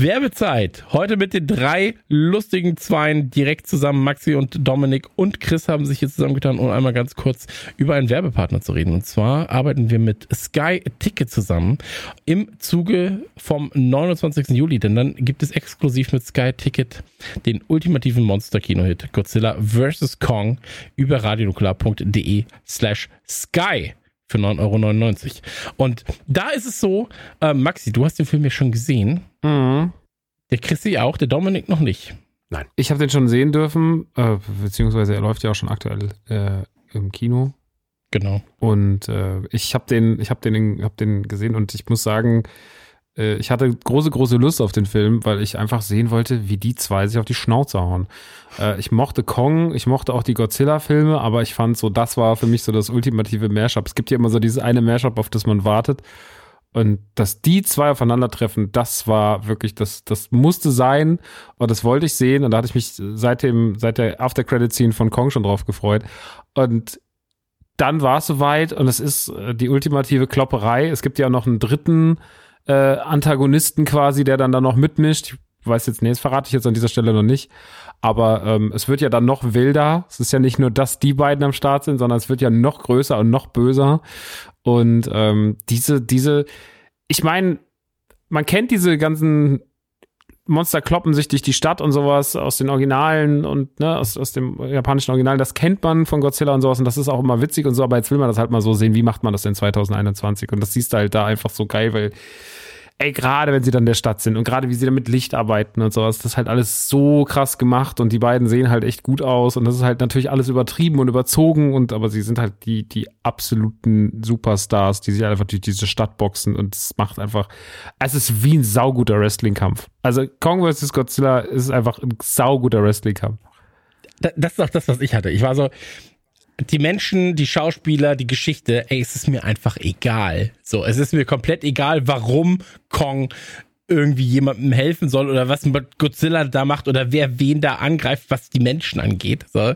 Werbezeit. Heute mit den drei lustigen Zweien direkt zusammen. Maxi und Dominik und Chris haben sich hier zusammengetan, um einmal ganz kurz über einen Werbepartner zu reden. Und zwar arbeiten wir mit Sky Ticket zusammen im Zuge vom 29. Juli, denn dann gibt es exklusiv mit Sky Ticket den ultimativen Monster-Kino-Hit Godzilla vs. Kong über radionuklear.de slash Sky für 9,99 Euro. Und da ist es so, äh, Maxi, du hast den Film ja schon gesehen. Mhm. Der Chrissy auch, der Dominik noch nicht. Nein. Ich habe den schon sehen dürfen, äh, beziehungsweise er läuft ja auch schon aktuell äh, im Kino. Genau. Und äh, ich habe den, ich habe den, hab den gesehen und ich muss sagen, äh, ich hatte große, große Lust auf den Film, weil ich einfach sehen wollte, wie die zwei sich auf die Schnauze hauen. Äh, ich mochte Kong, ich mochte auch die Godzilla-Filme, aber ich fand so, das war für mich so das ultimative Mashup. Es gibt ja immer so dieses eine Mashup, auf das man wartet. Und dass die zwei aufeinandertreffen, das war wirklich, das, das musste sein und das wollte ich sehen. Und da hatte ich mich seit dem, seit der After-Credit-Scene von Kong schon drauf gefreut. Und dann war es soweit und es ist äh, die ultimative Klopperei. Es gibt ja noch einen dritten äh, Antagonisten quasi, der dann da noch mitmischt. Ich weiß jetzt, nee, das verrate ich jetzt an dieser Stelle noch nicht. Aber ähm, es wird ja dann noch wilder. Es ist ja nicht nur, dass die beiden am Start sind, sondern es wird ja noch größer und noch böser. Und ähm, diese, diese, ich meine, man kennt diese ganzen Monster kloppen sich durch die Stadt und sowas aus den Originalen und ne, aus, aus dem japanischen Original, das kennt man von Godzilla und sowas und das ist auch immer witzig und so, aber jetzt will man das halt mal so sehen, wie macht man das denn 2021 und das siehst du halt da einfach so geil, weil ey, gerade wenn sie dann in der Stadt sind und gerade wie sie dann mit Licht arbeiten und sowas, das ist halt alles so krass gemacht und die beiden sehen halt echt gut aus und das ist halt natürlich alles übertrieben und überzogen und aber sie sind halt die, die absoluten Superstars, die sich einfach durch diese Stadt boxen und es macht einfach, es ist wie ein sauguter Wrestling-Kampf. Also Kong vs. Godzilla ist einfach ein sauguter Wrestling-Kampf. Das ist auch das, was ich hatte. Ich war so, die Menschen, die Schauspieler, die Geschichte, ey, es ist mir einfach egal. So, es ist mir komplett egal, warum Kong irgendwie jemandem helfen soll oder was Godzilla da macht oder wer wen da angreift, was die Menschen angeht. So,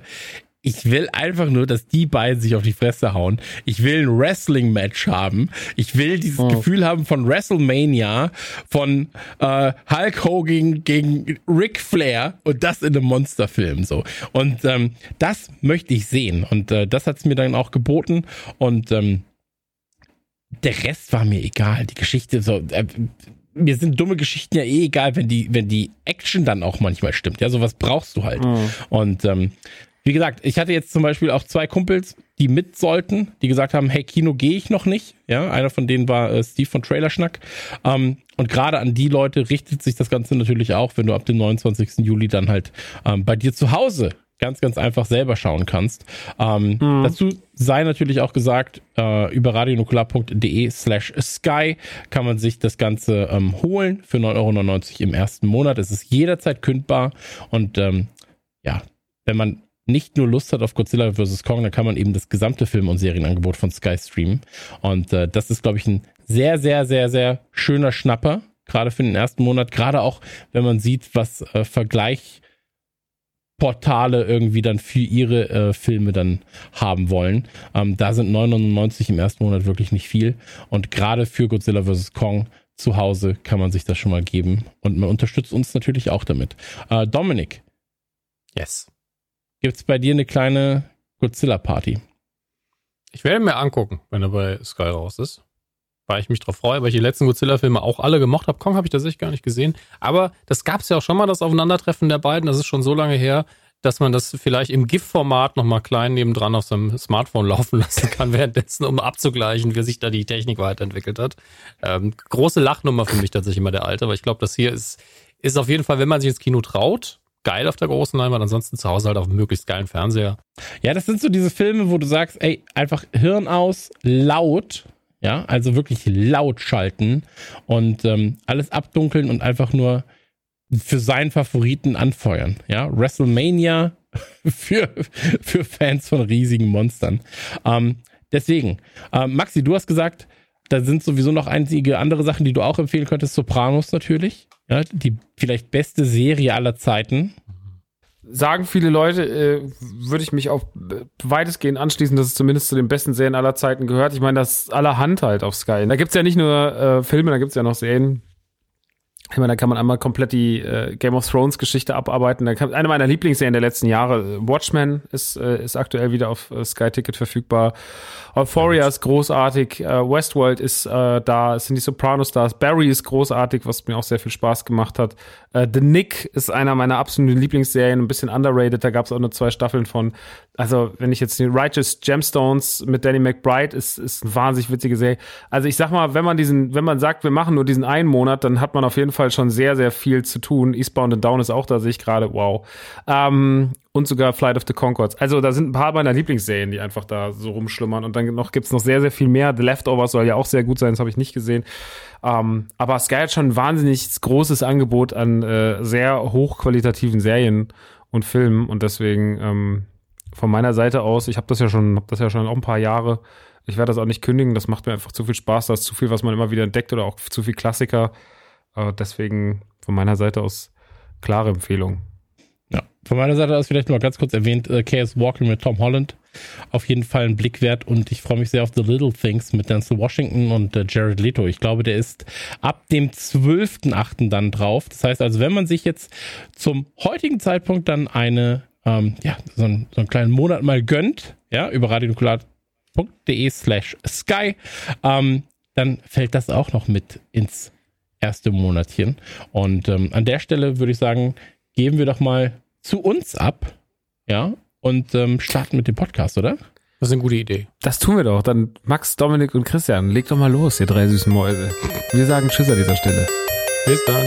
ich will einfach nur, dass die beiden sich auf die Fresse hauen. Ich will ein Wrestling-Match haben. Ich will dieses oh. Gefühl haben von WrestleMania, von äh, Hulk Hogan gegen Ric Flair und das in einem Monsterfilm so. Und ähm, das möchte ich sehen. Und äh, das hat's mir dann auch geboten. Und ähm, der Rest war mir egal. Die Geschichte so. Äh, mir sind dumme Geschichten ja eh egal, wenn die, wenn die Action dann auch manchmal stimmt. Ja, sowas brauchst du halt. Mhm. Und ähm, wie gesagt, ich hatte jetzt zum Beispiel auch zwei Kumpels, die mit sollten, die gesagt haben, hey, Kino gehe ich noch nicht. Ja, einer von denen war äh, Steve von Trailerschnack. Ähm, und gerade an die Leute richtet sich das Ganze natürlich auch, wenn du ab dem 29. Juli dann halt ähm, bei dir zu Hause ganz, ganz einfach selber schauen kannst. Ähm, mhm. Dazu sei natürlich auch gesagt, äh, über radionukular.de slash sky kann man sich das Ganze ähm, holen für 9,99 Euro im ersten Monat. Es ist jederzeit kündbar und ähm, ja, wenn man nicht nur Lust hat auf Godzilla vs. Kong, dann kann man eben das gesamte Film- und Serienangebot von Sky streamen. Und äh, das ist, glaube ich, ein sehr, sehr, sehr, sehr schöner Schnapper, gerade für den ersten Monat, gerade auch, wenn man sieht, was äh, Vergleichportale irgendwie dann für ihre äh, Filme dann haben wollen. Ähm, da sind 99 im ersten Monat wirklich nicht viel. Und gerade für Godzilla vs. Kong zu Hause kann man sich das schon mal geben. Und man unterstützt uns natürlich auch damit. Äh, Dominik. Yes. Gibt es bei dir eine kleine Godzilla-Party? Ich werde mir angucken, wenn er bei Sky raus ist. Weil ich mich drauf freue, weil ich die letzten Godzilla-Filme auch alle gemocht habe. Kong habe ich tatsächlich gar nicht gesehen. Aber das gab es ja auch schon mal, das Aufeinandertreffen der beiden. Das ist schon so lange her, dass man das vielleicht im GIF-Format nochmal klein nebendran auf seinem Smartphone laufen lassen kann, währenddessen, um abzugleichen, wie sich da die Technik weiterentwickelt hat. Ähm, große Lachnummer für mich tatsächlich immer der alte, aber ich glaube, das hier ist, ist auf jeden Fall, wenn man sich ins Kino traut, geil auf der großen Leinwand, ansonsten zu Hause halt auf einem möglichst geilen Fernseher. Ja, das sind so diese Filme, wo du sagst, ey, einfach Hirn aus, laut, ja, also wirklich laut schalten und ähm, alles abdunkeln und einfach nur für seinen Favoriten anfeuern. Ja, WrestleMania für, für Fans von riesigen Monstern. Ähm, deswegen, äh, Maxi, du hast gesagt, da sind sowieso noch einige andere Sachen, die du auch empfehlen könntest. Sopranos natürlich. Ja, die vielleicht beste Serie aller Zeiten. Sagen viele Leute, äh, würde ich mich auch weitestgehend anschließen, dass es zumindest zu den besten Serien aller Zeiten gehört. Ich meine, das allerhand halt auf Sky. Da gibt es ja nicht nur äh, Filme, da gibt es ja noch Serien. Ich meine, da kann man einmal komplett die äh, Game of Thrones Geschichte abarbeiten. Da kann, eine meiner Lieblingsserien der letzten Jahre, Watchmen, ist, äh, ist aktuell wieder auf äh, Sky Ticket verfügbar. Euphoria ist großartig. Äh, Westworld ist äh, da. Es sind die Sopranos da. Barry ist großartig, was mir auch sehr viel Spaß gemacht hat. Äh, The Nick ist einer meiner absoluten Lieblingsserien, ein bisschen underrated. Da gab es auch nur zwei Staffeln von. Also, wenn ich jetzt die Righteous Gemstones mit Danny McBride ist, ist eine wahnsinnig witzige Serie. Also, ich sag mal, wenn man diesen, wenn man sagt, wir machen nur diesen einen Monat, dann hat man auf jeden Fall schon sehr, sehr viel zu tun. Eastbound and Down ist auch da, sehe ich gerade. Wow. Ähm, und sogar Flight of the Concords. Also, da sind ein paar meiner Lieblingsserien, die einfach da so rumschlummern. Und dann noch gibt's noch sehr, sehr viel mehr. The Leftovers soll ja auch sehr gut sein, das habe ich nicht gesehen. Ähm, aber Sky hat schon ein wahnsinnig großes Angebot an äh, sehr hochqualitativen Serien und Filmen. Und deswegen, ähm, von meiner Seite aus, ich habe das ja schon, habe das ja schon auch ein paar Jahre. Ich werde das auch nicht kündigen. Das macht mir einfach zu viel Spaß. Da ist zu viel, was man immer wieder entdeckt oder auch zu viel Klassiker. Äh, deswegen von meiner Seite aus klare Empfehlung. Ja, von meiner Seite aus vielleicht mal ganz kurz erwähnt, äh, KS Walking mit Tom Holland. Auf jeden Fall ein Blick wert und ich freue mich sehr auf The Little Things mit Denzel Washington und äh, Jared Leto. Ich glaube, der ist ab dem 12.8. dann drauf. Das heißt also, wenn man sich jetzt zum heutigen Zeitpunkt dann eine ähm, ja, so, ein, so einen kleinen Monat mal gönnt, ja, über radionukular.de slash sky, ähm, dann fällt das auch noch mit ins erste Monatchen. Und ähm, an der Stelle würde ich sagen, geben wir doch mal zu uns ab, ja, und ähm, starten mit dem Podcast, oder? Das ist eine gute Idee. Das tun wir doch. Dann Max, Dominik und Christian, legt doch mal los, ihr drei süßen Mäuse. Wir sagen Tschüss an dieser Stelle. Bis dann.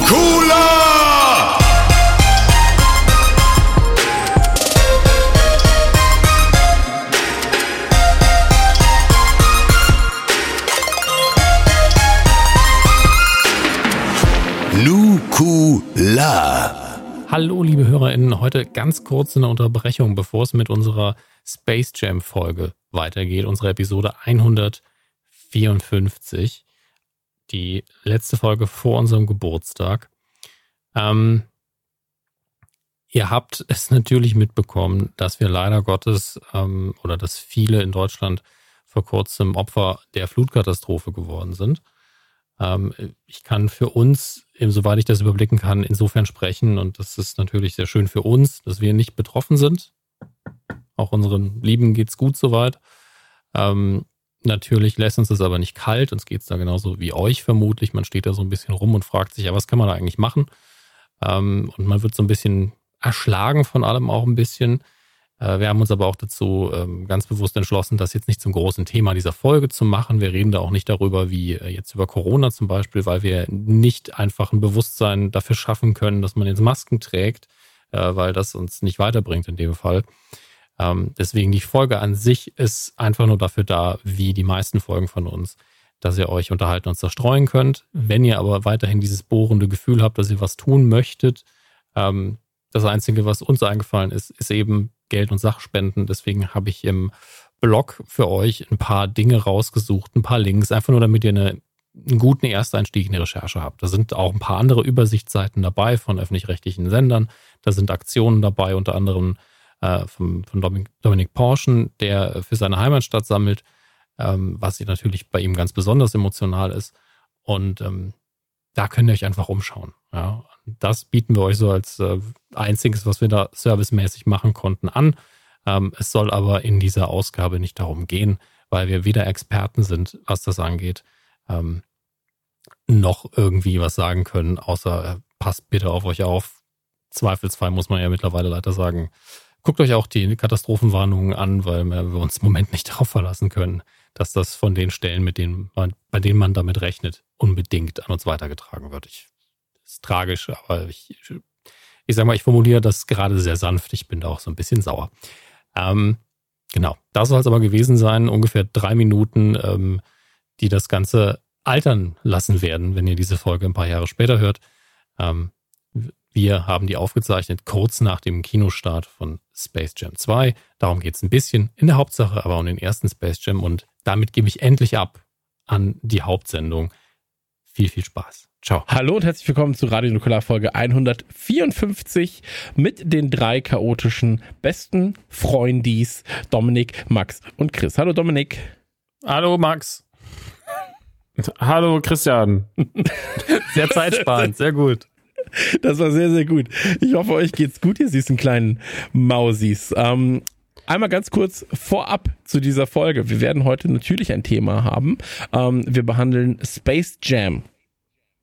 Nukula! Nukula. Hallo, liebe HörerInnen. Heute ganz kurz eine Unterbrechung, bevor es mit unserer Space Jam Folge weitergeht. Unsere Episode 154. Die letzte Folge vor unserem Geburtstag. Ähm, ihr habt es natürlich mitbekommen, dass wir leider Gottes ähm, oder dass viele in Deutschland vor kurzem Opfer der Flutkatastrophe geworden sind. Ähm, ich kann für uns, soweit ich das überblicken kann, insofern sprechen und das ist natürlich sehr schön für uns, dass wir nicht betroffen sind. Auch unseren Lieben geht's gut soweit. Ähm, natürlich lässt uns das aber nicht kalt. Uns geht's da genauso wie euch vermutlich. Man steht da so ein bisschen rum und fragt sich, ja, was kann man da eigentlich machen? Ähm, und man wird so ein bisschen erschlagen von allem auch ein bisschen. Äh, wir haben uns aber auch dazu ähm, ganz bewusst entschlossen, das jetzt nicht zum großen Thema dieser Folge zu machen. Wir reden da auch nicht darüber, wie äh, jetzt über Corona zum Beispiel, weil wir nicht einfach ein Bewusstsein dafür schaffen können, dass man jetzt Masken trägt, äh, weil das uns nicht weiterbringt in dem Fall. Ähm, deswegen die Folge an sich ist einfach nur dafür da, wie die meisten Folgen von uns, dass ihr euch unterhalten und zerstreuen könnt. Wenn ihr aber weiterhin dieses bohrende Gefühl habt, dass ihr was tun möchtet, ähm, das Einzige, was uns eingefallen ist, ist eben Geld- und Sachspenden. Deswegen habe ich im Blog für euch ein paar Dinge rausgesucht, ein paar Links, einfach nur damit ihr eine, einen guten Ersteinstieg in die Recherche habt. Da sind auch ein paar andere Übersichtsseiten dabei von öffentlich-rechtlichen Sendern. Da sind Aktionen dabei, unter anderem äh, von, von Dominik, Dominik Porschen, der für seine Heimatstadt sammelt, ähm, was natürlich bei ihm ganz besonders emotional ist. Und ähm, da könnt ihr euch einfach umschauen. Ja, das bieten wir euch so als äh, einziges, was wir da servicemäßig machen konnten, an. Ähm, es soll aber in dieser Ausgabe nicht darum gehen, weil wir weder Experten sind, was das angeht, ähm, noch irgendwie was sagen können, außer äh, passt bitte auf euch auf. Zweifelsfall muss man ja mittlerweile leider sagen. Guckt euch auch die Katastrophenwarnungen an, weil wir uns im Moment nicht darauf verlassen können, dass das von den Stellen, mit denen man, bei denen man damit rechnet, unbedingt an uns weitergetragen wird. Ich ist tragisch, aber ich, ich sag mal, ich formuliere das gerade sehr sanft. Ich bin da auch so ein bisschen sauer. Ähm, genau, das soll es aber gewesen sein. Ungefähr drei Minuten, ähm, die das Ganze altern lassen werden, wenn ihr diese Folge ein paar Jahre später hört. Ähm, wir haben die aufgezeichnet kurz nach dem Kinostart von Space Jam 2. Darum geht es ein bisschen in der Hauptsache, aber um den ersten Space Jam. Und damit gebe ich endlich ab an die Hauptsendung. Viel, viel Spaß. Ciao. Hallo und herzlich willkommen zu Radio Nukular Folge 154 mit den drei chaotischen besten Freundis Dominik, Max und Chris. Hallo Dominik. Hallo Max. Hallo Christian. Sehr zeitsparend, sehr gut. Das war sehr, sehr gut. Ich hoffe, euch geht's gut, ihr süßen kleinen Mausis. Ähm, Einmal ganz kurz vorab zu dieser Folge. Wir werden heute natürlich ein Thema haben. Ähm, wir behandeln Space Jam.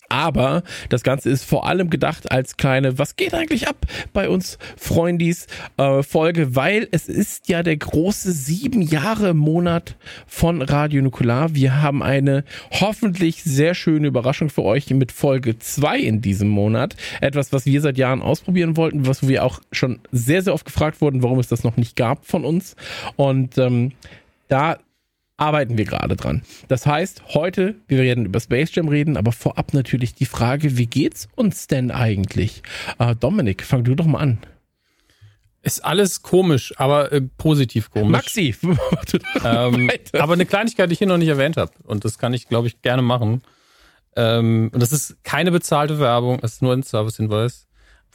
Aber das Ganze ist vor allem gedacht als kleine, was geht eigentlich ab bei uns Freundis äh, Folge, weil es ist ja der große sieben Jahre Monat von Radio Nukular. Wir haben eine hoffentlich sehr schöne Überraschung für euch mit Folge zwei in diesem Monat. Etwas, was wir seit Jahren ausprobieren wollten, was wir auch schon sehr, sehr oft gefragt wurden, warum es das noch nicht gab von uns. Und ähm, da arbeiten wir gerade dran. Das heißt, heute, wir werden über Space Jam reden, aber vorab natürlich die Frage, wie geht's uns denn eigentlich? Äh, Dominik, fang du doch mal an. Ist alles komisch, aber äh, positiv komisch. Maxi, ähm, aber eine Kleinigkeit, die ich hier noch nicht erwähnt habe, und das kann ich, glaube ich, gerne machen. Ähm, und das ist keine bezahlte Werbung, es ist nur ein Servicehinweis.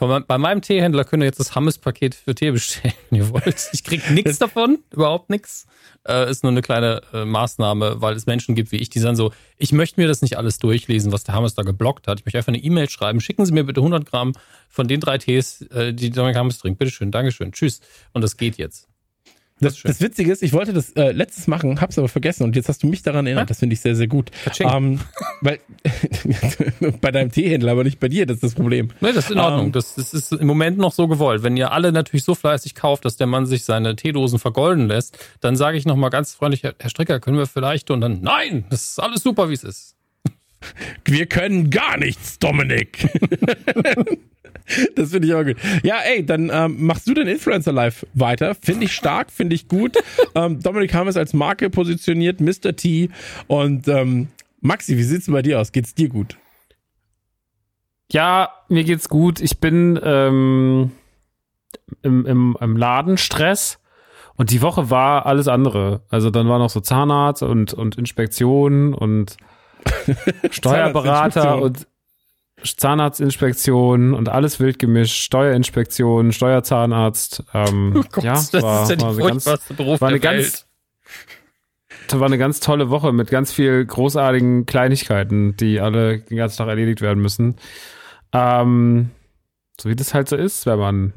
Bei meinem Teehändler könnt ihr jetzt das Hammes-Paket für Tee bestellen, wenn ihr wollt. Ich krieg nichts davon, überhaupt nichts äh, ist nur eine kleine äh, Maßnahme, weil es Menschen gibt wie ich, die sagen so, ich möchte mir das nicht alles durchlesen, was der Hammes da geblockt hat. Ich möchte einfach eine E-Mail schreiben, schicken Sie mir bitte 100 Gramm von den drei Tees, äh, die Dominik Hammes trinkt. Bitteschön, Dankeschön, tschüss. Und das geht jetzt. Das, das, Witzige ist, ich wollte das äh, letztes machen, hab's aber vergessen und jetzt hast du mich daran erinnert. Das finde ich sehr, sehr gut. Ähm, weil bei deinem Teehändler, aber nicht bei dir, das ist das Problem. Nee, das ist in Ordnung. Ähm, das, das, ist im Moment noch so gewollt. Wenn ihr alle natürlich so fleißig kauft, dass der Mann sich seine Teedosen vergolden lässt, dann sage ich nochmal ganz freundlich, Herr Stricker, können wir vielleicht und dann, nein, das ist alles super, wie es ist. Wir können gar nichts, Dominik. Das finde ich auch gut. Ja, ey, dann ähm, machst du den Influencer Live weiter. Finde ich stark, finde ich gut. ähm, Dominik haben es als Marke positioniert, Mr. T. Und ähm, Maxi, wie sieht's bei dir aus? Geht's dir gut? Ja, mir geht's gut. Ich bin ähm, im, im, im Ladenstress. Und die Woche war alles andere. Also dann war noch so Zahnarzt und, und Inspektion und Steuerberater und Zahnarztinspektion und alles wild gemischt, Steuerinspektion, Steuerzahnarzt. Ähm, oh Gott, ja, das war, ist ja die war furchtbarste Beruf war eine ganz, war eine ganz tolle Woche mit ganz viel großartigen Kleinigkeiten, die alle den ganzen Tag erledigt werden müssen. Ähm, so wie das halt so ist, wenn man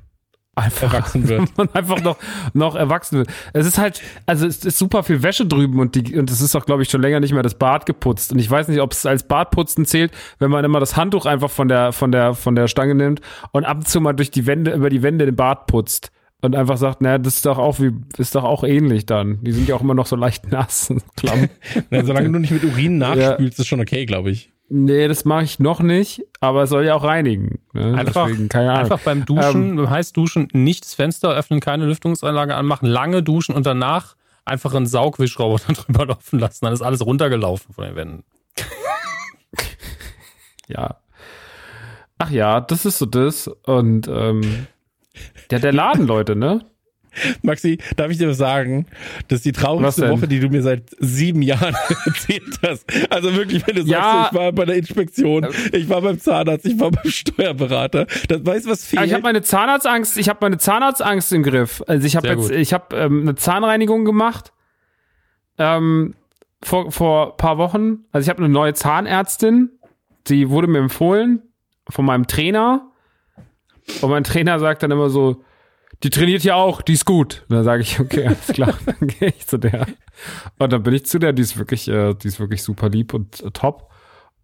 einfach erwachsen wird. und einfach noch, noch erwachsen wird. Es ist halt, also es ist super viel Wäsche drüben und die, und es ist auch, glaube ich, schon länger nicht mehr das Bad geputzt. Und ich weiß nicht, ob es als Badputzen zählt, wenn man immer das Handtuch einfach von der, von der, von der Stange nimmt und ab und zu mal durch die Wände, über die Wände den Bad putzt. Und einfach sagt, naja, das ist doch auch wie, ist doch auch ähnlich dann. Die sind ja auch immer noch so leicht nass und klamm. Na, solange du nicht mit Urin nachspülst, ja. ist schon okay, glaube ich. Nee, das mache ich noch nicht, aber es soll ja auch reinigen. Ne? Einfach, Deswegen, einfach beim Duschen, ähm, beim Heißduschen nicht das Fenster öffnen, keine Lüftungsanlage anmachen, lange duschen und danach einfach einen Saugwischroboter drüber laufen lassen. Dann ist alles runtergelaufen von den Wänden. ja. Ach ja, das ist so das. Und ähm, der, der Laden, Leute, ne? Maxi, darf ich dir was sagen? Das ist die traurigste Woche, die du mir seit sieben Jahren erzählt hast. Also wirklich, wenn du ja. sagst, ich war bei der Inspektion, ich war beim Zahnarzt, ich war beim Steuerberater. Das weißt was fehlt. Ich habe meine Zahnarztangst, ich habe meine Zahnarztangst im Griff. Also ich habe jetzt, ich habe ähm, eine Zahnreinigung gemacht. Ähm, vor vor paar Wochen. Also ich habe eine neue Zahnärztin, die wurde mir empfohlen von meinem Trainer. Und mein Trainer sagt dann immer so, die trainiert ja auch, die ist gut. Und dann sage ich, okay, alles klar, dann gehe ich zu der. Und dann bin ich zu der, die ist wirklich, äh, die ist wirklich super lieb und äh, top.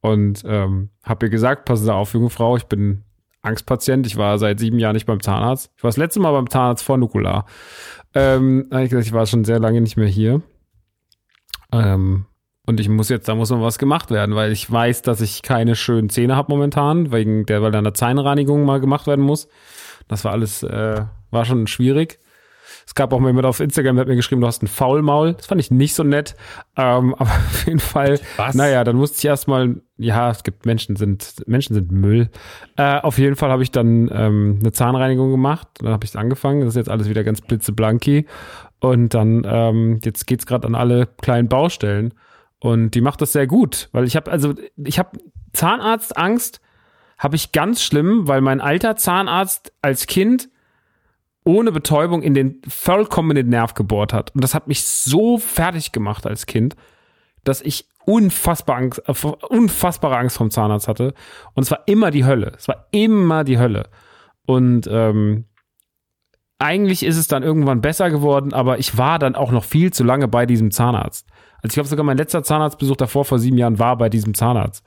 Und ähm, habe ihr gesagt, passen Sie auf, junge Frau, ich bin Angstpatient. Ich war seit sieben Jahren nicht beim Zahnarzt. Ich war das letzte Mal beim Zahnarzt vor Nukular. Ähm, ich gesagt, ich war schon sehr lange nicht mehr hier. Ähm, und ich muss jetzt, da muss noch was gemacht werden, weil ich weiß, dass ich keine schönen Zähne habe momentan, wegen der, weil da eine Zahnreinigung mal gemacht werden muss. Das war alles, äh, war schon schwierig. Es gab auch mal jemand auf Instagram, der hat mir geschrieben, du hast ein Faulmaul. Das fand ich nicht so nett. Ähm, aber auf jeden Fall, Was? naja, dann musste ich erstmal, ja, es gibt Menschen sind, Menschen sind Müll. Äh, auf jeden Fall habe ich dann ähm, eine Zahnreinigung gemacht. Dann habe ich angefangen. Das ist jetzt alles wieder ganz blitzeblanki. Und dann, ähm, jetzt geht's gerade an alle kleinen Baustellen. Und die macht das sehr gut, weil ich habe, also ich habe Zahnarztangst, habe ich ganz schlimm, weil mein alter Zahnarzt als Kind ohne Betäubung in den vollkommen in den Nerv gebohrt hat. Und das hat mich so fertig gemacht als Kind, dass ich unfassbar Angst, äh, unfassbare Angst vom Zahnarzt hatte. Und es war immer die Hölle. Es war immer die Hölle. Und ähm, eigentlich ist es dann irgendwann besser geworden, aber ich war dann auch noch viel zu lange bei diesem Zahnarzt. Also ich glaube sogar mein letzter Zahnarztbesuch davor vor sieben Jahren war bei diesem Zahnarzt.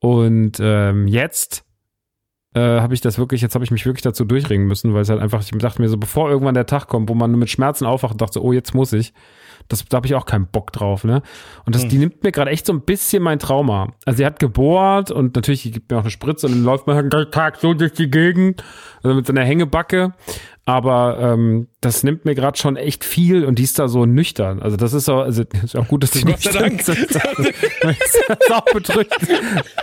Und ähm, jetzt äh, habe ich das wirklich, jetzt habe ich mich wirklich dazu durchringen müssen, weil es halt einfach, ich dachte mir so, bevor irgendwann der Tag kommt, wo man mit Schmerzen aufwacht und dachte so, oh, jetzt muss ich. Das, da habe ich auch keinen Bock drauf, ne? Und das, die nimmt mir gerade echt so ein bisschen mein Trauma. Also sie hat gebohrt und natürlich die gibt mir auch eine Spritze und dann läuft man halt den ganzen Tag so durch die Gegend, also mit so einer Hängebacke. Aber ähm, das nimmt mir gerade schon echt viel und die ist da so nüchtern. Also das ist so, also ist auch gut, dass die Gott sei Dank. nüchtern ist. Das ist auch bedrückt.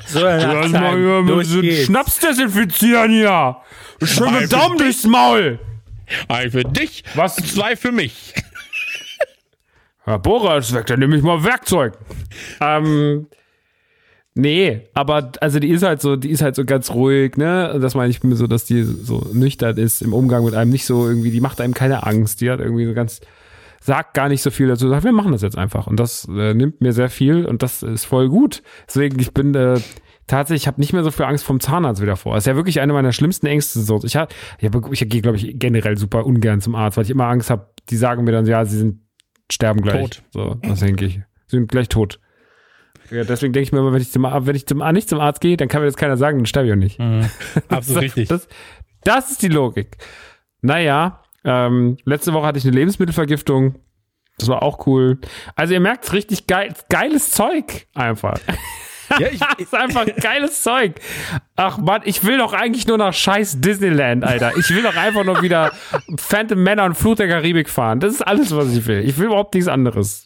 So, Lass mal hier ein bisschen Schnaps desinfizieren hier. Schön Mal mit für Daumen dich. durchs Maul. Ein für dich, Was? zwei für mich. Herr Bohrer ist weg, dann nehme ich mal Werkzeug. Ähm, nee, aber also die ist halt so, die ist halt so ganz ruhig, ne? Das meine ich mir so, dass die so nüchtern ist im Umgang mit einem, nicht so irgendwie, die macht einem keine Angst, die hat irgendwie so ganz, sagt gar nicht so viel dazu, sagt, wir machen das jetzt einfach. Und das äh, nimmt mir sehr viel und das ist voll gut. Deswegen, ich bin äh, tatsächlich, ich habe nicht mehr so viel Angst vom Zahnarzt wieder vor. Das ist ja wirklich eine meiner schlimmsten Ängste. So. Ich, hab, ich, hab, ich gehe, glaube ich, generell super ungern zum Arzt, weil ich immer Angst habe, die sagen mir dann, ja, sie sind sterben gleich. Tot. So, das denke ich. Sie sind gleich tot. Ja, deswegen denke ich mir immer, wenn ich zum, wenn ich zum, nicht zum Arzt gehe, dann kann mir das keiner sagen, dann sterbe ich auch nicht. Absolut richtig. Das, das ist die Logik. Naja, ähm, letzte Woche hatte ich eine Lebensmittelvergiftung. Das war auch cool. Also ihr merkt richtig geil, geiles Zeug einfach. Ja, ich, Das ist einfach geiles Zeug. Ach Mann, ich will doch eigentlich nur nach scheiß Disneyland, Alter. Ich will doch einfach nur wieder Phantom Männer und Flut der Karibik fahren. Das ist alles, was ich will. Ich will überhaupt nichts anderes.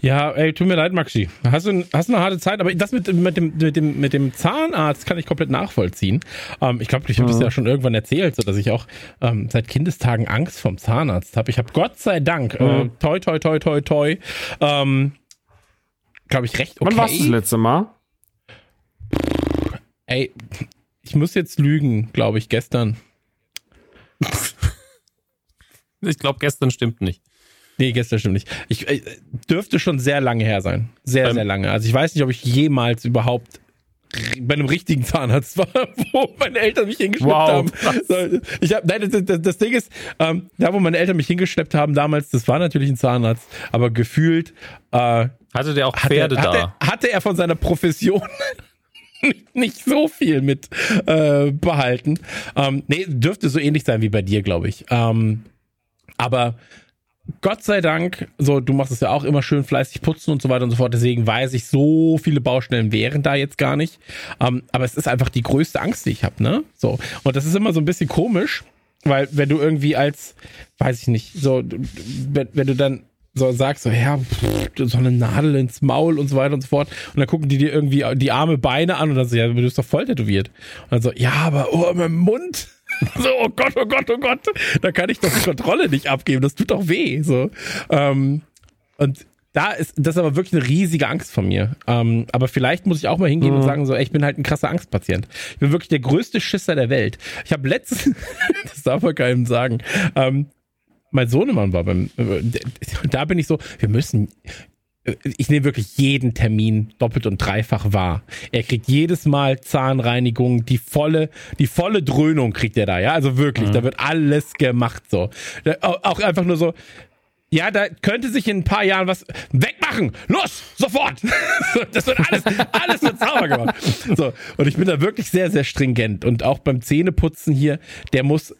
Ja, ey, tut mir leid, Maxi. Hast du hast eine harte Zeit, aber das mit, mit, dem, mit, dem, mit dem Zahnarzt kann ich komplett nachvollziehen. Ähm, ich glaube, ich habe das ja schon irgendwann erzählt, so dass ich auch ähm, seit Kindestagen Angst vom Zahnarzt habe. Ich habe Gott sei Dank, äh, toi, toi, toi, toi, toi, ähm, glaube ich, recht okay. Wann warst du das letzte Mal? Ey, ich muss jetzt lügen, glaube ich, gestern. Ich glaube, gestern stimmt nicht. Nee, gestern stimmt nicht. Ich äh, dürfte schon sehr lange her sein. Sehr, Ähm, sehr lange. Also ich weiß nicht, ob ich jemals überhaupt bei einem richtigen Zahnarzt war, wo meine Eltern mich hingeschleppt Wow, haben. Ich hab, nein, das, das, das Ding ist, ähm, da wo meine Eltern mich hingeschleppt haben damals, das war natürlich ein Zahnarzt, aber gefühlt äh, Hatte der auch hatte, Pferde hatte, da? hatte er von seiner Profession nicht, nicht so viel mit äh, behalten. Ähm, nee, dürfte so ähnlich sein wie bei dir, glaube ich. Ähm, aber Gott sei Dank, so du machst es ja auch immer schön fleißig putzen und so weiter und so fort. Deswegen weiß ich, so viele Baustellen wären da jetzt gar nicht. Ähm, aber es ist einfach die größte Angst, die ich habe, ne? So und das ist immer so ein bisschen komisch, weil wenn du irgendwie als, weiß ich nicht, so wenn, wenn du dann so sagst, so ja, pff, so eine Nadel ins Maul und so weiter und so fort. Und dann gucken die dir irgendwie die Arme, Beine an und dann so, ja, du bist doch voll tätowiert. Und dann so, ja, aber oh, im Mund. So, oh Gott, oh Gott, oh Gott. Da kann ich doch die Kontrolle nicht abgeben. Das tut doch weh. So. Ähm, und da ist das ist aber wirklich eine riesige Angst von mir. Ähm, aber vielleicht muss ich auch mal hingehen und sagen so, ey, ich bin halt ein krasser Angstpatient. Ich bin wirklich der größte Schisser der Welt. Ich habe letztens, das darf man keinem sagen, ähm, mein Sohnemann war beim, äh, da bin ich so, wir müssen, ich nehme wirklich jeden Termin doppelt und dreifach wahr. Er kriegt jedes Mal Zahnreinigung, die volle, die volle Dröhnung kriegt er da, ja, also wirklich, da wird alles gemacht so. Auch einfach nur so, ja, da könnte sich in ein paar Jahren was wegmachen. Los, sofort. Das wird alles, alles wird sauber gemacht. So. Und ich bin da wirklich sehr, sehr stringent. Und auch beim Zähneputzen hier, der muss,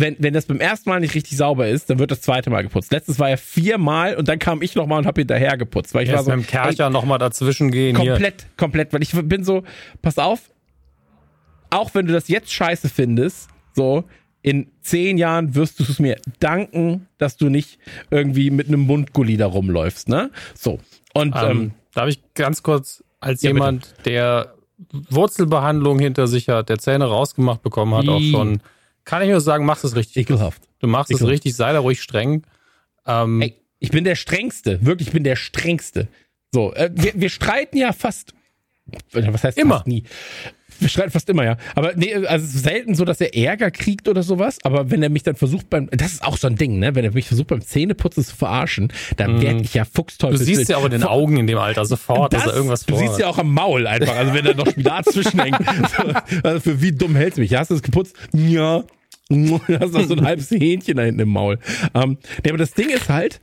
wenn, wenn das beim ersten Mal nicht richtig sauber ist, dann wird das zweite Mal geputzt. Letztes war ja viermal und dann kam ich nochmal und habe hinterher geputzt. Weil ich war Erst so, mit dem Kercher nochmal dazwischen gehen. Hier. Komplett, komplett, weil ich bin so, pass auf, auch wenn du das jetzt scheiße findest, so, in zehn Jahren wirst du es mir danken, dass du nicht irgendwie mit einem Mundgulli da rumläufst, ne? So. Und ähm, Ähm, darf ich ganz kurz als Ja, bitte. jemand, der Wurzelbehandlung hinter sich hat, der Zähne rausgemacht bekommen hat, auch schon, kann ich nur sagen, machst es richtig. ekelhaft. Du machst es richtig, sei da ruhig streng. Ähm, Ey, ich bin der Strengste, wirklich, ich bin der Strengste. So, äh, wir, wir streiten ja fast, was heißt Immer. fast nie? Wir streiten fast immer, ja. Aber nee, also es ist selten so, dass er Ärger kriegt oder sowas. Aber wenn er mich dann versucht beim, das ist auch so ein Ding, ne? Wenn er mich versucht beim Zähneputzen zu verarschen, dann Mhm. werd ich ja du Fuchsteufel. siehst ja auch in den Augen in dem Alter sofort, dass er irgendwas Du siehst ja auch am Maul einfach, also wenn da noch Spinat zwischenhängt. So, also für wie dumm hältst du mich? Hast du es geputzt? Ja. Hast du so ein halbes Hähnchen da hinten im Maul. Ähm, nee, aber das Ding ist halt,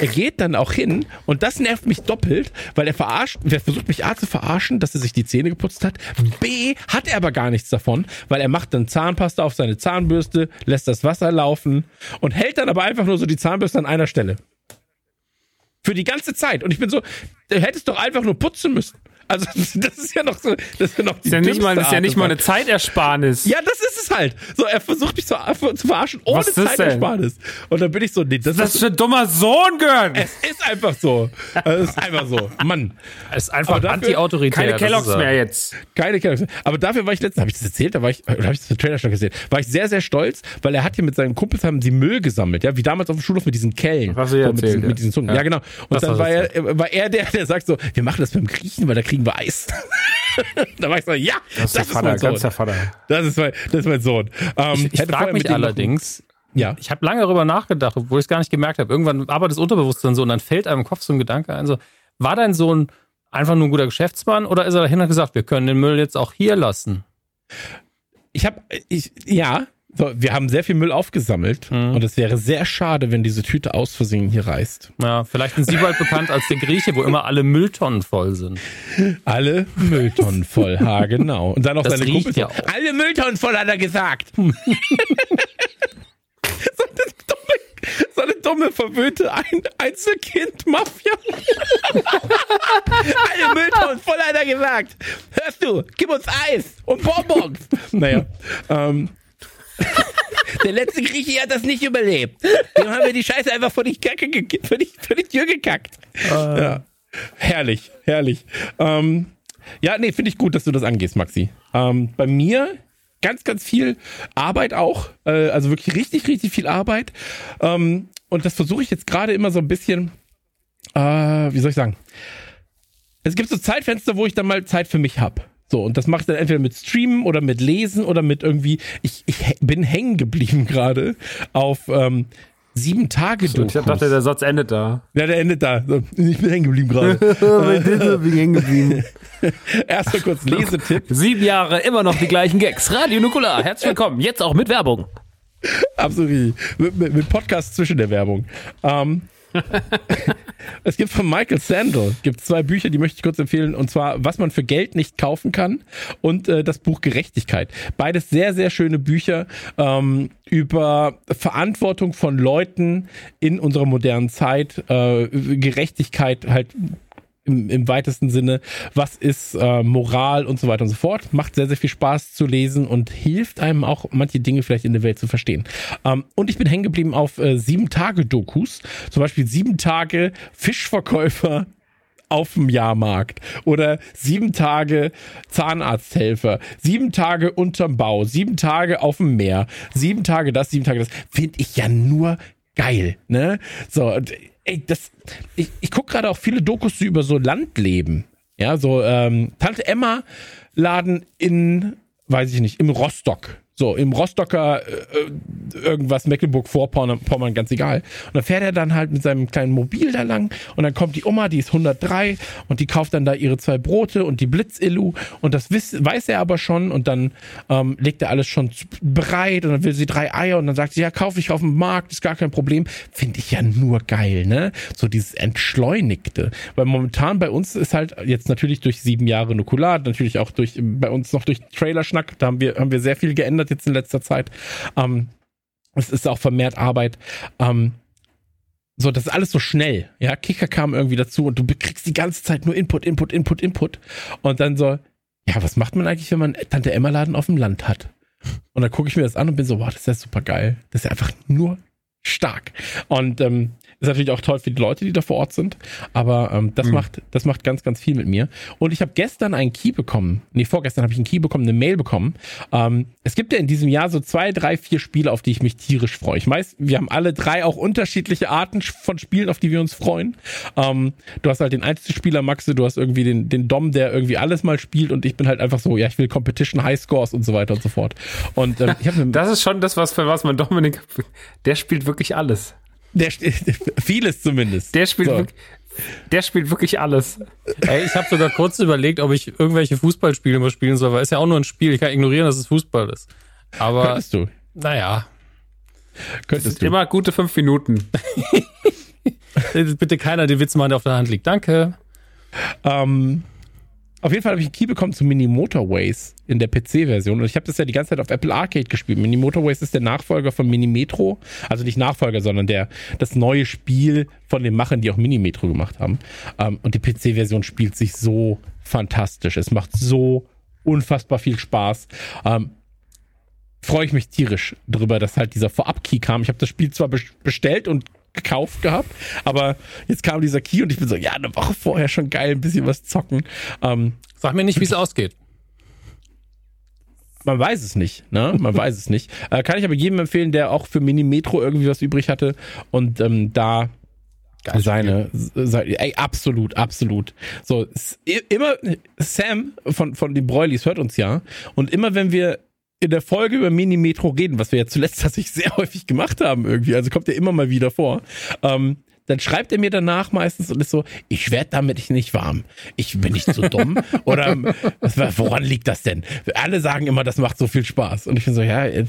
er geht dann auch hin und das nervt mich doppelt, weil er verarscht, er versucht mich A zu verarschen, dass er sich die Zähne geputzt hat. B hat er aber gar nichts davon, weil er macht dann Zahnpasta auf seine Zahnbürste, lässt das Wasser laufen und hält dann aber einfach nur so die Zahnbürste an einer Stelle. Für die ganze Zeit. Und ich bin so, du hättest doch einfach nur putzen müssen. Also, das ist ja noch so, das ist ja noch die Ist ja nicht mal, dümmste ist ja nicht mal eine. Zeitersparnis. Ja, das ist es halt. So, er versucht mich zu, zu verarschen ohne Was ist das Zeitersparnis. Und dann bin ich so, nee, das, Das ist, ein dummer Sohn, Gönn. es ist einfach so. Es ist einfach so. Mann, Es ist einfach anti-autoritär. Keine das Kelloggs mehr jetzt. keine Kelloggs. Aber dafür war ich letztens, habe ich das erzählt? Da war ich, oder habe ich das im Trailer schon gesehen? War ich sehr, sehr stolz, weil er hat hier mit seinen Kumpels haben sie Müll gesammelt, ja, wie damals auf dem Schulhof mit diesen Kellen. Was so, mit, erzählt, diesen, ja. mit diesen Zungen. Ja, Ja. genau. Und Das dann war er, war er der, der sagt so, wir machen das beim Griechen, weil da kriegen wir Eis. da war ich so, ja, das, Das ist Vater, mein Sohn. ganz der Vater. Das ist mein, das ist mein Sohn. Ähm, Ich, ich frage mich allerdings, Ja. ich habe lange darüber nachgedacht, obwohl ich es gar nicht gemerkt habe. Irgendwann arbeitet das Unterbewusstsein so und dann fällt einem im Kopf so ein Gedanke ein, so, war dein Sohn einfach nur ein guter Geschäftsmann oder ist er dahin und hat gesagt, wir können den Müll jetzt auch hier lassen? Ich habe, ich, ja, so, wir haben sehr viel Müll aufgesammelt Mhm. und es wäre sehr schade, wenn diese Tüte aus Versehen hier reißt. Ja, vielleicht sind Sie bald bekannt als der Grieche, wo immer alle Mülltonnen voll sind. Alle Mülltonnen voll, ha, genau. Und dann noch Das seine Kumpels. ja auch. Alle Mülltonnen voll, hat er gesagt. so, eine dumme, so eine dumme, verwöhnte Ein Einzelkind-Mafia. Alle Mülltonnen voll, hat er gesagt. Hörst du, gib uns Eis und Bonbons. Naja, ähm, Der letzte Grieche hat das nicht überlebt. Dem haben wir die Scheiße einfach vor die, Kacke vor die, vor die Tür gekackt. Ja. Herrlich, herrlich. Ähm, ja, nee, finde ich gut, dass du das angehst, Maxi. Ähm, bei mir ganz, ganz viel Arbeit auch. Äh, also wirklich richtig, richtig viel Arbeit. Ähm, und das versuche ich jetzt gerade immer so ein bisschen, äh, wie soll ich sagen? Es gibt so Zeitfenster, wo ich dann mal Zeit für mich habe. So, und das mache ich dann entweder mit Streamen oder mit Lesen oder mit irgendwie. Ich, ich bin hängen geblieben gerade auf ähm, sieben Tage Ich dachte, der Satz endet da. Ja, der endet da. So, Ich bin hängen geblieben gerade. bin hängen geblieben. Erstmal kurz Lesetipp. Sieben Jahre, immer noch die gleichen Gags. Radio Nukular, herzlich willkommen. Jetzt auch mit Werbung. Absolut. Mit, mit, mit Podcast zwischen der Werbung. Ähm, es gibt von Michael Sandel gibt zwei Bücher, die möchte ich kurz empfehlen. Und zwar, was man für Geld nicht kaufen kann und äh, das Buch Gerechtigkeit. Beides sehr, sehr schöne Bücher ähm, über Verantwortung von Leuten in unserer modernen Zeit. Äh, Gerechtigkeit halt im, im weitesten Sinne, was ist äh, Moral und so weiter und so fort. Macht sehr, sehr viel Spaß zu lesen und hilft einem auch, manche Dinge vielleicht in der Welt zu verstehen. Ähm, und ich bin hängen geblieben auf äh, sieben Tage Dokus, zum Beispiel sieben Tage Fischverkäufer auf dem Jahrmarkt oder sieben Tage Zahnarzthelfer, sieben Tage unterm Bau, sieben Tage auf dem Meer, sieben Tage das, sieben Tage das, finde ich ja nur geil, ne? So, ey, das, ich, ich gucke gerade auch viele Dokus über so Landleben, ja, so ähm, Tante Emma Laden in, weiß ich nicht, im Rostock. So, im Rostocker äh, äh, irgendwas, Mecklenburg-Vorpommern, Pommern, ganz egal. Und dann fährt er dann halt mit seinem kleinen Mobil da lang und dann kommt die Oma, die ist 103 und die kauft dann da ihre zwei Brote und die Blitzillu und das wiss, weiß er aber schon und dann ähm, legt er alles schon bereit und dann will sie drei Eier und dann sagt sie, ja, kaufe ich auf dem Markt, ist gar kein Problem. Finde ich ja nur geil, ne? So dieses Entschleunigte. Weil momentan bei uns ist halt jetzt natürlich durch sieben Jahre Nukulat, natürlich auch durch, bei uns noch durch Trailerschnack, da haben wir, haben wir sehr viel geändert jetzt in letzter Zeit. Ähm, es ist auch vermehrt Arbeit. Ähm, so, das ist alles so schnell. Ja, Kicker kam irgendwie dazu und du kriegst die ganze Zeit nur Input, Input, Input, Input. Und dann so, ja, was macht man eigentlich, wenn man Tante Emma Laden auf dem Land hat? Und dann gucke ich mir das an und bin so, wow, das ist ja super geil. Das ist ja einfach nur stark. Und ähm, ist natürlich auch toll für die Leute, die da vor Ort sind. Aber ähm, das, Mhm. macht, das macht ganz, ganz viel mit mir. Und ich habe gestern einen Key bekommen. Nee, vorgestern habe ich einen Key bekommen, eine Mail bekommen. Ähm, es gibt ja in diesem Jahr so zwei, drei, vier Spiele, auf die ich mich tierisch freue. Ich weiß, wir haben alle drei auch unterschiedliche Arten von Spielen, auf die wir uns freuen. Ähm, du hast halt den Einzelspieler, Maxe, du hast irgendwie den, den Dom, der irgendwie alles mal spielt und ich bin halt einfach so, ja, ich will Competition, High Scores und so weiter und so fort. Und ähm, ich habe eine Das ist schon das, was für was man Dominik. Der spielt wirklich alles. Der, vieles zumindest. Der spielt, So. wirklich, der spielt wirklich alles. Ey, ich habe sogar kurz überlegt, ob ich irgendwelche Fußballspiele mal spielen soll, weil ist ja auch nur ein Spiel. Ich kann ignorieren, dass es Fußball ist. Aber Könntest du. naja, Könntest du. Immer gute fünf Minuten. bitte keiner den Witz machen, der auf der Hand liegt. Danke. Ähm, auf jeden Fall habe ich einen Key bekommen zu Mini Motorways in der PC-Version. Und ich habe das ja die ganze Zeit auf Apple Arcade gespielt. Mini Motorways ist der Nachfolger von Mini Metro. Also nicht Nachfolger, sondern der, das neue Spiel von den Machern, die auch Mini Metro gemacht haben. Ähm, und die PC-Version spielt sich so fantastisch. Es macht so unfassbar viel Spaß. Ähm, freue ich mich tierisch drüber, dass halt dieser Vorab-Key kam. Ich habe das Spiel zwar bes- bestellt und gekauft gehabt, aber jetzt kam dieser Key und ich bin so, ja, eine Woche vorher schon geil, ein bisschen was zocken. Ähm, Sag mir nicht, wie es ausgeht. man weiß es nicht, ne? Man weiß es nicht. Äh, kann ich aber jedem empfehlen, der auch für Mini Metro irgendwie was übrig hatte und ähm, da seine, seine, ey, absolut, absolut. So, immer, Sam von, von den Broilies hört uns ja und immer wenn wir in der Folge über Mini Metro reden, was wir ja zuletzt tatsächlich sehr häufig gemacht haben irgendwie, also kommt ja immer mal wieder vor, ähm, dann schreibt er mir danach meistens und ist so, ich werde damit nicht warm. Ich bin nicht so dumm. Oder was, war- woran liegt das denn? Alle sagen immer, das macht so viel Spaß. Und ich bin so, ja, äh,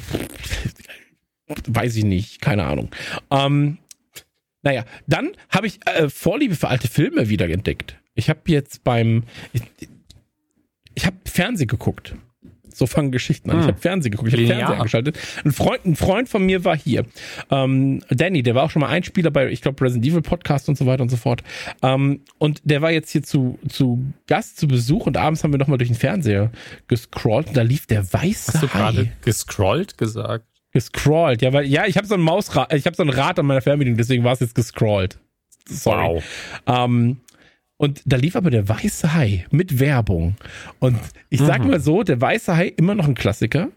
weiß ich nicht, keine Ahnung. Ähm, naja, dann habe ich äh, Vorliebe für alte Filme wieder entdeckt. Ich habe jetzt beim, ich, ich habe Fernsehen geguckt. So fangen Geschichten an. Ich Hm. habe Fernsehen geguckt, ich habe. Fernsehen eingeschaltet. Ein Freund, ein Freund von mir war hier. Ähm, Danny, der war auch schon mal Einspieler bei, ich glaube, Resident Evil Podcast und so weiter und so fort. Ähm, und der war jetzt hier zu, zu Gast, zu Besuch und abends haben wir nochmal durch den Fernseher gescrollt und da lief der weiße Hast du gerade gescrollt gesagt? gescrollt. Ja, weil ja, ich habe so ein Mausrad, ich habe so ein Rad an meiner Fernbedienung, deswegen war es jetzt gescrollt. Sorry. Ähm, und da lief aber der weiße Hai mit Werbung. Und ich sag mal so, der weiße Hai immer noch ein Klassiker.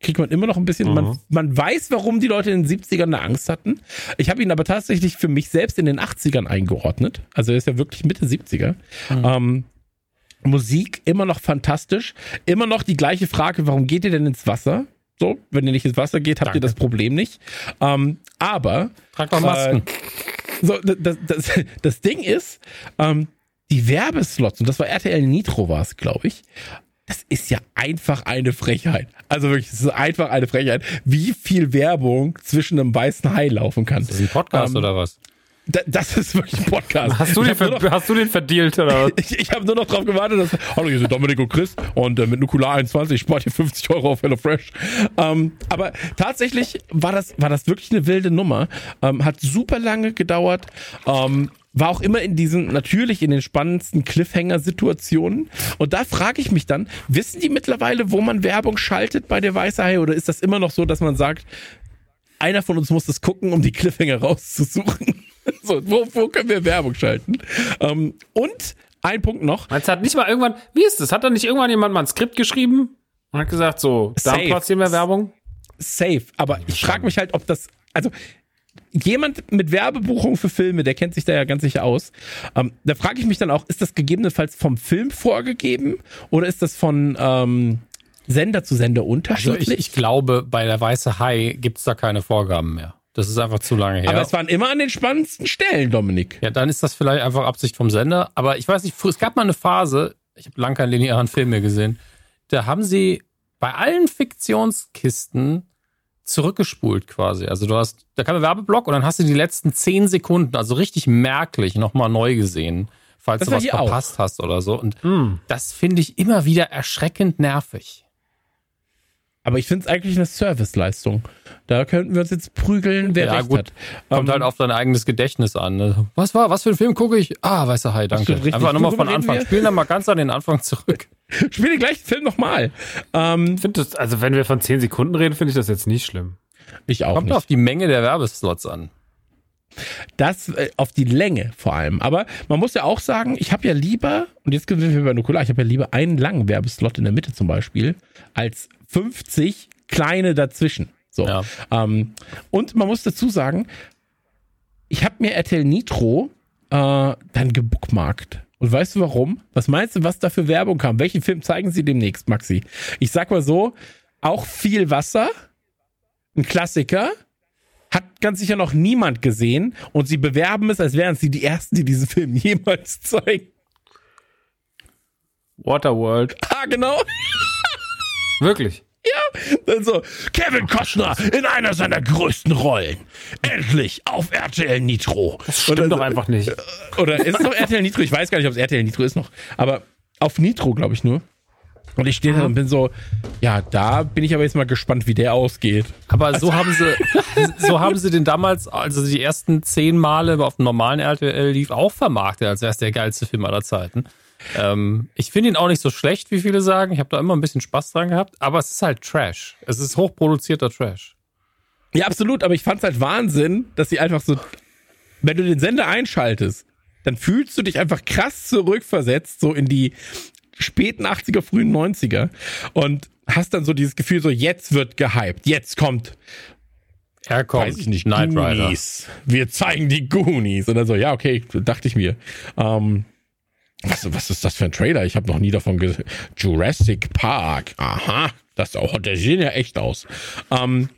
Kriegt man immer noch ein bisschen, man, man weiß, warum die Leute in den 70ern eine Angst hatten. Ich habe ihn aber tatsächlich für mich selbst in den 80ern eingeordnet. Also er ist ja wirklich Mitte 70er. Ähm, Musik immer noch fantastisch. Immer noch die gleiche Frage, warum geht ihr denn ins Wasser? So, wenn ihr nicht ins Wasser geht, habt ihr Danke. das Problem nicht. Ähm, aber Trag doch Masken. so, das, das, das Ding ist, ähm, die Werbeslots, und das war RTL Nitro war es, glaube ich, das ist ja einfach eine Frechheit. Also wirklich, es ist einfach eine Frechheit, wie viel Werbung zwischen einem weißen Hai laufen kann. Das ist ein Podcast Ähm, oder was? Da, das ist wirklich ein Podcast. Hast du, den, ver hast du den verdealt oder was? ich, ich habe nur noch drauf gewartet, dass. Hallo, hier sind Dominik und Chris und äh, mit Nukular 21 spart ihr 50 Euro auf HelloFresh. Ähm, aber tatsächlich war das, war das wirklich eine wilde Nummer. Ähm, hat super lange gedauert. Ähm, war auch immer in diesen, natürlich in den spannendsten Cliffhanger-Situationen. Und da frage ich mich dann, wissen die mittlerweile, wo man Werbung schaltet bei der Weiße Hai? Oder ist das immer noch so, dass man sagt, einer von uns muss das gucken, um die Cliffhanger rauszusuchen? So, wo, wo können wir Werbung schalten? Ähm, und ein Punkt noch. Meinst du, hat nicht mal irgendwann, wie ist das? Hat da nicht irgendwann jemand mal ein Skript geschrieben und hat gesagt, so, da platzieren wir Werbung? safe. Aber ich frage mich halt, ob das, also jemand mit Werbebuchung für Filme, der kennt sich da ja ganz sicher aus. Ähm, da frage ich mich dann auch, ist das gegebenenfalls vom Film vorgegeben oder ist das von ähm, Sender zu Sender Also unterschiedlich? ich, ich glaube, bei der Weiße Hai gibt's da keine Vorgaben mehr. Das ist einfach zu lange her. Aber es waren immer an den spannendsten Stellen, Dominik. ja, dann ist das vielleicht einfach Absicht vom Sender. Aber ich weiß nicht, es gab mal eine Phase, ich habe lange keinen linearen Film mehr gesehen, da haben sie bei allen Fiktionskisten zurückgespult quasi. Also du hast, da kam ein Werbeblock und dann hast du die letzten zehn Sekunden, also richtig merklich, nochmal neu gesehen, falls Das du was hier auch. verpasst hast oder so. Und Hm. das finde ich immer wieder erschreckend nervig. Aber ich finde es eigentlich eine Serviceleistung. Da könnten wir uns jetzt prügeln, wer Ja, recht gut. hat. Kommt Ähm, halt auf dein eigenes Gedächtnis an. Ne? Was war, was für ein Film gucke ich? Ah, weißer Hai, danke. Einfach nochmal von Anfang. wir? Spielen dann mal ganz an den Anfang zurück. Spiel den gleichen Film nochmal. Ähm, Ich finde das, also wenn wir von 10 Sekunden reden, finde ich das jetzt nicht schlimm. ich auch Kommt nicht. auf die Menge der Werbeslots an. Das äh, auf die Länge vor allem. Aber man muss ja auch sagen, ich habe ja lieber, und jetzt sind wir bei Nukular, ich habe ja lieber einen langen Werbeslot in der Mitte zum Beispiel, als 50 kleine dazwischen. So. Ja. Ähm, und man muss dazu sagen, ich habe mir RTL Nitro äh, dann gebookmarkt. Und weißt du warum? Was meinst du, was da für Werbung kam? Welchen Film zeigen sie demnächst, Maxi? Ich sag mal so, auch viel Wasser, ein Klassiker, hat ganz sicher noch niemand gesehen und sie bewerben es, als wären sie die Ersten, die diesen Film jemals zeigen. Waterworld. Ah, genau. Wirklich. Dann so, Kevin Costner in einer seiner größten Rollen. Endlich auf RTL Nitro. Das Stimmt doch einfach nicht. Oder ist es noch RTL Nitro? Ich weiß gar nicht, ob es RTL Nitro ist noch. Aber auf Nitro, glaube ich nur. Und ich stehe da und bin so, ja, da bin ich aber jetzt mal gespannt, wie der ausgeht. Aber so haben sie, so haben sie den damals, also die ersten zehn Male auf dem normalen RTL lief, auch vermarktet, als wäre es der geilste Film aller Zeiten. Ähm, ich finde ihn auch nicht so schlecht, wie viele sagen. Ich habe da immer ein bisschen Spaß dran gehabt, aber es ist halt Trash. Es ist hochproduzierter Trash. Ja, absolut, aber ich fand's halt Wahnsinn, dass sie einfach so, wenn du den Sender einschaltest, dann fühlst du dich einfach krass zurückversetzt, so in die späten 80er, frühen 90er und hast dann so dieses Gefühl, so jetzt wird gehypt, jetzt kommt, Er kommt. weiß ich nicht, Knight Rider. Goonies. Wir zeigen die Goonies. Und dann so, ja, okay, dachte ich mir. Ähm, was, was ist das für ein Trailer? Ich habe noch nie davon gehört. Jurassic Park. Aha, das auch, der sieht ja echt aus. Ähm,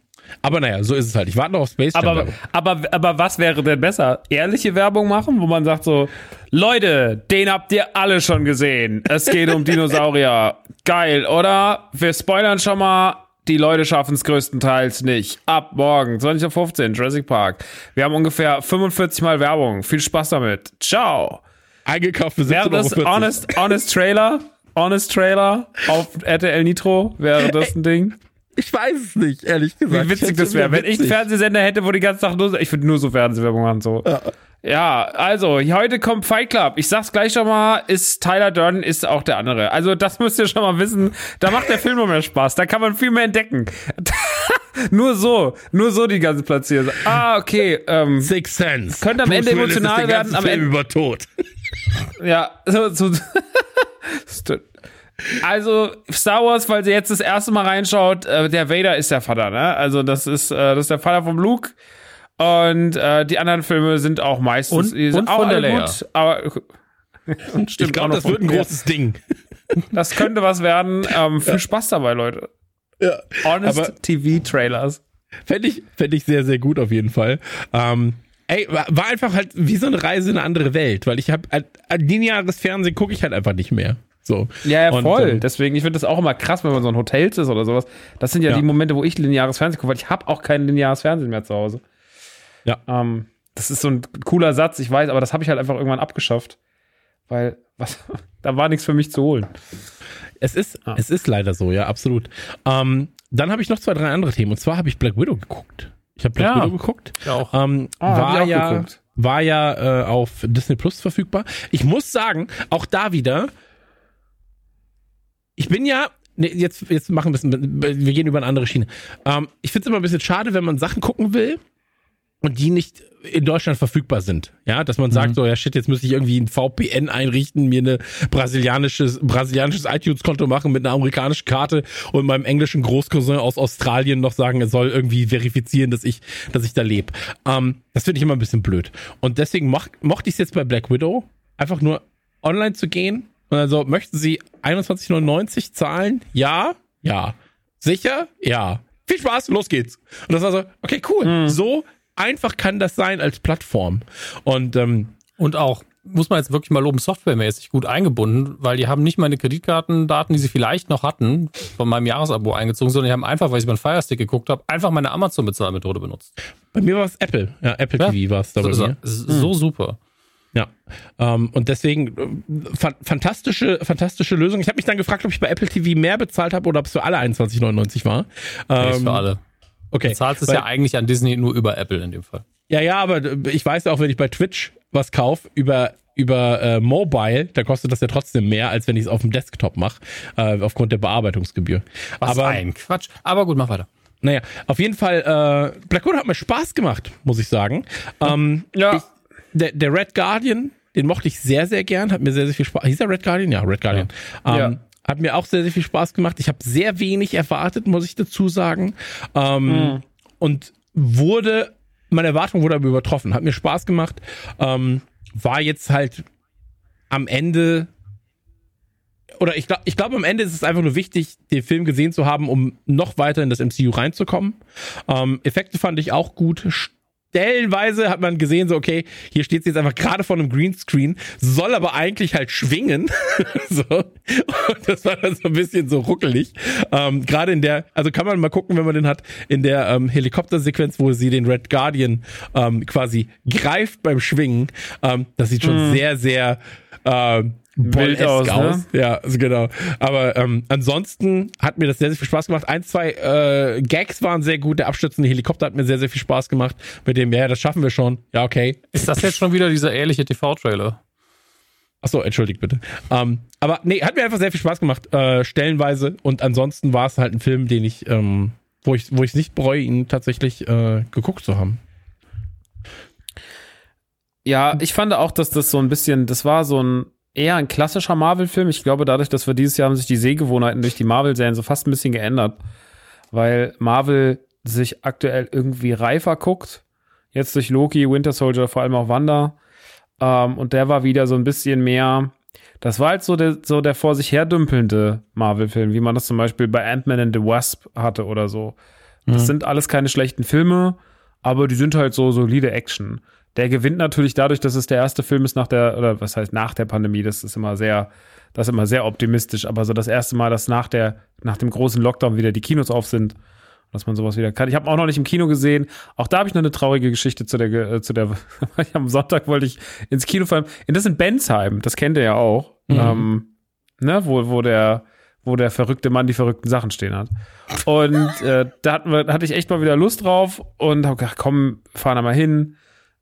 aber naja, so ist es halt. Ich warte noch auf Space Jam. Aber, aber, aber was wäre denn besser? Ehrliche Werbung machen, wo man sagt so, Leute, den habt ihr alle schon gesehen. Es geht um Dinosaurier. Geil, oder? Wir spoilern schon mal. Die Leute schaffen es größtenteils nicht. Ab morgen, 20.15 Uhr, Jurassic Park. Wir haben ungefähr 45 Mal Werbung. Viel Spaß damit. Ciao. Eingekauft für Wäre 17,40 das Euro. Honest, Honest Trailer? Honest Trailer auf RTL Nitro? Wäre das ein Ding? Ich weiß es nicht, ehrlich gesagt. Wie witzig das wäre, wenn ich einen. Fernsehsender hätte, wo die ganze Tag nur ich würde nur so Fernsehwerbung machen, so. Ja. also, heute kommt Fight Club. Ich sag's gleich schon mal, ist Tyler Durden ist auch der andere. Also, das müsst ihr schon mal wissen. Da macht der Film noch mehr Spaß. Da kann man viel mehr entdecken. nur so, nur so die ganze Platzierung. Ah, okay, ähm, Six Sense. Könnte am Bruce Ende emotional werden, am Film Ende- über Tod. Ja, so, so. Also Star Wars, weil sie jetzt das erste Mal reinschaut, äh, der Vader ist der Vater, ne? Also das ist äh, das ist der Vater vom Luke und äh, die anderen Filme sind auch meistens Und- die sind und auch von der alle gut, aber Ich glaube, das wird ein großes Ding. Das könnte was werden. Ähm, viel Spaß dabei, Leute. Ja. Honest Aber- TV Trailers. Fände ich, fänd ich sehr, sehr gut auf jeden Fall. Ähm, ey, war, einfach halt wie so eine Reise in eine andere Welt, weil ich habe lineares Fernsehen gucke ich halt einfach nicht mehr. So. Ja, ja, Und, voll. ähm, Deswegen, ich finde das auch immer krass, wenn man so in Hotels ist oder sowas. Das sind ja, Ja. die Momente, wo ich lineares Fernsehen gucke, weil ich habe auch kein lineares Fernsehen mehr zu Hause. Ja. Ähm, das ist so ein cooler Satz, ich weiß, aber das habe ich halt einfach irgendwann abgeschafft. Weil, was, da war nichts für mich zu holen. Es ist, Ah. es ist leider so, ja, absolut. Ähm, dann habe ich noch zwei, drei andere Themen. Und zwar habe ich Black Widow geguckt. Ich habe Black Ja. Widow geguckt. Ja, auch. Ähm, Ah, war, auch ja, geguckt. war ja äh, auf Disney Plus verfügbar. Ich muss sagen, auch da wieder, ich bin ja, nee, jetzt, jetzt machen wir es, wir gehen über eine andere Schiene. Ähm, ich finde es immer ein bisschen schade, wenn man Sachen gucken will und die nicht in Deutschland verfügbar sind. Ja, dass man sagt so, ja shit, jetzt müsste ich irgendwie ein VPN einrichten, mir eine brasilianisches, brasilianisches iTunes-Konto machen mit einer amerikanischen Karte und meinem englischen Großcousin aus Australien noch sagen, er soll irgendwie verifizieren, dass ich, dass ich da lebe. Ähm, das finde ich immer ein bisschen blöd. Und deswegen moch, mochte ich es jetzt bei Black Widow, einfach nur online zu gehen. Und also, möchten Sie 21,99 zahlen? Ja? Ja. Sicher? Ja. Viel Spaß, los geht's. Und das war so, okay, cool. So einfach kann das sein als Plattform. Und ähm, Und auch, muss man jetzt wirklich mal loben, softwaremäßig gut eingebunden, weil die haben nicht meine Kreditkartendaten, die sie vielleicht noch hatten, von meinem Jahresabo eingezogen, sondern die haben einfach, weil ich beim Firestick geguckt habe, einfach meine Amazon-Bezahlmethode benutzt. bei mir war es Apple. Ja, Apple Ja. TV war es da So, bei so, mir. so super. Ja. Ähm, und deswegen äh, fa fantastische, fantastische Lösung. Ich habe mich dann gefragt, ob ich bei Apple TV mehr bezahlt habe oder ob es für alle 21,99 war. Nee, ist Ähm, für alle. Okay. Du zahlst es Weil- ja eigentlich an Disney nur über Apple in dem Fall. Ja, ja, aber ich weiß ja auch, wenn ich bei Twitch was kaufe über über äh, Mobile, da kostet das ja trotzdem mehr, als wenn ich es auf dem Desktop mache, äh, aufgrund der Bearbeitungsgebühr. Was Aber ein Quatsch. Aber gut, mach weiter. naja, auf jeden Fall, äh, Black Widow hat mir Spaß gemacht, muss ich sagen. Ähm, Ja. Ich, der, der Red Guardian, den mochte ich sehr, sehr gern, hat mir sehr, sehr viel Spaß. Hieß der Red Guardian? Ja, Red Guardian. Ähm, Ja. Hat mir auch sehr, sehr viel Spaß gemacht. Ich habe sehr wenig erwartet, muss ich dazu sagen. Ähm, Und wurde, meine Erwartung wurde aber übertroffen. Hat mir Spaß gemacht. Ähm, war jetzt halt am Ende oder ich glaube, ich glaube, am Ende ist es einfach nur wichtig, den Film gesehen zu haben, um noch weiter in das MCU reinzukommen. Ähm, Effekte fand ich auch gut. Stellenweise hat man gesehen, so, okay, hier steht sie jetzt einfach gerade vor einem Greenscreen, soll aber eigentlich halt schwingen. so. Und das war dann so ein bisschen so ruckelig. Ähm, gerade in der, also kann man mal gucken, wenn man den hat, in der ähm, Helikoptersequenz, wo sie den Red Guardian ähm, quasi greift beim Schwingen. Ähm, das sieht schon sehr, sehr ähm, Wild Ball-esque aus, ne? Ja, also genau. Aber ähm, ansonsten hat mir das sehr, sehr viel Spaß gemacht. Ein, zwei äh, Gags waren sehr gut. Der abstürzende Helikopter hat mir sehr, sehr viel Spaß gemacht. Mit dem, ja, das schaffen wir schon. Ja, okay. Ist das jetzt schon wieder dieser ehrliche TV-Trailer? Achso, entschuldigt bitte. Ähm, aber nee, hat mir einfach sehr viel Spaß gemacht, äh, stellenweise. Und ansonsten war es halt ein Film, den ich, ähm, wo ich, wo ich nicht bereue, ihn tatsächlich äh, geguckt zu haben. Ja, ich fand auch, dass das so ein bisschen, das war so ein eher ein klassischer Marvel-Film. Ich glaube, dadurch, dass wir dieses Jahr haben sich die Sehgewohnheiten durch die Marvel-Serien so fast ein bisschen geändert, weil Marvel sich aktuell irgendwie reifer guckt. Jetzt durch Loki, Winter Soldier, vor allem auch Wanda. Ähm, und der war wieder so ein bisschen mehr. Das war halt so der, so der vor sich herdümpelnde Marvel-Film, wie man das zum Beispiel bei Ant-Man and the Wasp hatte oder so. Das sind alles keine schlechten Filme, aber die sind halt so solide Action. Der gewinnt natürlich dadurch, dass es der erste Film ist nach der, oder was heißt nach der Pandemie, das ist immer sehr, das ist immer sehr optimistisch, aber so das erste Mal, dass nach der, nach dem großen Lockdown wieder die Kinos auf sind, dass man sowas wieder kann. Ich habe auch noch nicht im Kino gesehen. Auch da habe ich noch eine traurige Geschichte zu der, äh, zu der, am Sonntag wollte ich ins Kino fahren. Und das in Bensheim, das kennt ihr ja auch, ähm, ne, wo, wo der, wo der verrückte Mann die verrückten Sachen stehen hat. Und äh, da hatten wir, hatte ich echt mal wieder Lust drauf und habe gedacht, komm, fahren da mal hin.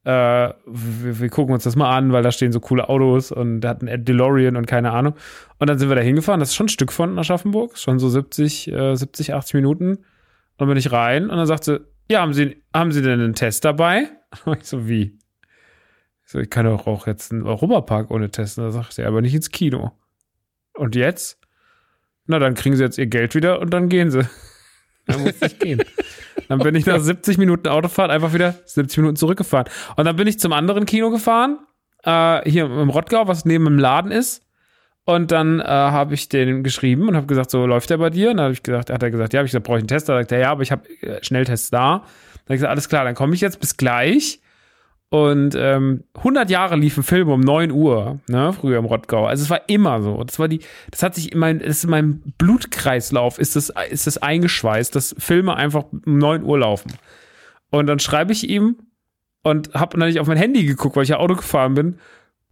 Äh, wir, wir gucken uns das mal an, weil da stehen so coole Autos und da hat ein DeLorean und keine Ahnung. Und dann sind wir da hingefahren. Das ist schon ein Stück von Aschaffenburg, schon so 70, äh, 70, 80 Minuten. Und dann bin ich rein und dann sagt sie, ja, haben Sie, haben Sie denn einen Test dabei? Und ich so, wie? Ich so, ich kann doch auch jetzt einen Europapark ohne testen. Da sagt sie, aber nicht ins Kino. Und jetzt? Na, dann kriegen sie jetzt ihr Geld wieder und dann gehen sie. Dann muss ich gehen. Dann bin ich nach 70 Minuten Autofahrt einfach wieder 70 Minuten zurückgefahren. Und dann bin ich zum anderen Kino gefahren, äh, hier im Rottgau, was neben dem Laden ist. Und dann äh, habe ich den geschrieben und habe gesagt, so läuft der bei dir? Und dann habe ich gesagt, hat er gesagt, ja, hab ich gesagt, brauche ich einen Tester? Da sagt er, ja, aber ich habe äh, Schnelltests da. Dann habe ich gesagt, alles klar, dann komme ich jetzt bis gleich. Und ähm, 100 Jahre liefen Filme um 9 Uhr, ne, früher im Rottgau. Also es war immer so. Das war die, das hat sich in mein, das in meinem Blutkreislauf ist das, ist das eingeschweißt, dass Filme einfach um 9 Uhr laufen. Und dann schreibe ich ihm und habe dann nicht auf mein Handy geguckt, weil ich ja Auto gefahren bin.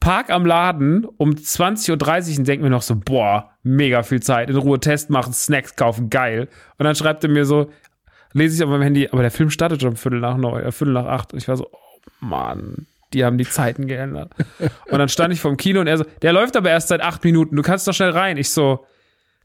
Park am Laden um 20.30 Uhr und denke mir noch so, boah, mega viel Zeit, in Ruhe Test machen, Snacks kaufen, geil. Und dann schreibt er mir so, lese ich auf meinem Handy, aber der Film startet schon um Viertel nach neun, äh, Viertel nach acht. Und ich war so, Mann, die haben die Zeiten geändert. Und dann stand ich vorm Kino und er so, der läuft aber erst seit acht Minuten, du kannst doch schnell rein. Ich so,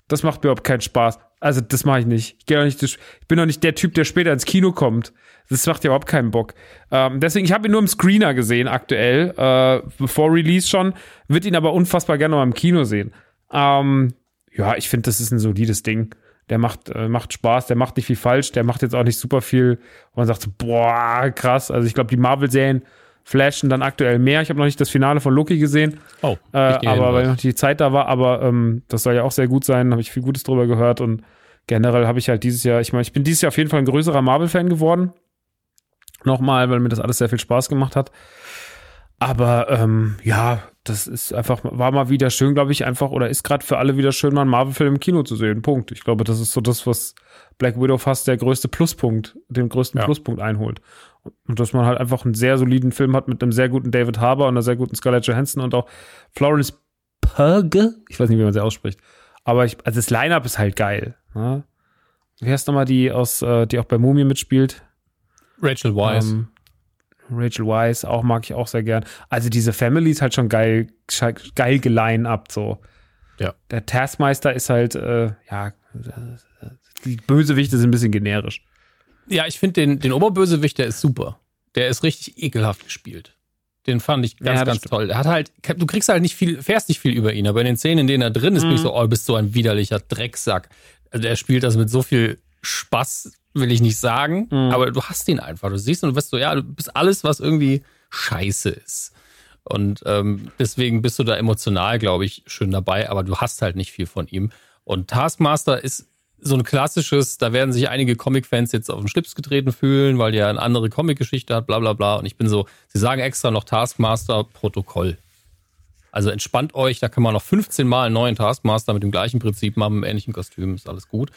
das macht mir überhaupt keinen Spaß. Also, das mache ich nicht. Ich, geh doch nicht. Ich bin doch nicht der Typ, der später ins Kino kommt. Das macht ja überhaupt keinen Bock. Ähm, deswegen, ich habe ihn nur im Screener gesehen aktuell, äh, bevor Release schon. Wird ihn aber unfassbar gerne noch im Kino sehen. Ähm, ja, ich finde, das ist ein solides Ding. Der macht, äh, macht Spaß, der macht nicht viel falsch, der macht jetzt auch nicht super viel, wo man sagt, so, boah, krass. Also ich glaube, die Marvel-Serien flashen dann aktuell mehr. Ich habe noch nicht das Finale von Loki gesehen. Oh, Äh, aber weil noch die Zeit da war, aber ähm, das soll ja auch sehr gut sein, habe ich viel Gutes drüber gehört und generell habe ich halt dieses Jahr, ich meine, ich bin dieses Jahr auf jeden Fall ein größerer Marvel-Fan geworden. Nochmal, weil mir das alles sehr viel Spaß gemacht hat. Aber ähm, ja, das ist einfach, war mal wieder schön, glaube ich, einfach, oder ist gerade für alle wieder schön, mal einen Marvel-Film im Kino zu sehen. Punkt. Ich glaube, das ist so das, was Black Widow fast der größte Pluspunkt, den größten Ja. Pluspunkt einholt. Und dass man halt einfach einen sehr soliden Film hat mit einem sehr guten David Harbour und einer sehr guten Scarlett Johansson und auch Florence Pugh. Ich weiß nicht, wie man sie ausspricht. Aber ich, also das Line-Up ist halt geil. Ne? Wie heißt nochmal die aus, äh, die auch bei Mumie mitspielt? Rachel Weisz. Ähm, Rachel Weisz auch mag ich auch sehr gern. Also diese Family ist halt schon geil, geil geline up so. Ja. Der Taskmeister ist halt, äh, ja, die Bösewichte sind ein bisschen generisch. Ja, ich finde den, den Oberbösewicht, der ist super. Der ist richtig ekelhaft gespielt. Den fand ich ganz, Ja, ganz stimmt. toll. Der hat halt, du kriegst halt nicht viel, fährst nicht viel über ihn, aber in den Szenen, in denen er drin ist, bin Mhm. ich so, oh, du bist so ein widerlicher Drecksack. Also er spielt das mit so viel Spaß, will ich nicht sagen, Mhm. aber du hast ihn einfach. Du siehst und du bist so, ja, du bist alles, was irgendwie scheiße ist. Und ähm, deswegen bist du da emotional, glaube ich, schön dabei, aber du hast halt nicht viel von ihm. Und Taskmaster ist so ein klassisches, da werden sich einige Comic-Fans jetzt auf den Schlips getreten fühlen, weil der eine andere Comic-Geschichte hat, bla bla bla. Und ich bin so, sie sagen extra noch Taskmaster-Protokoll. Also entspannt euch, da kann man noch 15 Mal einen neuen Taskmaster mit dem gleichen Prinzip machen, einem ähnlichen Kostüm, ist alles gut.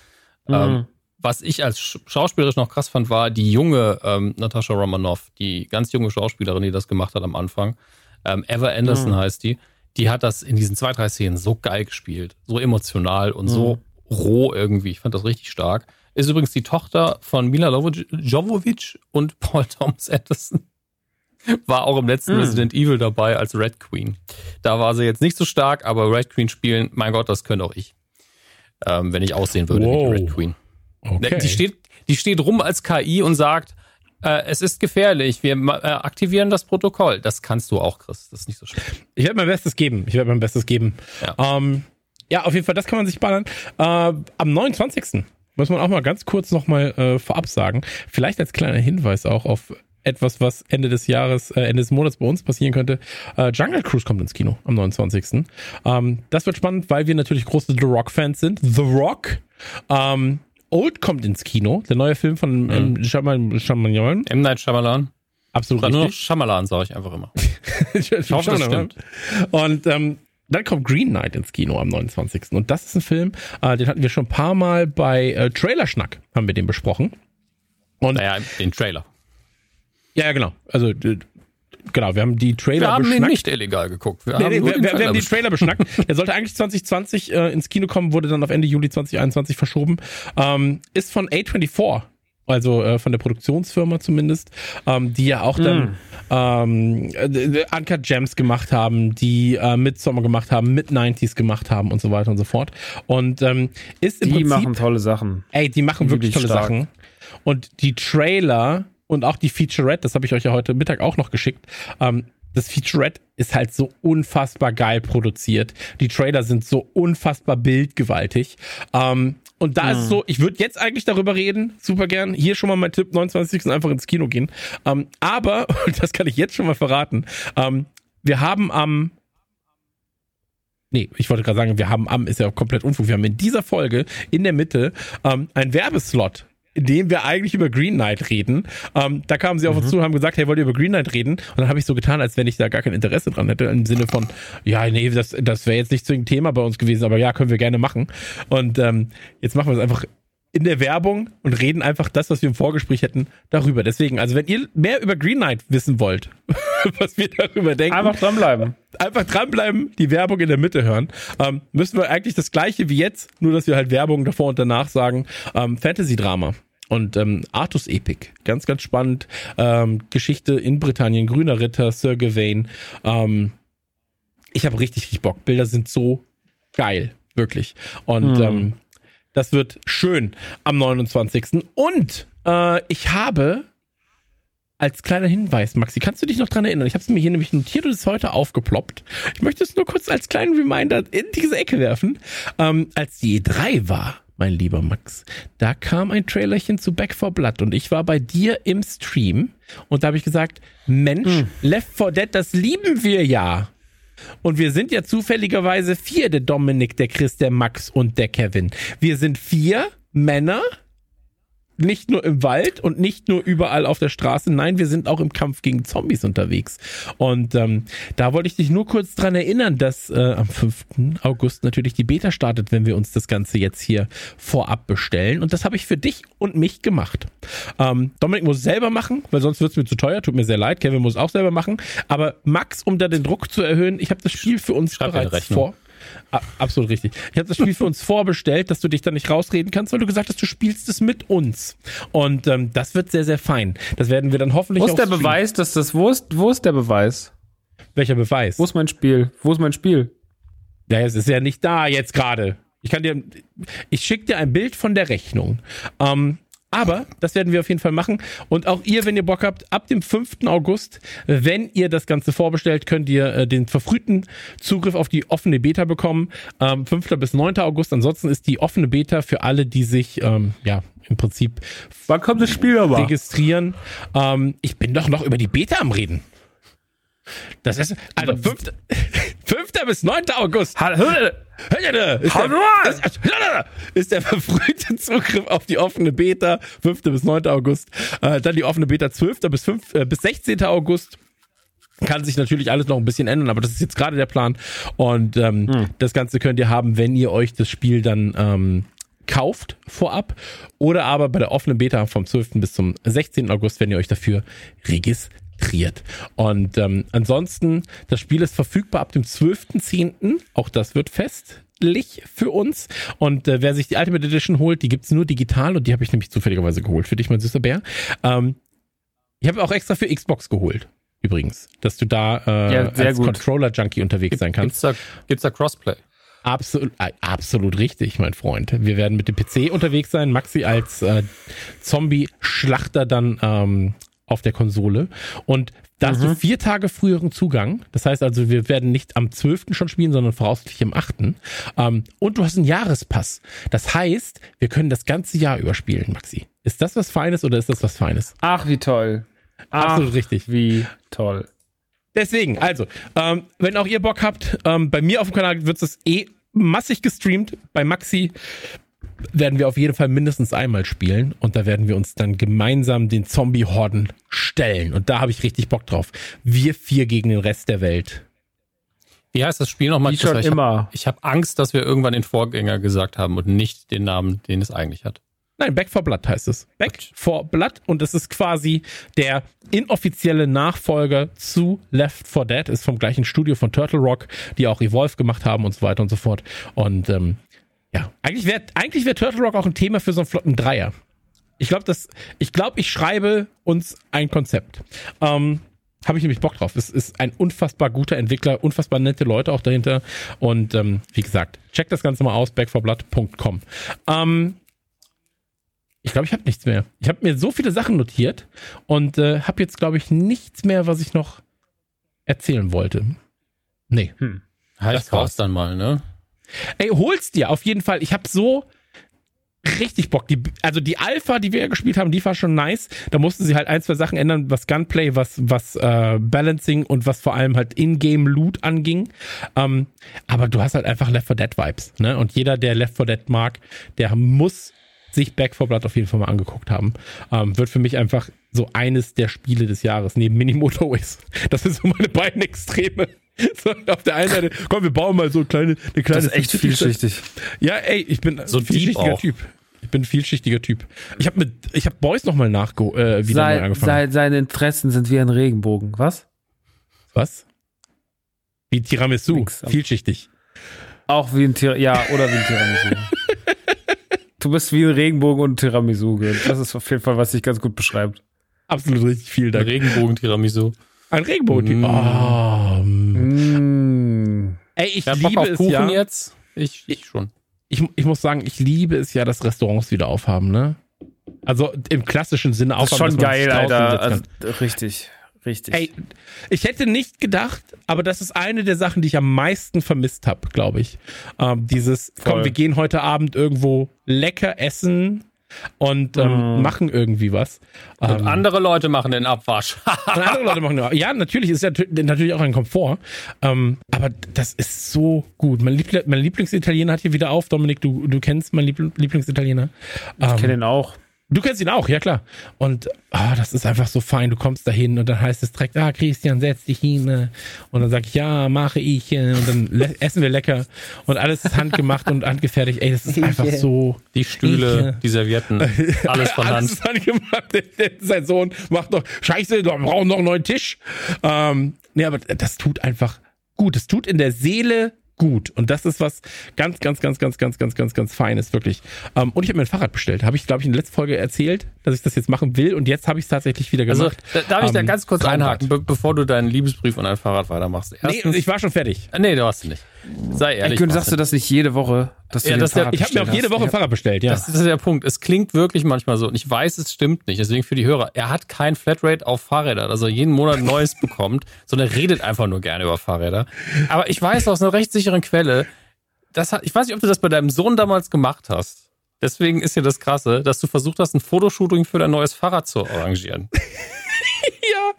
Ähm, was ich als sch- schauspielerisch noch krass fand, war die junge ähm, Natascha Romanoff, die ganz junge Schauspielerin, die das gemacht hat am Anfang. Ähm, Eva Anderson heißt die. Die hat das in diesen zwei, drei Szenen so geil gespielt, so emotional und so roh irgendwie. Ich fand das richtig stark. Ist übrigens die Tochter von Mila Jovovich und Paul Thomas Anderson. War auch im letzten Mm. Resident Evil dabei als Red Queen. Da war sie jetzt nicht so stark, aber Red Queen spielen, mein Gott, das könnte auch ich. Ähm, wenn ich aussehen würde Wow. wie die Red Queen. Okay. Die, steht, die steht rum als KI und sagt, äh, es ist gefährlich, wir äh, aktivieren das Protokoll. Das kannst du auch, Chris. Das ist nicht so schlimm. Ich werde mein Bestes geben. Ich werde mein Bestes geben. Ja. Ähm, ja, auf jeden Fall, das kann man sich ballern. Äh, am 29. muss man auch mal ganz kurz nochmal äh, vorab sagen. Vielleicht als kleiner Hinweis auch auf etwas, was Ende des Jahres, äh, Ende des Monats bei uns passieren könnte. Äh, Jungle Cruise kommt ins Kino am 29. Ähm, das wird spannend, weil wir natürlich große The Rock-Fans sind. The Rock. Ähm, Old kommt ins Kino, der neue Film von ähm, Shyamalan. Shyamalan. M. Night Shyamalan. Absolut nur noch. Shyamalan, sage ich einfach immer. ich hoffe, das stimmt. Und ähm, dann kommt Green Knight ins Kino am 29. Und das ist ein Film, äh, den hatten wir schon ein paar Mal bei äh, Trailerschnack, haben wir den besprochen. Und Naja, den Trailer. ja, ja, genau. Also genau, wir haben die Trailer Wir haben ihn beschnackt. nicht illegal geguckt. Wir Nee, haben nee, wir, den wir, Trailer haben die. Trailer beschnackt. Der sollte eigentlich 2020 äh, ins Kino kommen, wurde dann auf Ende Juli 2021 verschoben. Ähm, ist von A24, also äh, von der Produktionsfirma zumindest, ähm, die ja auch dann ähm, äh, Uncut Gems gemacht haben, die äh, Midsommar gemacht haben, Mid-90s gemacht haben und so weiter und so fort. Und ähm, ist im Die Prinzip machen tolle Sachen. Ey, die machen wirklich Wirklich tolle stark. Sachen. Und die Trailer und auch die Featurette, das habe ich euch ja heute Mittag auch noch geschickt. Ähm, das Featurette ist halt so unfassbar geil produziert. Die Trailer sind so unfassbar bildgewaltig. Ähm, und da ist es so, ich würde jetzt eigentlich darüber reden, super gern. Hier schon mal mein Tipp, 29. einfach ins Kino gehen. Ähm, aber, das kann ich jetzt schon mal verraten, ähm, wir haben am Nee, ich wollte gerade sagen, wir haben am, ist ja komplett Unfug. Wir haben in dieser Folge in der Mitte ähm, einen Werbeslot, in dem wir eigentlich über Green Knight reden. Ähm, da kamen sie auf uns zu und haben gesagt, hey, wollt ihr über Green Knight reden? Und dann habe ich so getan, als wenn ich da gar kein Interesse dran hätte, im Sinne von, ja, nee, das, das wäre jetzt nicht so ein Thema bei uns gewesen, aber ja, können wir gerne machen. Und ähm, jetzt machen wir es einfach in der Werbung und reden einfach das, was wir im Vorgespräch hätten, darüber. Deswegen, also wenn ihr mehr über Green Knight wissen wollt, was wir darüber denken, Einfach dranbleiben. einfach dranbleiben, die Werbung in der Mitte hören. Ähm, müssen wir eigentlich das gleiche wie jetzt, nur dass wir halt Werbung davor und danach sagen. Ähm, Fantasy-Drama. Und ähm, Artus Epic, ganz, ganz spannend. Ähm, Geschichte in Britannien, Grüner Ritter, Sir Gawain. Ähm, ich habe richtig, richtig Bock. Bilder sind so geil, wirklich. Und Hm. ähm, das wird schön am 29. Und äh, ich habe als kleiner Hinweis, Maxi, kannst du dich noch dran erinnern? Ich habe es mir hier nämlich notiert und es ist heute aufgeploppt. Ich möchte es nur kurz als kleinen Reminder in diese Ecke werfen. Ähm, als die E3 war, mein lieber Max, da kam ein Trailerchen zu Back 4 Blood und ich war bei dir im Stream und da habe ich gesagt, Mensch, Left 4 Dead, das lieben wir ja. Und wir sind ja zufälligerweise vier, der Dominik, der Chris, der Max und der Kevin. Wir sind vier Männer, nicht nur im Wald und nicht nur überall auf der Straße. Nein, wir sind auch im Kampf gegen Zombies unterwegs. Und ähm, da wollte ich dich nur kurz dran erinnern, dass äh, am 5. August natürlich die Beta startet, wenn wir uns das Ganze jetzt hier vorab bestellen. Und das habe ich für dich und mich gemacht. Ähm, Dominik muss es selber machen, weil sonst wird es mir zu teuer. Tut mir sehr leid. Kevin muss es auch selber machen. Aber Max, um da den Druck zu erhöhen, ich habe das Spiel für uns Schreib bereits vor. Absolut richtig. Ich habe das Spiel für uns vorbestellt, dass du dich da nicht rausreden kannst, weil du gesagt hast, du spielst es mit uns. Und ähm, das wird sehr, sehr fein. Das werden wir dann hoffentlich Wo ist der streamen. Beweis, dass das, wo ist, wo ist der Beweis? Welcher Beweis? Wo ist mein Spiel? Wo ist mein Spiel? Ja, es ist ja nicht da jetzt gerade. Ich kann dir, ich schicke dir ein Bild von der Rechnung. Ähm, aber das werden wir auf jeden Fall machen. Und auch ihr, wenn ihr Bock habt, ab dem 5. August, wenn ihr das Ganze vorbestellt, könnt ihr äh, den verfrühten Zugriff auf die offene Beta bekommen. Ähm, 5. bis 9. August. Ansonsten ist die offene Beta für alle, die sich, ähm, ja, im Prinzip Wann kommt das Spiel aber? registrieren. Ähm, ich bin doch noch über die Beta am Reden. Das ist, also 5. 5. bis 9. August. Ist der, ist, ist der verfrühte Zugriff auf die offene Beta 5. bis 9. August. Äh, dann die offene Beta 12. bis 5, äh, bis 16. August. Kann sich natürlich alles noch ein bisschen ändern, aber das ist jetzt gerade der Plan. Und ähm, das Ganze könnt ihr haben, wenn ihr euch das Spiel dann ähm, kauft vorab oder aber bei der offenen Beta vom 12. bis zum 16. August, wenn ihr euch dafür registriert. Und ähm, ansonsten, das Spiel ist verfügbar ab dem 12.10. Auch das wird festlich für uns. Und äh, wer sich die Ultimate Edition holt, die gibt's nur digital und die habe ich nämlich zufälligerweise geholt für dich, mein süßer Bär. Ähm, ich habe auch extra für Xbox geholt. Übrigens, dass du da äh, Ja, als. Controller-Junkie unterwegs sein kannst. Gibt's da, gibt's da Crossplay? Absolut, äh, absolut richtig, mein Freund. Wir werden mit dem PC unterwegs sein. Maxi als äh, Zombie-Schlachter dann ähm, auf der Konsole. Und da hast du vier Tage früheren Zugang. Das heißt also, wir werden nicht am 12. schon spielen, sondern voraussichtlich am 8. Ähm, und du hast einen Jahrespass. Das heißt, wir können das ganze Jahr überspielen, Maxi. Ist das was Feines oder ist das was Feines? Ach, wie toll. Ach, Absolut richtig. Wie toll. Deswegen, also, ähm, wenn auch ihr Bock habt, ähm, bei mir auf dem Kanal wird es eh massig gestreamt. Bei Maxi werden wir auf jeden Fall mindestens einmal spielen und da werden wir uns dann gemeinsam den Zombie-Horden stellen. Und da habe ich richtig Bock drauf. Wir vier gegen den Rest der Welt. Wie heißt das Spiel nochmal? Wie schon ich hab- immer. Ich habe Angst, dass wir irgendwann den Vorgänger gesagt haben und nicht den Namen, den es eigentlich hat. Nein, Back for Blood heißt es. Back for Blood und es ist quasi der inoffizielle Nachfolger zu Left 4 Dead, ist vom gleichen Studio von Turtle Rock, die auch Evolve gemacht haben und so weiter und so fort. Und ähm, ja, eigentlich wäre eigentlich wär Turtle Rock auch ein Thema für so einen flotten Dreier. Ich glaube, das, ich glaube, ich schreibe uns ein Konzept. Ähm, habe ich nämlich Bock drauf. Es ist ein unfassbar guter Entwickler, unfassbar nette Leute auch dahinter. Und ähm, wie gesagt, checkt das Ganze mal aus, backforblood.com. Ähm, ich glaube, ich habe nichts mehr. Ich habe mir so viele Sachen notiert und äh, habe jetzt, glaube ich, nichts mehr, was ich noch erzählen wollte. Nee. Halt, Das das war's dann mal, ne? Ey, hol's dir auf jeden Fall. Ich habe so richtig Bock. Die, also die Alpha, die wir ja gespielt haben, die war schon nice. Da mussten sie halt ein, zwei Sachen ändern, was Gunplay, was, was äh, Balancing und was vor allem halt Ingame-Loot anging. Ähm, aber du hast halt einfach Left 4 Dead Vibes. Ne? Und jeder, der Left 4 Dead mag, der muss sich Back 4 Blood auf jeden Fall mal angeguckt haben. Ähm, wird für mich einfach so eines der Spiele des Jahres, neben Mini Motorways. Das sind so meine beiden Extreme. So, auf der einen Seite, komm, wir bauen mal so eine kleine, eine kleine Das ist echt vielschichtig. ja, ey, ich bin So ein vielschichtiger. Typ. Ich bin ein vielschichtiger Typ. Ich habe mit, ich habe Boys noch mal nachge äh, wieder neu Sei, angefangen. sei, seine Interessen sind wie ein Regenbogen. Was? Was? Wie Tiramisu, Nix. vielschichtig. Auch wie ein Tir ja, oder wie ein Tiramisu. du bist wie ein Regenbogen und ein Tiramisu. Das ist auf jeden Fall, was sich ganz gut beschreibt. Absolut richtig, vielen Dank. Regenbogen-Tiramisu. Ein Regenbogen. Mm. Oh, Mm. ey, ich Bock liebe auf es Kuchen ja. jetzt? Ich, ich schon. Ich, ich muss sagen, ich liebe es ja, dass Restaurants wieder aufhaben, ne? Also im klassischen Sinne Das ist aufhaben. schon dass man sich geil, Alter. Also, richtig, richtig. Ey, ich hätte nicht gedacht, aber das ist eine der Sachen, die ich am meisten vermisst habe, glaube ich. Ähm, dieses, komm, Voll. wir gehen heute Abend irgendwo lecker essen und ähm, Mm. machen irgendwie was. Und Ähm, andere Leute machen den Abwasch. andere Leute machen ja, ja, natürlich ist ja natürlich auch ein Komfort, ähm, aber das ist so gut. Mein, Liebl mein Lieblingsitaliener hat hier wieder auf. Dominik, du, du kennst meinen Liebl Lieblingsitaliener. ich Ähm, kenne ihn auch. Du kennst ihn auch, ja klar. Und ah, das ist einfach so fein. Du kommst da hin und dann heißt es direkt, ah, Christian, setz dich hin. äh. Und dann sag ich, ja, mache ich. äh, Und dann essen wir lecker. Und alles ist handgemacht und handgefertigt. Ey, das ist einfach so. Die Stühle, Ich, äh, die Servietten, alles von Alles Hand. ist handgemacht. Sein Sohn macht noch, scheiße, wir brauchen noch einen neuen Tisch. Ähm, nee, aber das tut einfach gut. Es tut in der Seele gut. Und das ist was ganz, ganz, ganz, ganz, ganz, ganz, ganz, ganz Feines, wirklich. Ähm, und ich habe mir ein Fahrrad bestellt. Habe ich, glaube ich, in der letzten Folge erzählt, dass ich das jetzt machen will. Und jetzt habe ich es tatsächlich wieder Also, gemacht. da, darf ich da Ähm, ganz kurz Traumrad. einhaken, be bevor du deinen Liebesbrief und dein Fahrrad weitermachst? Nee, Erstens, ich war schon fertig. nee, du hast du nicht. Sei ehrlich. Ey, sagst du das nicht jede Woche, dass du Ja, das der- Ich habe mir auch jede? Woche ein Fahrrad bestellt, ja. Das ist der Punkt. Es klingt wirklich manchmal so. Und ich weiß, es stimmt nicht. Deswegen für die Hörer. Er hat kein Flatrate auf Fahrräder, dass er jeden Monat neues bekommt, sondern er redet einfach nur gerne über Fahrräder. Aber ich weiß aus einer recht sicheren Quelle, das hat, ich weiß nicht, ob du das bei deinem Sohn damals gemacht hast. Deswegen ist ja das Krasse, dass du versucht hast, ein Fotoshooting für dein neues Fahrrad zu arrangieren. ja.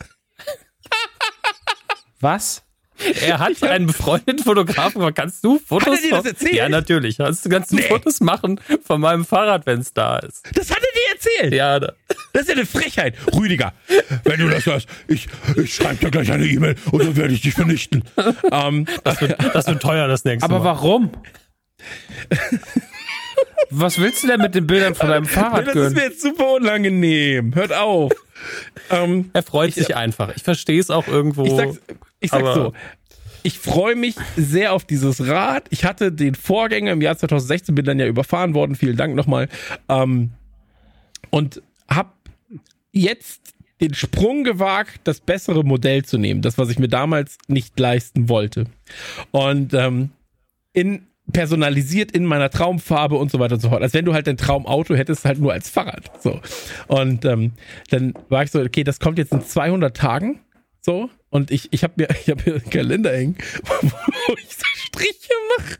Was? Er hat einen befreundeten Fotografen kannst du Fotos Hat er dir das erzählt? Ja, natürlich. Kannst, kannst du Nee. Fotos machen von meinem Fahrrad, wenn es da ist? Das hat er dir erzählt. Ja, da. Das ist ja eine Frechheit. Rüdiger, wenn du das hörst, ich, ich schreibe dir gleich eine E-Mail und dann werde ich dich vernichten. ähm, Das wird, das wird teuer das nächste Aber Mal. warum? Was willst du denn mit den Bildern von deinem Fahrrad das ist gönnen? mir jetzt super unangenehm. Hört auf. Ähm, Er freut sich einfach. Ich verstehe es auch irgendwo. ich sag's, ich sag's so. Ich freue mich sehr auf dieses Rad. Ich hatte den Vorgänger im Jahr 2016, bin dann ja überfahren worden. Vielen Dank nochmal. Ähm, und hab jetzt den Sprung gewagt, das bessere Modell zu nehmen. Das, was ich mir damals nicht leisten wollte. Und ähm, in personalisiert in meiner Traumfarbe und so weiter und so fort. Als wenn du halt dein Traumauto hättest, halt nur als Fahrrad. So. Und ähm, dann war ich so, okay, das kommt jetzt in 200 Tagen. So. Und ich, ich habe mir, ich hab mir einen Kalender hängen, wo ich so Striche mache.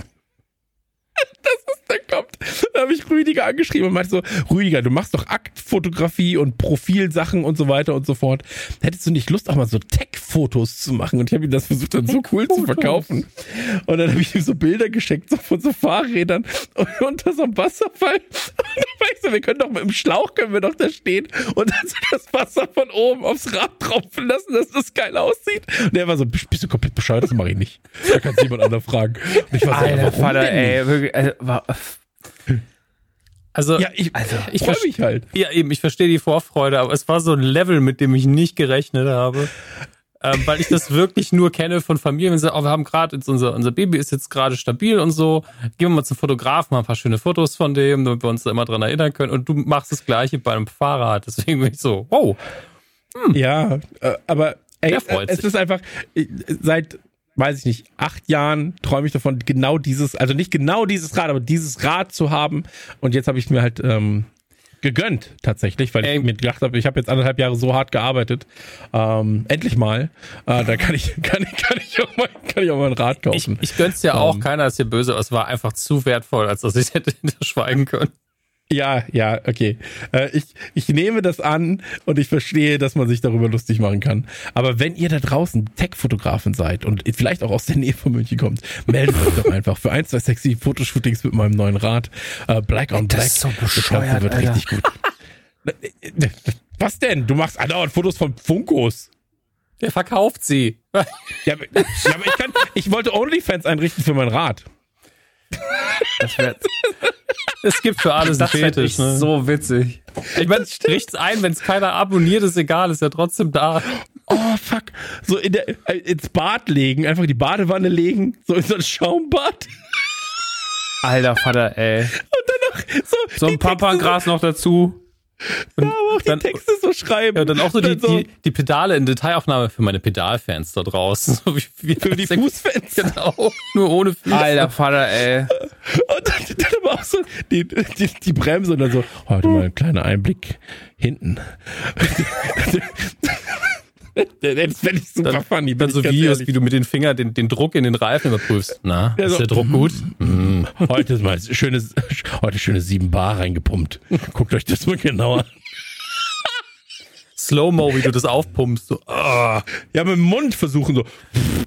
Das ist, da kommt. Da habe ich Rüdiger angeschrieben und meinte so, Rüdiger, du machst doch Aktfotografie und Profilsachen und so weiter und so fort. Hättest du nicht Lust, auch mal so Tech-Fotos zu machen? Und ich habe ihm das versucht, dann so cool zu verkaufen. Und dann habe ich ihm so Bilder geschenkt, so von so Fahrrädern und unter so einem Wasserfall. Und dann war ich so, wir können doch mit dem Schlauch, können wir doch da stehen und dann so das Wasser von oben aufs Rad tropfen lassen, dass das geil aussieht. Und er war so, bist du komplett bescheuert? Das mache ich nicht. Da kannst du jemand anderen fragen. Und ich war so, Alter, Vater, ey, wirklich, also, wa- Also, Ja, ich, Also, ich freue mich halt. ja, eben, ich verstehe die Vorfreude, aber es war so ein Level, mit dem ich nicht gerechnet habe. Ähm, weil ich das wirklich nur kenne von Familien, wenn sie sagen, oh, wir haben gerade, unser, unser Baby ist jetzt gerade stabil und so, gehen wir mal zum Fotografen, mal ein paar schöne Fotos von dem, damit wir uns da immer dran erinnern können. Und du machst das Gleiche bei einem Fahrrad. Deswegen bin ich so, wow. Ja, äh, aber ey, Der freut äh, es sich. ist einfach, äh, seit, weiß ich nicht, acht Jahren träume ich davon, genau dieses, also nicht genau dieses Rad, aber dieses Rad zu haben. Und jetzt habe ich mir halt ähm, gegönnt, tatsächlich, weil Ey. ich mir gedacht habe, ich habe jetzt anderthalb Jahre so hart gearbeitet. Ähm, endlich mal. Äh, da kann ich, kann ich, kann ich auch mal, kann ich auch mal ein Rad Ich, kaufen. ich gönn's ja auch, Ähm. keiner ist hier böse, aber es war einfach zu wertvoll, als dass ich hätte hinterschweigen können. Ja, ja, okay. Äh, ich, ich nehme das an und ich verstehe, dass man sich darüber lustig machen kann. Aber wenn ihr da draußen Tech-Fotografen seid und vielleicht auch aus der Nähe von München kommt, meldet euch doch einfach für ein, zwei sexy Fotoshootings mit meinem neuen Rad. Äh, Black on Das Black. ist so das Ganze bescheuert, wird Alter. richtig gut. Was denn? Du machst andauernd Fotos von Funkos. Der verkauft sie. Ja, aber, ja, aber ich, kann, ich wollte OnlyFans einrichten für mein Rad. Wäre Es gibt für alles einen das wär Fetisch. Ne? so witzig. Ich meine, richt's ein, wenn es keiner abonniert, ist egal, ist ja trotzdem da. Oh, fuck. So in der, äh, ins Bad legen, einfach die Badewanne legen, so in so ein Schaumbad. Alter, Vater, ey. Und dann noch so, So ein Pampangras noch dazu. So, aber auch die dann- Texte so schreiben. Ja, dann auch so die, Und dann die, die Pedale in Detailaufnahme für meine Pedalfans da draußen. So wie, wie für die Fußfans. Genau, nur ohne Füße. Alter, Vater, ey. Und dann, dann aber auch so die, die, die Bremse und dann so, heute mal ein kleiner Einblick hinten. das fände ich super funny. bin Dann so Videos, ehrlich. wie du mit den Fingern den, den Druck in den Reifen überprüfst. Na, Ja, ist so. der Druck gut? Mhm. Heute ist mal schönes, heute schöne 7 Bar reingepumpt. Guckt euch das mal genauer an. Slow-Mo, wie du das aufpumpst. So, ah. Ja, mit dem Mund versuchen so.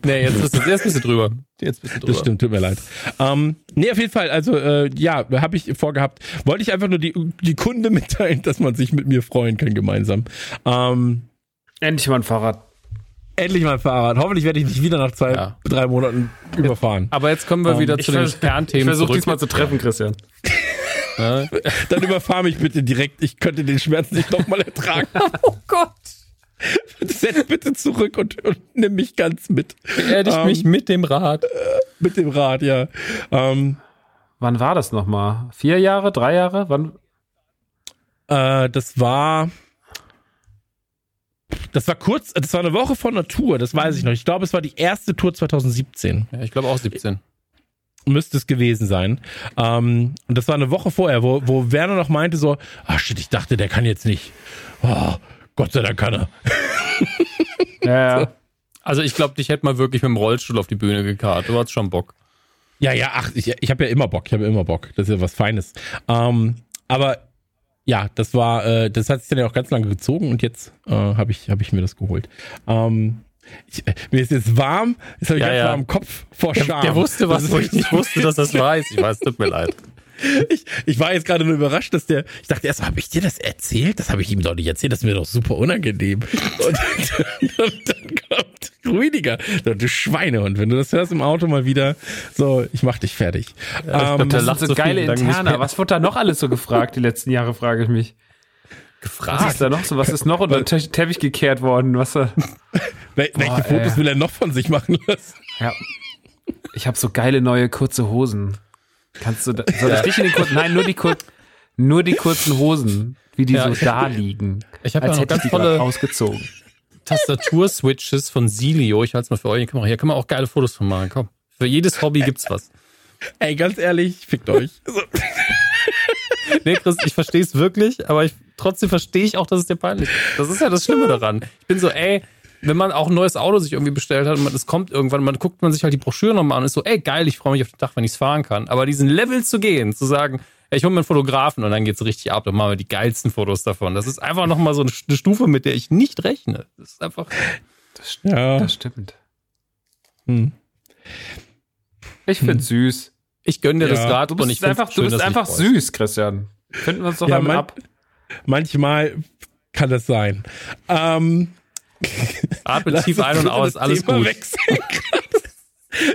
Nee, jetzt bist du, jetzt bist du drüber. Jetzt bist du drüber. Das stimmt, tut mir leid. Ähm, nee, auf jeden Fall, also äh, ja, habe ich vorgehabt. Wollte ich einfach nur die, die Kunde mitteilen, dass man sich mit mir freuen kann gemeinsam. Ähm, Endlich mal ein Fahrrad. endlich mal ein Fahrrad. Hoffentlich werde ich nicht wieder nach zwei, Ja. drei Monaten überfahren. Aber jetzt kommen wir Ähm, wieder zu den Ich Kernthemen versuche zurück. diesmal zu treffen, Christian. Dann überfahr mich bitte direkt. Ich könnte den Schmerz nicht nochmal ertragen. Oh Gott. Setz bitte zurück und, und nimm mich ganz mit. Beerdigt Ähm, mich mit dem Rad. Mit dem Rad, ja. Ähm, Wann war das nochmal? Vier Jahre, drei Jahre? Wann? äh, das war. Das war kurz, das war eine Woche vor einer Tour, das weiß ich noch. Ich glaube, es war die erste Tour 2017. Ja, ich glaube auch 17. müsste es gewesen sein. Ähm, und das war eine Woche vorher, wo, wo Werner noch meinte so, ah shit, ich dachte, der kann jetzt nicht. Oh, Gott sei Dank kann er. Ja, ja. Also ich glaube, dich hätte mal wirklich mit dem Rollstuhl auf die Bühne gekarrt. Du hast schon Bock. Ja, ja, ach, ich, ich habe ja immer Bock, ich habe ja immer Bock. Das ist ja was Feines. Ähm, aber ja, das war, äh, das hat sich dann ja auch ganz lange gezogen und jetzt äh, habe ich, hab ich mir das geholt. Ähm, ich, äh, mir ist jetzt warm, jetzt habe ich Ja, ganz ja. warm Kopf vor Scham. Der wusste was, wo ich nicht wusste, dass das weiß. Ich weiß, tut mir leid. Ich, ich war jetzt gerade nur überrascht, dass der. Ich dachte erst, habe ich dir das erzählt? Das habe ich ihm doch nicht erzählt. Das ist mir doch super unangenehm. Und dann, dann kommt Rüdiger. Du Schweinehund, wenn du das hörst im Auto mal wieder. So, ich mach dich fertig. glaub, ähm, Das sind so so geile mehr. Was wurde da noch alles so gefragt die letzten Jahre, frage ich mich. Was Gefragt. ist da noch so? Was ist noch unter den Te- Teppich gekehrt worden? Was da? wel welche Boah, Fotos ey. will er noch von sich machen lassen? Ja. Ich habe so geile neue kurze Hosen. Kannst du da, soll ich dich in den kurzen, nein, nur die kur nur die kurzen Hosen, wie die Ja, so ich- da liegen. Ich habe ja noch ganz tolle ausgezogen. Tastatur-Switches von Silio. Ich halte es mal für euch in die Kamera. Hier können wir auch geile Fotos von machen. Komm. Für jedes Hobby gibt's was. Ey, ganz ehrlich, fickt euch. So. Nee, Chris, ich verstehe es wirklich, aber ich, trotzdem verstehe ich auch, dass es dir peinlich ist. Das ist ja das Schlimme daran. Ich bin so, ey, wenn man auch ein neues Auto sich irgendwie bestellt hat und man, es kommt irgendwann, man guckt man sich halt die Broschüre nochmal an und ist so, ey, geil, ich freue mich auf den Tag, wenn ich es fahren kann. Aber diesen Level zu gehen, zu sagen, ey, ich hole mir einen Fotografen und dann geht's richtig ab, dann machen wir die geilsten Fotos davon. Das ist einfach nochmal so eine Stufe, mit der ich nicht rechne. Das ist einfach, Das, Ja. das stimmt. Hm. Ich find's süß. ich gönne dir Ja, das Rad Du und bist ich einfach, schön, du bist einfach süß, Christian. Finden wir uns doch Ja, damit man- ab. Manchmal kann das sein. Ähm, Atme Lass tief ein und aus, das alles Thema gut.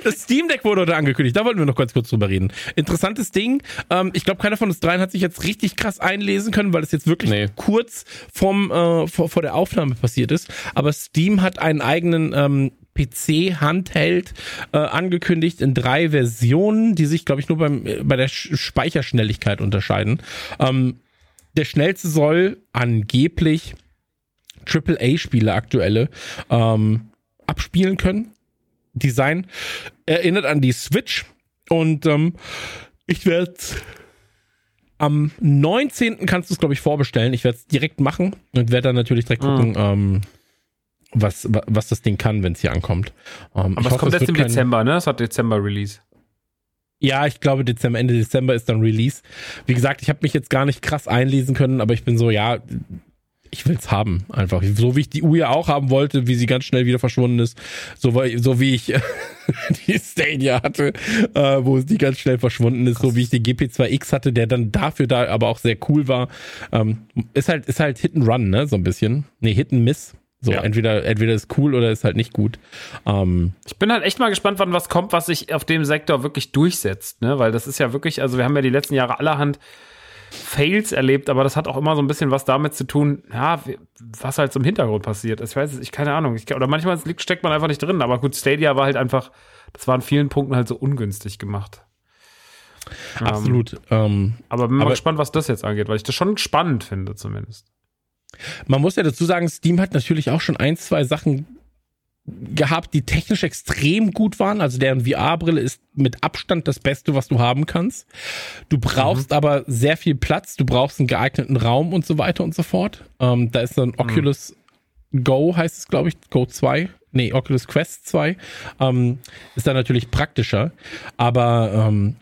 Das Steam Deck wurde heute angekündigt, da wollten wir noch ganz kurz drüber reden. Interessantes Ding. Ähm, ich glaube, keiner von uns dreien hat sich jetzt richtig krass einlesen können, weil es jetzt wirklich Nee. kurz vom, äh, vor, vor der Aufnahme passiert ist. Aber Steam hat einen eigenen ähm, PC-Handheld äh, angekündigt in drei Versionen, die sich, glaube ich, nur beim, äh, bei der Sch Speicherschnelligkeit unterscheiden. Ähm, der schnellste soll angeblich AAA-Spiele aktuelle ähm, abspielen können. Design erinnert an die Switch und ähm, ich werde am 19. kannst du es, glaube ich, vorbestellen. Ich werde es direkt machen und werde dann natürlich direkt gucken, ähm, was, wa- was das Ding kann, wenn es hier ankommt. Ähm, Aber es kommt jetzt im Dezember, ne? Es hat Dezember-Release. Ja, ich glaube, Dezember, Ende Dezember ist dann Release. Wie gesagt, ich habe mich jetzt gar nicht krass einlesen können, aber ich bin so, ja, ich will's haben, einfach. So wie ich die Uhr ja auch haben wollte, wie sie ganz schnell wieder verschwunden ist, so, so wie ich die Stadia hatte, äh, wo die ganz schnell verschwunden ist, so wie ich den GP2X hatte, der dann dafür da aber auch sehr cool war. Ähm, ist halt, ist halt Hit and Run, ne, so ein bisschen. Nee, Hit and Miss. So, Ja. entweder, entweder ist cool oder ist halt nicht gut. Ähm, Ich bin halt echt mal gespannt, wann was kommt, was sich auf dem Sektor wirklich durchsetzt, ne? Weil das ist ja wirklich, also wir haben ja die letzten Jahre allerhand Fails erlebt, aber das hat auch immer so ein bisschen was damit zu tun, ja, was halt so im Hintergrund passiert. Ich weiß es, ich keine Ahnung. Ich, oder manchmal steckt man einfach nicht drin, aber gut, Stadia war halt einfach, das war an vielen Punkten halt so ungünstig gemacht. Ähm, absolut. Ähm, aber bin mal Aber- gespannt, was das jetzt angeht, weil ich das schon spannend finde, zumindest. Man muss ja dazu sagen, Steam hat natürlich auch schon ein, zwei Sachen gehabt, die technisch extrem gut waren. Also deren VR-Brille ist mit Abstand das Beste, was du haben kannst. Du brauchst aber sehr viel Platz, du brauchst einen geeigneten Raum und so weiter und so fort. Ähm, da ist dann Oculus Go, heißt es, glaube ich, Go 2. Nee, Oculus Quest 2. Ähm, ist dann natürlich praktischer. Aber ähm,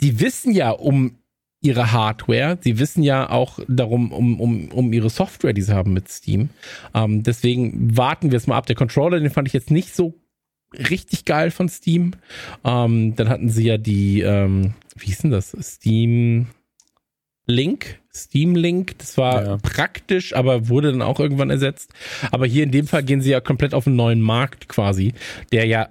die wissen ja um ihre Hardware. Sie wissen ja auch darum, um, um, um ihre Software, die sie haben mit Steam. Ähm, deswegen warten wir es mal ab. Der Controller, den fand ich jetzt nicht so richtig geil von Steam. Ähm, dann hatten sie ja die, ähm, wie hieß denn das? Steam Link. Steam Link. Das war Ja. praktisch, aber wurde dann auch irgendwann ersetzt. Aber hier in dem Fall gehen sie ja komplett auf einen neuen Markt quasi, der ja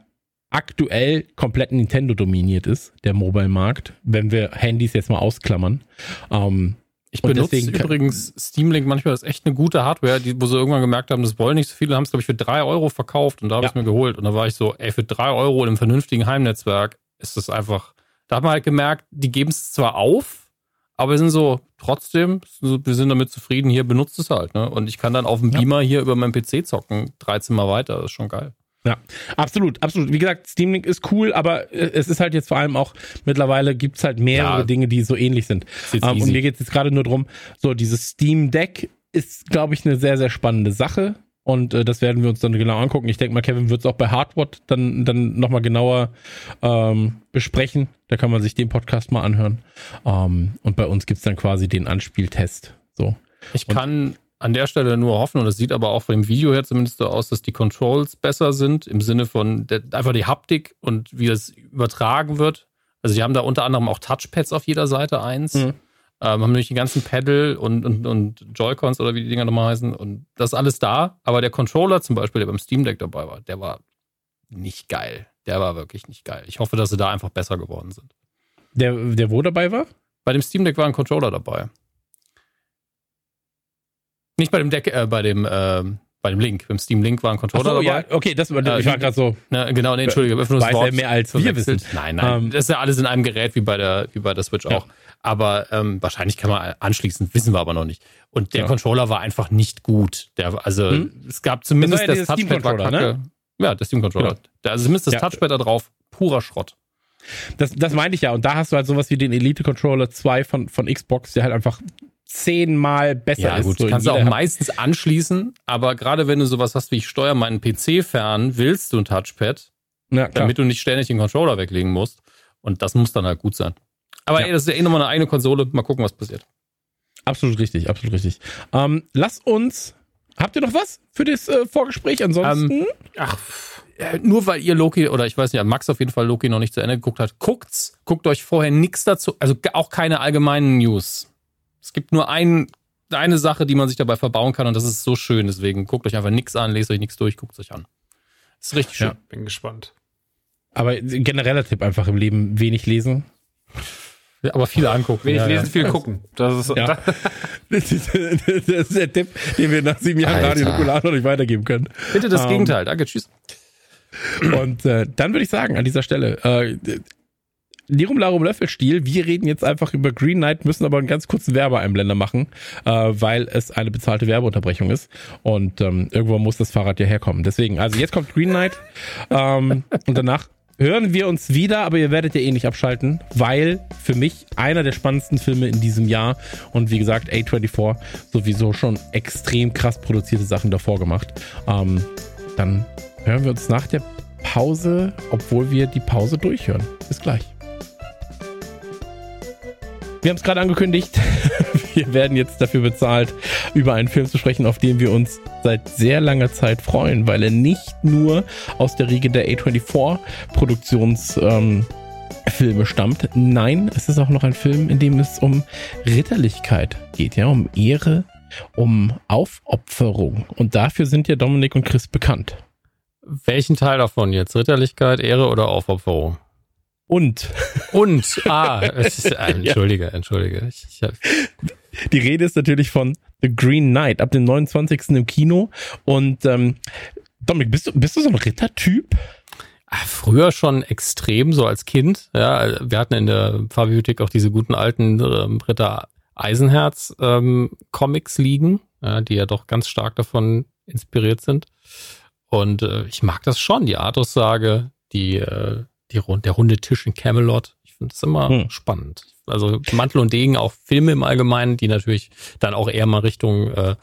aktuell komplett Nintendo dominiert ist, der Mobile-Markt, wenn wir Handys jetzt mal ausklammern. Ähm, Ich Und benutze übrigens Steam Link manchmal, das ist echt eine gute Hardware, die, wo sie irgendwann gemerkt haben, das wollen nicht so viele, haben es, glaube ich, für drei Euro verkauft und da habe ich Ja. es mir geholt. Und da war ich so, ey, für drei Euro in einem vernünftigen Heimnetzwerk ist das einfach, da hat man halt gemerkt, die geben es zwar auf, aber wir sind so, trotzdem, wir sind damit zufrieden, hier benutzt es halt, ne? Und ich kann dann auf dem Ja. Beamer hier über meinen PC zocken, 13 Mal weiter, das ist schon geil. Ja, absolut, absolut. Wie gesagt, Steam Link ist cool, aber äh, es ist halt jetzt vor allem auch, mittlerweile gibt's halt mehrere Ja. Dinge, die so ähnlich sind. Jetzt Ähm, und mir geht's jetzt gerade nur drum, so dieses Steam Deck ist, glaube ich, eine sehr, sehr spannende Sache. Und äh, das werden wir uns dann genau angucken. Ich denke mal, Kevin wird es auch bei Hardwatt dann, dann nochmal genauer ähm, besprechen. Da kann man sich den Podcast mal anhören. Ähm, und bei uns gibt's dann quasi den Anspieltest. So. Ich kann an der Stelle nur hoffen, und das sieht aber auch von dem Video her zumindest so aus, dass die Controls besser sind, im Sinne von der, einfach die Haptik und wie das übertragen wird. Also die haben da unter anderem auch Touchpads auf jeder Seite eins. Mhm. Ähm, haben nämlich die ganzen Pedal und, und, und Joy-Cons oder wie die Dinger nochmal heißen. Und das ist alles da. Aber der Controller zum Beispiel, der beim Steam Deck dabei war, der war nicht geil. Der war wirklich nicht geil. Ich hoffe, dass sie da einfach besser geworden sind. Der, der wo dabei war? Bei dem Steam Deck war ein Controller dabei. Nicht bei dem Deck, äh, bei dem, ähm, bei dem Link. Beim Steam Link war ein Controller so, dabei. ja, okay, das war, Äh, ich war gerade so, Na, genau, nee, Entschuldige, öffne das weiß er mehr als wir wissen. Nein, nein, Ähm, das ist ja alles in einem Gerät wie bei der, wie bei der Switch Ja. auch. Aber ähm, wahrscheinlich kann man anschließen, wissen wir aber noch nicht. Und der Ja. Controller war einfach nicht gut. Der, also Hm? es gab zumindest Das das, Touchpad war kacke. Ja, der Steam Controller. Genau. Da, also zumindest das. Touchpad da drauf, purer Schrott. Das, das meinte ich ja. Und da hast du halt sowas wie den Elite Controller 2 von, von Xbox, der halt einfach zehnmal besser Ja, ist. gut, so kannst du auch meistens anschließen, aber gerade wenn du sowas hast wie ich steuere meinen PC fern, willst du ein Touchpad, Ja, damit du nicht ständig den Controller weglegen musst. Und das muss dann halt gut sein. Aber Ja. ey, das ist ja eh nochmal eine eigene Konsole. Mal gucken, was passiert. Absolut richtig, absolut richtig. Ähm, lass uns. Habt ihr noch was für das äh, Vorgespräch? Ansonsten. Ach, äh, nur weil ihr Loki, oder ich weiß nicht, Max auf jeden Fall Loki noch nicht zu Ende geguckt hat, guckt's, guckt euch vorher nichts dazu, also auch keine allgemeinen News. Es gibt nur ein, eine Sache, die man sich dabei verbauen kann und das ist so schön. Deswegen guckt euch einfach nichts an, lest euch nichts durch, guckt euch an. Das ist richtig schön. Ja. Bin gespannt. aber genereller Tipp einfach im Leben wenig lesen. Ja, aber viele angucken. Wenig ja, lesen, ja. viel gucken. Das ist, Ja. Das ist, das ist der Tipp, den wir nach sieben Jahren. Radio Nukular noch nicht weitergeben können. Bitte das Ähm, Gegenteil. Danke, tschüss. Und äh, dann würde ich sagen, an dieser Stelle, äh, Lirum Larum Löffelstiel, wir reden jetzt einfach über Green Knight, müssen aber einen ganz kurzen Werbeeinblender machen, äh, weil es eine bezahlte Werbeunterbrechung ist. Und ähm, irgendwo muss das Fahrrad ja herkommen. Deswegen, also jetzt kommt Green Knight ähm, und danach hören wir uns wieder, aber ihr werdet ja eh nicht abschalten, weil für mich einer der spannendsten Filme in diesem Jahr und wie gesagt A24 sowieso schon extrem krass produzierte Sachen davor gemacht. Ähm, dann hören wir uns nach der Pause, obwohl wir die Pause durchhören. Bis gleich. Wir haben es gerade angekündigt. Wir werden jetzt dafür bezahlt, über einen Film zu sprechen, auf den wir uns seit sehr langer Zeit freuen, weil er nicht nur aus der Riege der A24-Produktionsfilme ähm, stammt. Nein, es ist auch noch ein Film, in dem es um Ritterlichkeit geht, ja, um Ehre, um Aufopferung. Und dafür sind ja Dominik und Chris bekannt. Welchen Teil davon jetzt? Ritterlichkeit, Ehre oder Aufopferung? Und Und, ah, es ist, äh, entschuldige, entschuldige. Ich, ich hab, Die Rede ist natürlich von The Green Knight ab dem 29. im Kino. Und ähm, Dominik, bist du, bist du so ein Rittertyp? Ah, Früher schon extrem, so als Kind. Ja, wir hatten in der Pfarrbibliothek auch diese guten alten ähm, Ritter Eisenherz ähm, Comics liegen, ja, die ja doch ganz stark davon inspiriert sind. Und äh, ich mag das schon, die Artussage, die, äh, die der runde Tisch in Camelot. Ich finde das immer Hm. spannend. Also Mantel und Degen, auch Filme im Allgemeinen, die natürlich dann auch eher mal Richtung äh,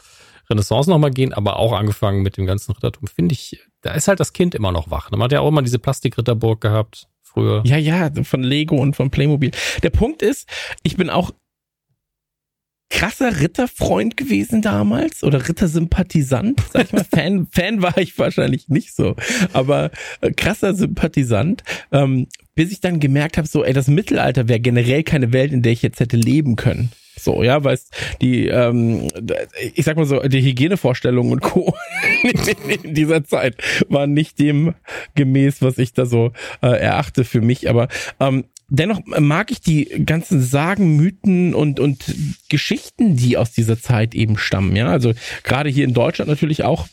Renaissance nochmal gehen, aber auch angefangen mit dem ganzen Rittertum, finde ich, da ist halt das Kind immer noch wach. Man hat ja auch immer diese Plastikritterburg gehabt früher. Ja, ja, von Lego und von Playmobil. Der Punkt ist, ich bin auch krasser Ritterfreund gewesen damals oder Rittersympathisant, sag ich mal. Fan, Fan war ich wahrscheinlich nicht so, aber äh, krasser Sympathisant, ähm, bis ich dann gemerkt habe, so, ey, das Mittelalter wäre generell keine Welt, in der ich jetzt hätte leben können. So, ja, weil die, ähm, ich sag mal so, die Hygienevorstellungen und Co. in dieser Zeit waren nicht dem gemäß, was ich da so äh, erachte für mich. Aber ähm, dennoch mag ich die ganzen Sagen, Mythen und, und Geschichten, die aus dieser Zeit eben stammen. Ja, also gerade hier in Deutschland natürlich auch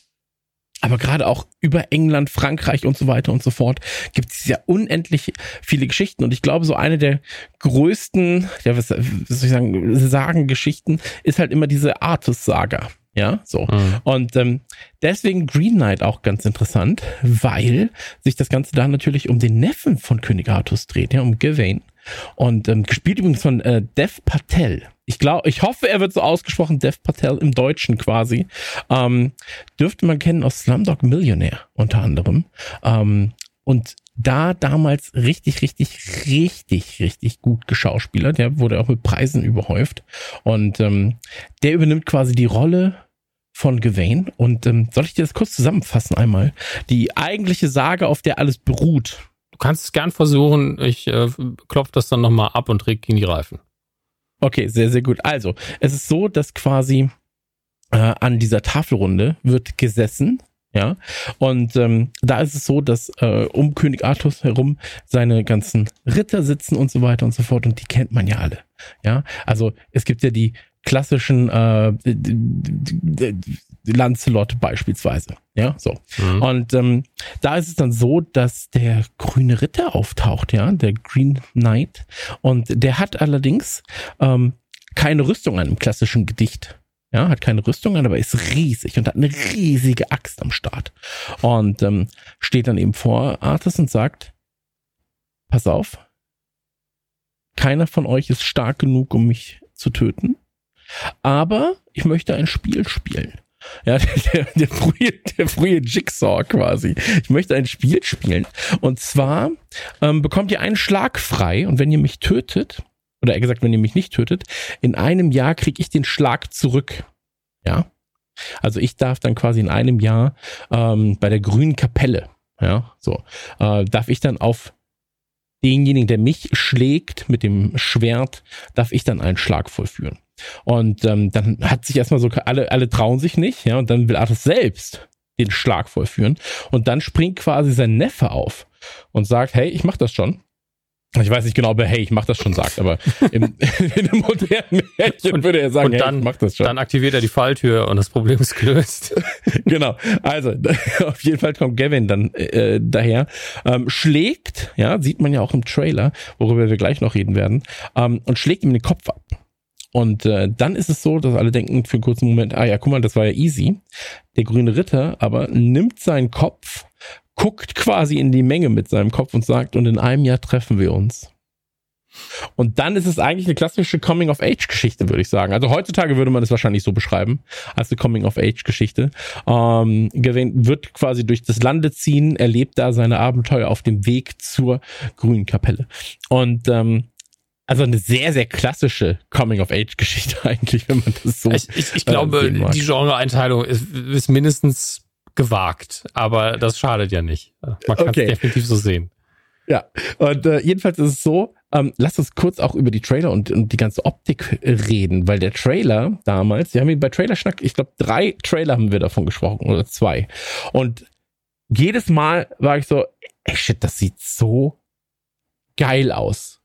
aber gerade auch über England, Frankreich und so weiter und so fort gibt es ja unendlich viele Geschichten. Und ich glaube, so eine der größten, ja, was, soll ich sagen, Sagengeschichten ist halt immer diese Artus-Saga. Ja, so. Mhm. Und ähm, deswegen Green Knight auch ganz interessant, weil sich das Ganze da natürlich um den Neffen von König Artus dreht, ja, um Gawain. Und ähm, gespielt übrigens von äh, Dev Patel. Ich glaube, ich hoffe, er wird so ausgesprochen, Dev Patel im Deutschen quasi. Ähm, dürfte man kennen aus Slumdog Millionaire unter anderem. Ähm, und da damals richtig, richtig, richtig, richtig gut geschauspielert. Der wurde auch mit Preisen überhäuft. Und ähm, der übernimmt quasi die Rolle von Gawain. Und ähm, soll ich dir das kurz zusammenfassen einmal? Die eigentliche Sage, auf der alles beruht. Du kannst es gern versuchen. Ich äh, klopfe das dann nochmal ab und reg gegen die Reifen. Okay, sehr, sehr gut. Also, es ist so, dass quasi äh, an dieser Tafelrunde wird gesessen, ja, und ähm, da ist es so, dass äh, um König Artus herum seine ganzen Ritter sitzen und so weiter und so fort und die kennt man ja alle, ja. Also es gibt ja die klassischen äh, Lancelot beispielsweise. Ja, so. Mhm. Und ähm, da ist es dann so, dass der grüne Ritter auftaucht, ja, der Green Knight. Und der hat allerdings ähm, keine Rüstung an im klassischen Gedicht. Ja, hat keine Rüstung an, aber ist riesig und hat eine riesige Axt am Start. Und ähm, steht dann eben vor Artis und sagt, pass auf, keiner von euch ist stark genug, um mich zu töten. Aber ich möchte ein Spiel spielen. Ja, der, der, frühe, der frühe Jigsaw quasi. Ich möchte ein Spiel spielen. Und zwar ähm, bekommt ihr einen Schlag frei und wenn ihr mich tötet, oder eher gesagt, wenn ihr mich nicht tötet, in einem Jahr kriege ich den Schlag zurück. Ja. Also ich darf dann quasi in einem Jahr ähm, bei der grünen Kapelle, ja, so, äh, darf ich dann auf denjenigen, der mich schlägt mit dem Schwert, darf ich dann einen Schlag vollführen. Und ähm, dann hat sich erstmal so, alle, alle trauen sich nicht, ja, und dann will Arthas selbst den Schlag vollführen. Und dann springt quasi sein Neffe auf und sagt, hey, ich mach das schon. Ich weiß nicht genau, ob er hey, ich mach das schon sagt, aber im, in einem modernen Märchen und, würde er sagen, und dann, hey, ich mach das schon. Dann aktiviert er die Falltür und das Problem ist gelöst. genau. Also auf jeden Fall kommt Gavin dann äh, daher, ähm, schlägt, ja, sieht man ja auch im Trailer, worüber wir gleich noch reden werden, ähm, und schlägt ihm den Kopf ab. Und äh, dann ist es so, dass alle denken für einen kurzen Moment, ah ja, guck mal, das war ja easy. Der grüne Ritter aber nimmt seinen Kopf, guckt quasi in die Menge mit seinem Kopf und sagt, und in einem Jahr treffen wir uns. Und dann ist es eigentlich eine klassische Coming-of-Age-Geschichte, würde ich sagen. Also heutzutage würde man das wahrscheinlich so beschreiben, als eine Coming-of-Age-Geschichte. Ähm, wird quasi durch das Lande ziehen, erlebt da seine Abenteuer auf dem Weg zur Grünen Kapelle. Und ähm, also eine sehr, sehr klassische Coming-of-Age-Geschichte eigentlich, wenn man das so. Ich, ich, ich äh, glaube, die Genre-Einteilung ist, ist mindestens gewagt, aber das schadet ja nicht. Man kann okay. es definitiv so sehen. Ja, und äh, jedenfalls ist es so, ähm, lass uns kurz auch über die Trailer und, und die ganze Optik reden, weil der Trailer damals, wir haben ihn bei Trailerschnack, ich glaube drei Trailer haben wir davon gesprochen oder zwei. Und jedes Mal war ich so, ey shit, das sieht so geil aus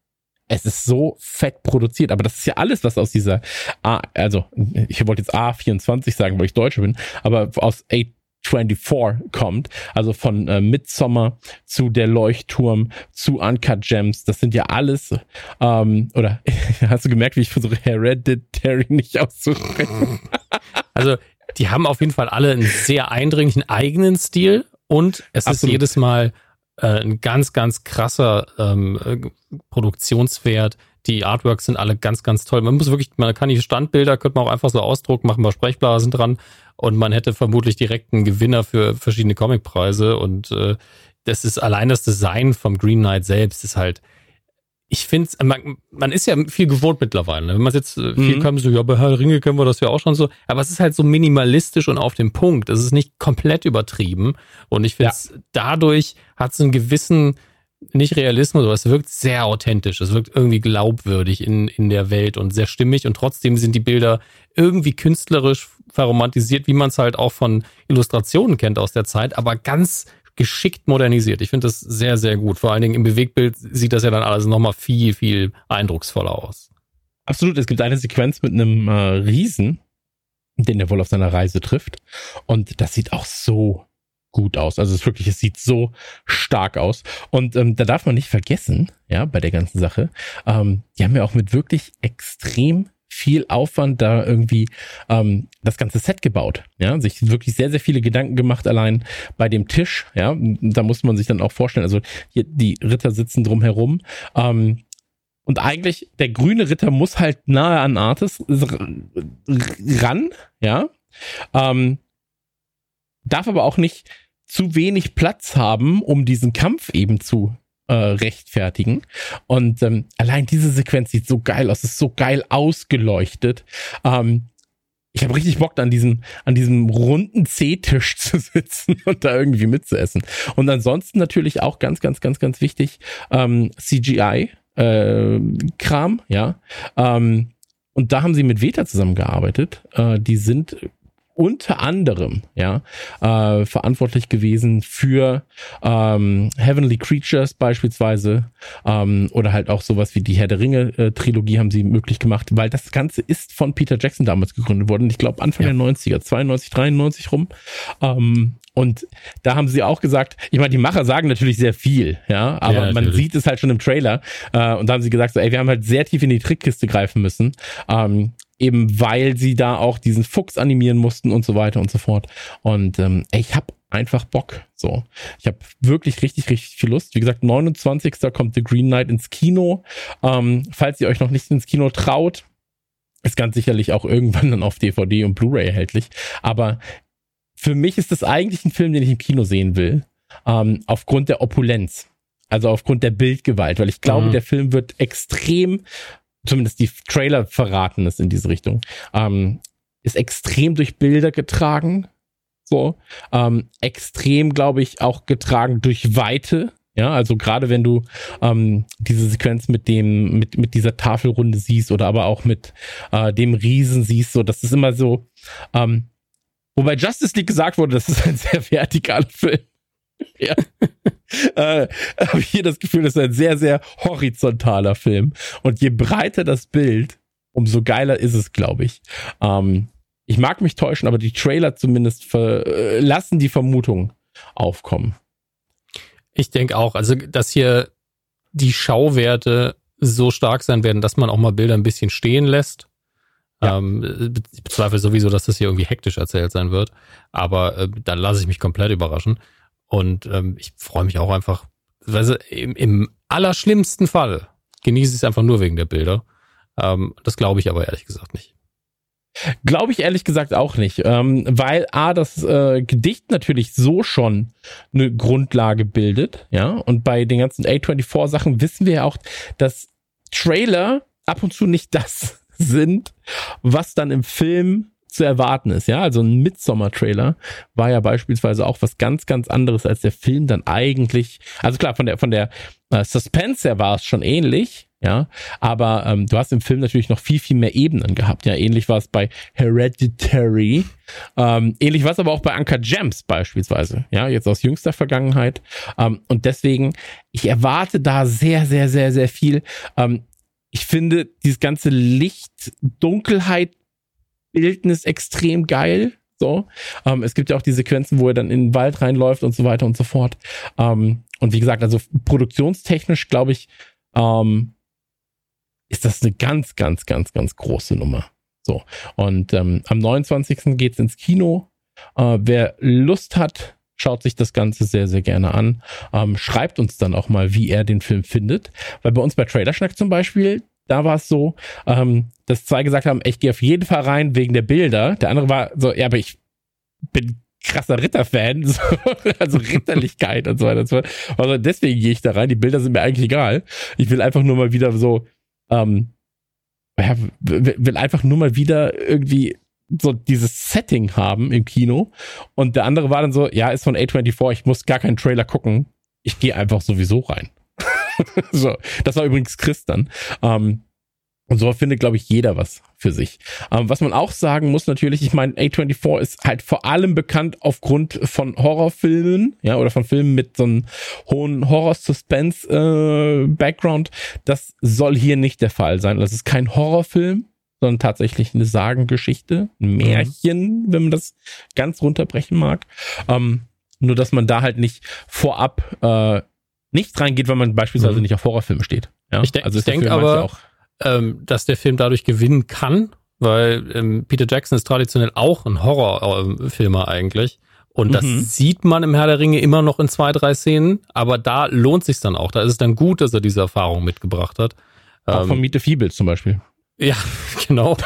es ist so fett produziert, aber das ist ja alles, was aus dieser A, also ich wollte jetzt A24 sagen, weil ich Deutsche bin, aber aus A24 kommt, also von äh, Midsommer zu der Leuchtturm zu Uncut Gems, das sind ja alles, ähm, oder hast du gemerkt, wie ich versuche Hereditary nicht auszusprechen? also die haben auf jeden Fall alle einen sehr eindringlichen eigenen Stil und es Absolut. ist jedes Mal äh, ein ganz, ganz krasser ähm, äh, Produktionswert. Die Artworks sind alle ganz, ganz toll. Man muss wirklich, man kann die Standbilder, könnte man auch einfach so ausdrucken, machen wir Sprechblasen dran und man hätte vermutlich direkt einen Gewinner für verschiedene Comicpreise und äh, das ist allein das Design vom Green Knight selbst ist halt ich finde, man, man ist ja viel gewohnt mittlerweile. Ne? Wenn man jetzt äh, viel mhm. kann, so, ja, bei Herr Ringe können wir das ja auch schon so. Aber es ist halt so minimalistisch und auf den Punkt. Es ist nicht komplett übertrieben. Und ich finde, ja. dadurch hat es einen gewissen, nicht Realismus, aber es wirkt sehr authentisch. Es wirkt irgendwie glaubwürdig in, in der Welt und sehr stimmig. Und trotzdem sind die Bilder irgendwie künstlerisch verromantisiert, wie man es halt auch von Illustrationen kennt aus der Zeit, aber ganz geschickt modernisiert. Ich finde das sehr, sehr gut. Vor allen Dingen im Bewegtbild sieht das ja dann alles nochmal viel, viel eindrucksvoller aus. Absolut. Es gibt eine Sequenz mit einem äh, Riesen, den er wohl auf seiner Reise trifft. Und das sieht auch so gut aus. Also es ist wirklich, es sieht so stark aus. Und ähm, da darf man nicht vergessen, ja, bei der ganzen Sache, ähm, die haben ja auch mit wirklich extrem viel Aufwand da irgendwie ähm, das ganze Set gebaut. Ja, sich wirklich sehr, sehr viele Gedanken gemacht allein bei dem Tisch. Ja, da muss man sich dann auch vorstellen, also hier die Ritter sitzen drumherum. Ähm, und eigentlich, der grüne Ritter muss halt nahe an Artis ran, ja. Ähm, darf aber auch nicht zu wenig Platz haben, um diesen Kampf eben zu äh, rechtfertigen. Und ähm, allein diese Sequenz sieht so geil aus, ist so geil ausgeleuchtet. Ähm, ich habe richtig Bock an diesem an diesem runden C-Tisch zu sitzen und da irgendwie mitzuessen. Und ansonsten natürlich auch ganz ganz ganz ganz wichtig ähm, CGI äh, Kram, ja. Ähm, und da haben sie mit Veta zusammengearbeitet. Äh, die sind unter anderem ja äh, verantwortlich gewesen für ähm, Heavenly Creatures beispielsweise ähm, oder halt auch sowas wie die Herr der Ringe äh, Trilogie haben sie möglich gemacht, weil das Ganze ist von Peter Jackson damals gegründet worden. Ich glaube Anfang ja. der 90er, 92, 93 rum. Ähm, und da haben sie auch gesagt, ich meine, die Macher sagen natürlich sehr viel, ja, aber ja, man sieht es halt schon im Trailer. Äh, und da haben sie gesagt, so, ey, wir haben halt sehr tief in die Trickkiste greifen müssen. Ähm, eben weil sie da auch diesen Fuchs animieren mussten und so weiter und so fort. Und ähm, ich habe einfach Bock. So, ich habe wirklich richtig, richtig viel Lust. Wie gesagt, 29. kommt The Green Knight ins Kino. Ähm, falls ihr euch noch nicht ins Kino traut, ist ganz sicherlich auch irgendwann dann auf DVD und Blu-ray erhältlich. Aber für mich ist das eigentlich ein Film, den ich im Kino sehen will, ähm, aufgrund der Opulenz. Also aufgrund der Bildgewalt, weil ich glaube, mhm. der Film wird extrem zumindest die Trailer verraten es in diese Richtung, ähm, ist extrem durch Bilder getragen. So, ähm, extrem, glaube ich, auch getragen durch Weite. Ja, also gerade wenn du ähm, diese Sequenz mit dem, mit, mit dieser Tafelrunde siehst oder aber auch mit äh, dem Riesen siehst, so, das ist immer so, ähm, wobei Justice League gesagt wurde, das ist ein sehr vertikaler Film. Ja. äh, habe ich hier das Gefühl, das ist ein sehr, sehr horizontaler Film. Und je breiter das Bild, umso geiler ist es, glaube ich. Ähm, ich mag mich täuschen, aber die Trailer zumindest ver äh, lassen die Vermutung aufkommen. Ich denke auch, also dass hier die Schauwerte so stark sein werden, dass man auch mal Bilder ein bisschen stehen lässt. Ja. Ähm, ich bezweifle sowieso, dass das hier irgendwie hektisch erzählt sein wird. Aber äh, dann lasse ich mich komplett überraschen. Und ähm, ich freue mich auch einfach, also im, im allerschlimmsten Fall genieße ich es einfach nur wegen der Bilder. Ähm, das glaube ich aber ehrlich gesagt nicht. Glaube ich ehrlich gesagt auch nicht, ähm, weil A, das äh, Gedicht natürlich so schon eine Grundlage bildet, ja, und bei den ganzen A24-Sachen wissen wir ja auch, dass Trailer ab und zu nicht das sind, was dann im Film zu erwarten ist. Ja, also ein Midsommer-Trailer war ja beispielsweise auch was ganz, ganz anderes, als der Film dann eigentlich. Also klar, von der von der äh, Suspense her war es schon ähnlich. Ja, aber ähm, du hast im Film natürlich noch viel, viel mehr Ebenen gehabt. Ja, ähnlich war es bei Hereditary. Ähm, ähnlich war es aber auch bei Anka Gems beispielsweise. Ja, jetzt aus jüngster Vergangenheit. Ähm, und deswegen, ich erwarte da sehr, sehr, sehr, sehr viel. Ähm, ich finde dieses ganze Licht, Dunkelheit, Bildnis extrem geil. So. Ähm, es gibt ja auch die Sequenzen, wo er dann in den Wald reinläuft und so weiter und so fort. Ähm, und wie gesagt, also produktionstechnisch, glaube ich, ähm, ist das eine ganz, ganz, ganz, ganz große Nummer. So. Und ähm, am 29. geht's ins Kino. Äh, wer Lust hat, schaut sich das Ganze sehr, sehr gerne an. Ähm, schreibt uns dann auch mal, wie er den Film findet. Weil bei uns bei Trailerschnack zum Beispiel, da war es so, ähm, dass zwei gesagt haben, ich gehe auf jeden Fall rein wegen der Bilder. Der andere war so, ja, aber ich bin krasser Ritterfan, so, also Ritterlichkeit und so weiter und so Also deswegen gehe ich da rein. Die Bilder sind mir eigentlich egal. Ich will einfach nur mal wieder so, ähm, ja, will einfach nur mal wieder irgendwie so dieses Setting haben im Kino. Und der andere war dann so, ja, ist von A24, ich muss gar keinen Trailer gucken. Ich gehe einfach sowieso rein. so, das war übrigens Chris dann. Ähm, und so findet, glaube ich, jeder was für sich. Ähm, was man auch sagen muss natürlich, ich meine, A24 ist halt vor allem bekannt aufgrund von Horrorfilmen, ja, oder von Filmen mit so einem hohen Horror-Suspense-Background. Äh, das soll hier nicht der Fall sein. Das ist kein Horrorfilm, sondern tatsächlich eine Sagengeschichte, ein Märchen, mhm. wenn man das ganz runterbrechen mag. Ähm, nur, dass man da halt nicht vorab äh, nicht reingeht, wenn man beispielsweise mhm. nicht auf Horrorfilme steht. Ja? Ich, de also ich denke aber, auch, ähm, dass der Film dadurch gewinnen kann, weil ähm, Peter Jackson ist traditionell auch ein Horrorfilmer eigentlich. Und das mhm. sieht man im Herr der Ringe immer noch in zwei, drei Szenen, aber da lohnt sich dann auch. Da ist es dann gut, dass er diese Erfahrung mitgebracht hat. Auch ähm, von Meet the Feebles zum Beispiel. Ja, genau.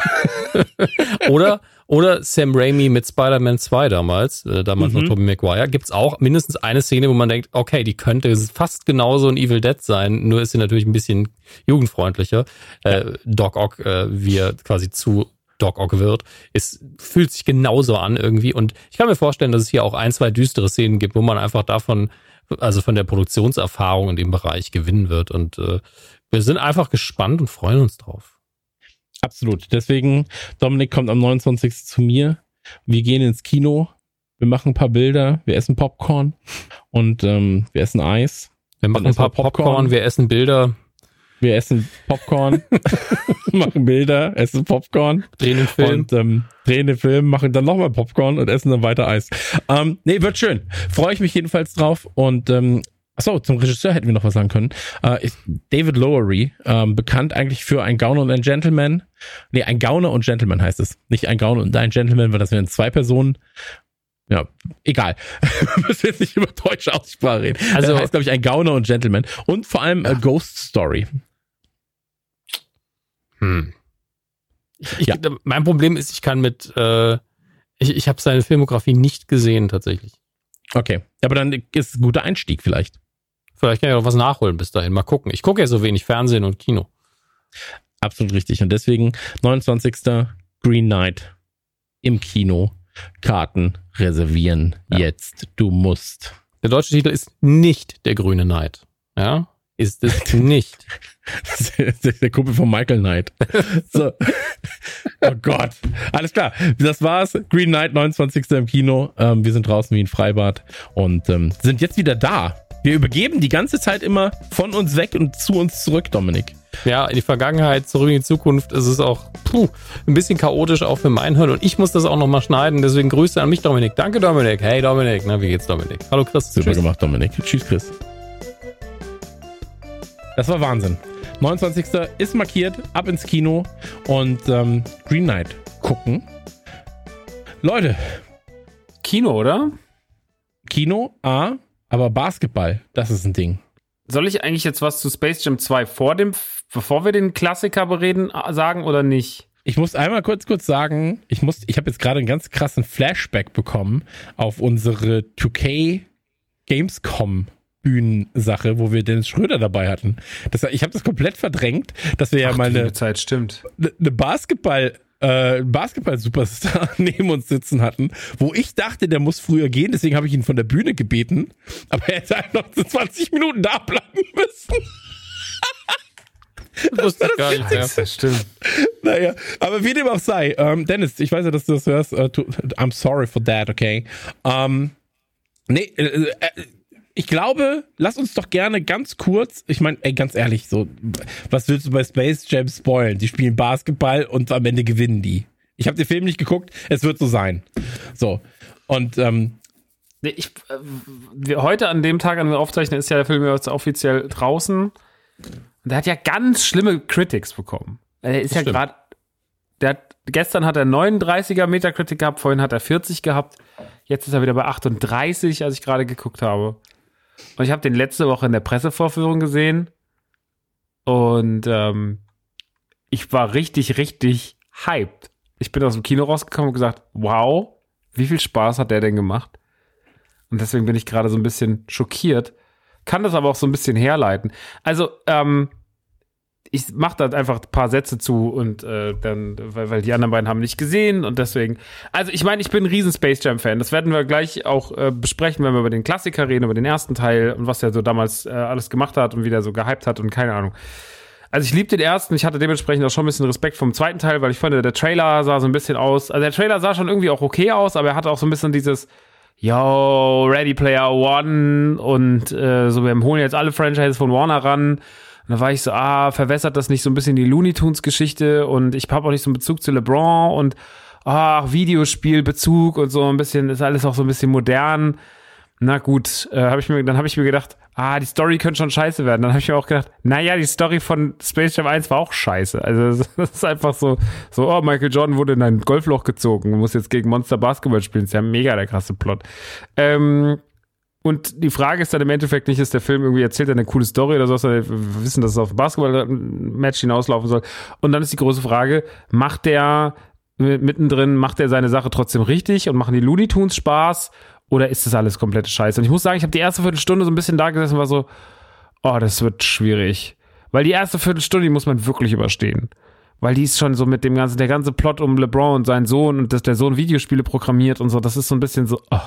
oder, oder Sam Raimi mit Spider-Man 2 damals, äh, damals mhm. noch Tobey Maguire, gibt's auch mindestens eine Szene, wo man denkt, okay, die könnte fast genauso ein Evil Dead sein, nur ist sie natürlich ein bisschen jugendfreundlicher. Äh, Doc Ock, äh, wie er quasi zu Doc Ock wird, es fühlt sich genauso an irgendwie und ich kann mir vorstellen, dass es hier auch ein, zwei düstere Szenen gibt, wo man einfach davon, also von der Produktionserfahrung in dem Bereich gewinnen wird und äh, wir sind einfach gespannt und freuen uns drauf. Absolut. Deswegen, Dominik kommt am 29. zu mir. Wir gehen ins Kino. Wir machen ein paar Bilder. Wir essen Popcorn. Und ähm, wir essen Eis. Wir machen ein paar Popcorn. Popcorn. Wir essen Bilder. Wir essen Popcorn, machen Bilder, essen Popcorn. Drehen den Film. Und ähm, drehen den Film, machen dann nochmal Popcorn und essen dann weiter Eis. Ähm, nee, wird schön. Freue ich mich jedenfalls drauf. Und ähm, Achso, zum Regisseur hätten wir noch was sagen können. Äh, ist David Lowery, ähm, bekannt eigentlich für ein Gauner und ein Gentleman. Nee, ein Gauner und Gentleman heißt es. Nicht ein Gauner und ein Gentleman, weil das wären zwei Personen. Ja, egal. wir müssen jetzt nicht über deutsche Aussprache reden. Also das heißt, glaube ich, ein Gauner und Gentleman. Und vor allem ja. a Ghost Story. Hm. Ich, ja. Mein Problem ist, ich kann mit, äh, ich, ich habe seine Filmografie nicht gesehen tatsächlich. Okay, aber dann ist ein guter Einstieg vielleicht. Vielleicht kann ich auch was nachholen bis dahin. Mal gucken. Ich gucke ja so wenig Fernsehen und Kino. Absolut richtig. Und deswegen 29. Green Knight im Kino. Karten reservieren ja. jetzt. Du musst. Der deutsche Titel ist nicht der grüne Knight. Ja? Ist es nicht. das ist der Kumpel von Michael Knight. So. Oh Gott. Alles klar. Das war's. Green Knight, 29. im Kino. Ähm, wir sind draußen wie ein Freibad und ähm, sind jetzt wieder da. Wir übergeben die ganze Zeit immer von uns weg und zu uns zurück, Dominik. Ja, in die Vergangenheit, zurück in die Zukunft ist es auch puh, ein bisschen chaotisch auch für mein Hirn und ich muss das auch nochmal schneiden. Deswegen Grüße an mich, Dominik. Danke, Dominik. Hey, Dominik. Na, wie geht's, Dominik? Hallo, Chris. Super Tschüss. gemacht, Dominik. Tschüss, Chris. Das war Wahnsinn. 29. ist markiert, ab ins Kino und ähm, Green Knight gucken. Leute. Kino, oder? Kino, A, aber Basketball, das ist ein Ding. Soll ich eigentlich jetzt was zu Space Jam 2 vor dem, bevor wir den Klassiker bereden, sagen oder nicht? Ich muss einmal kurz kurz sagen, ich muss, ich habe jetzt gerade einen ganz krassen Flashback bekommen auf unsere 2K Gamescom Bühnensache, wo wir Dennis Schröder dabei hatten. Das, ich habe das komplett verdrängt, dass wir Ach, ja mal eine, Zeit stimmt. eine Basketball äh, Basketball-Superstar neben uns sitzen hatten, wo ich dachte, der muss früher gehen, deswegen habe ich ihn von der Bühne gebeten, aber er hätte einfach noch 20 Minuten da bleiben müssen. Das wusste ich gar nicht. Ja, das stimmt. Naja, aber wie dem auch sei, ähm, Dennis, ich weiß ja, dass du das hörst. To, I'm sorry for that, okay? Ähm, nee, äh, äh, ich glaube, lass uns doch gerne ganz kurz, ich meine, ey, ganz ehrlich, so, was willst du bei Space Jam spoilen? Die spielen Basketball und am Ende gewinnen die. Ich habe den Film nicht geguckt, es wird so sein. So. Und ähm, ich, äh, heute an dem Tag, an dem wir aufzeichnen, ist ja der Film jetzt offiziell draußen. Und der hat ja ganz schlimme Critics bekommen. Er ist ja gerade, der hat, gestern hat er 39er Metacritic gehabt, vorhin hat er 40 gehabt. Jetzt ist er wieder bei 38, als ich gerade geguckt habe. Und ich habe den letzte Woche in der Pressevorführung gesehen. Und ähm, ich war richtig, richtig hyped. Ich bin aus dem Kino rausgekommen und gesagt, wow, wie viel Spaß hat der denn gemacht? Und deswegen bin ich gerade so ein bisschen schockiert. Kann das aber auch so ein bisschen herleiten. Also, ähm, ich mache da einfach ein paar Sätze zu und äh, dann, weil, weil die anderen beiden haben nicht gesehen und deswegen. Also ich meine, ich bin ein riesen Space Jam Fan. Das werden wir gleich auch äh, besprechen, wenn wir über den Klassiker reden, über den ersten Teil und was er so damals äh, alles gemacht hat und wie der so gehypt hat und keine Ahnung. also ich liebe den ersten, ich hatte dementsprechend auch schon ein bisschen Respekt vom zweiten Teil, weil ich fand, der Trailer sah so ein bisschen aus, also der Trailer sah schon irgendwie auch okay aus, aber er hatte auch so ein bisschen dieses, yo, Ready Player One und äh, so, wir holen jetzt alle Franchises von Warner ran. Und da war ich so, ah, verwässert das nicht so ein bisschen die Looney Tunes Geschichte und ich habe auch nicht so einen Bezug zu LeBron und ach, Videospielbezug und so ein bisschen, ist alles auch so ein bisschen modern. Na gut, äh, hab ich mir, dann habe ich mir gedacht, ah, die Story könnte schon scheiße werden. Dann habe ich mir auch gedacht, naja, die Story von Space Jam 1 war auch scheiße. Also das ist einfach so, so, oh, Michael Jordan wurde in ein Golfloch gezogen und muss jetzt gegen Monster Basketball spielen. Das ist ja mega der krasse Plot. Ähm, und die Frage ist dann im Endeffekt nicht, ist der Film irgendwie erzählt eine coole Story oder so, sondern wir wissen, dass es auf ein Basketball-Match hinauslaufen soll. Und dann ist die große Frage, macht der mittendrin, macht er seine Sache trotzdem richtig und machen die Looney Tunes Spaß oder ist das alles komplette Scheiße? Und ich muss sagen, ich habe die erste Viertelstunde so ein bisschen da gesessen und war so, oh, das wird schwierig. Weil die erste Viertelstunde, die muss man wirklich überstehen. Weil die ist schon so mit dem ganzen, der ganze Plot um LeBron und seinen Sohn und dass der Sohn Videospiele programmiert und so, das ist so ein bisschen so, oh,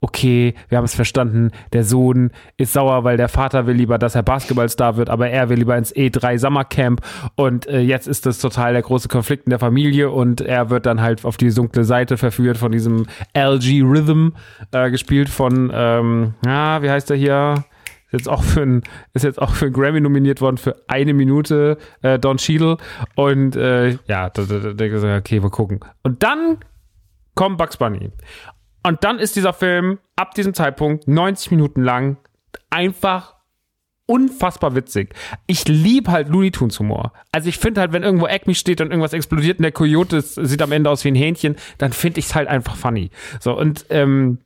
okay, wir haben es verstanden, der Sohn ist sauer, weil der Vater will lieber, dass er Basketballstar wird, aber er will lieber ins E3 Summercamp und äh, jetzt ist das total der große Konflikt in der Familie und er wird dann halt auf die dunkle Seite verführt von diesem LG Rhythm, äh, gespielt von, ähm, ja, wie heißt er hier? Ist jetzt auch für ein, ist jetzt auch für ein Grammy nominiert worden für eine Minute, äh, Don Cheadle. Und äh, ja, da, da, da, okay, wir gucken. Und dann kommt Bugs Bunny. Und dann ist dieser Film ab diesem Zeitpunkt 90 Minuten lang einfach unfassbar witzig. Ich liebe halt Looney Tunes Humor. Also ich finde halt, wenn irgendwo Acme steht und irgendwas explodiert und der Coyote sieht am Ende aus wie ein Hähnchen, dann finde ich es halt einfach funny. So und ähm,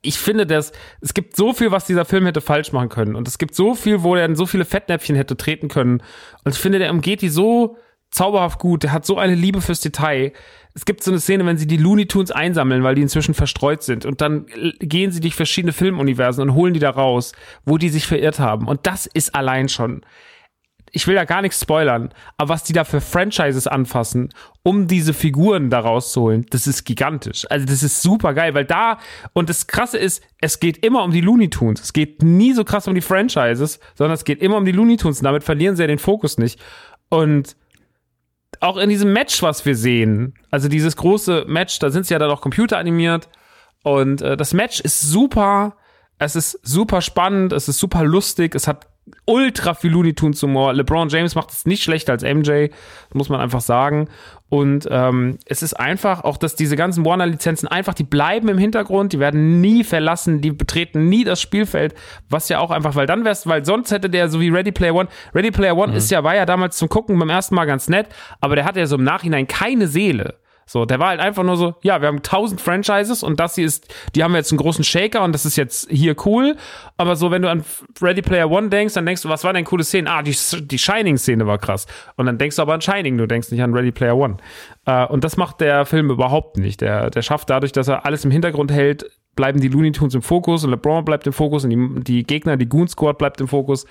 ich finde, dass es gibt so viel, was dieser Film hätte falsch machen können und es gibt so viel, wo er in so viele Fettnäpfchen hätte treten können und ich finde, der umgeht die so zauberhaft gut. Der hat so eine Liebe fürs Detail es gibt so eine Szene, wenn sie die Looney Tunes einsammeln, weil die inzwischen verstreut sind und dann gehen sie durch verschiedene Filmuniversen und holen die da raus, wo die sich verirrt haben. Und das ist allein schon. Ich will da gar nichts spoilern, aber was die da für Franchises anfassen, um diese Figuren da rauszuholen, das ist gigantisch. Also das ist super geil, weil da, und das Krasse ist, es geht immer um die Looney Tunes. Es geht nie so krass um die Franchises, sondern es geht immer um die Looney Tunes damit verlieren sie ja den Fokus nicht. Und auch in diesem Match, was wir sehen, also dieses große Match, da sind sie ja dann auch computeranimiert. Und äh, das Match ist super, es ist super spannend, es ist super lustig, es hat ultra viel Looney Tunes Humor. LeBron James macht es nicht schlechter als MJ, muss man einfach sagen. Und ähm, es ist einfach auch, dass diese ganzen Warner-Lizenzen einfach, die bleiben im Hintergrund, die werden nie verlassen, die betreten nie das Spielfeld, was ja auch einfach, weil dann wär's, weil sonst hätte der so wie Ready Player One, Ready Player One mhm. ist ja, war ja damals zum Gucken beim ersten Mal ganz nett, aber der hat ja so im Nachhinein keine Seele. So, der war halt einfach nur so, ja, wir haben tausend Franchises und das hier ist, die haben jetzt einen großen Shaker und das ist jetzt hier cool. Aber so, wenn du an Ready Player One denkst, dann denkst du, was war denn coole Szene? Ah, die, die Shining-Szene war krass. Und dann denkst du aber an Shining, du denkst nicht an Ready Player One. Äh, und das macht der Film überhaupt nicht. Der, der schafft dadurch, dass er alles im Hintergrund hält, bleiben die Looney Tunes im Fokus und LeBron bleibt im Fokus und die, die Gegner, die Goon Squad bleibt im Fokus.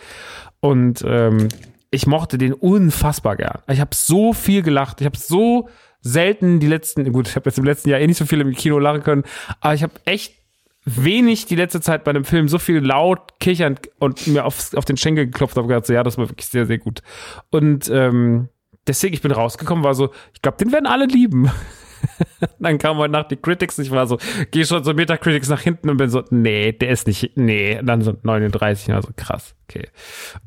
Und ähm, ich mochte den unfassbar gern. Ich habe so viel gelacht. Ich habe so selten die letzten, gut, ich habe jetzt im letzten Jahr eh nicht so viel im Kino lachen können, aber ich habe echt wenig die letzte Zeit bei einem Film so viel laut kichern und mir auf, auf den Schenkel geklopft habe, gedacht, so, ja, das war wirklich sehr, sehr gut. Und ähm, deswegen, ich bin rausgekommen, war so, ich glaube, den werden alle lieben. dann kam heute Nacht die Critics, ich war so, geh schon so Metacritics nach hinten und bin so, nee, der ist nicht, nee, und dann so 39, also krass, okay.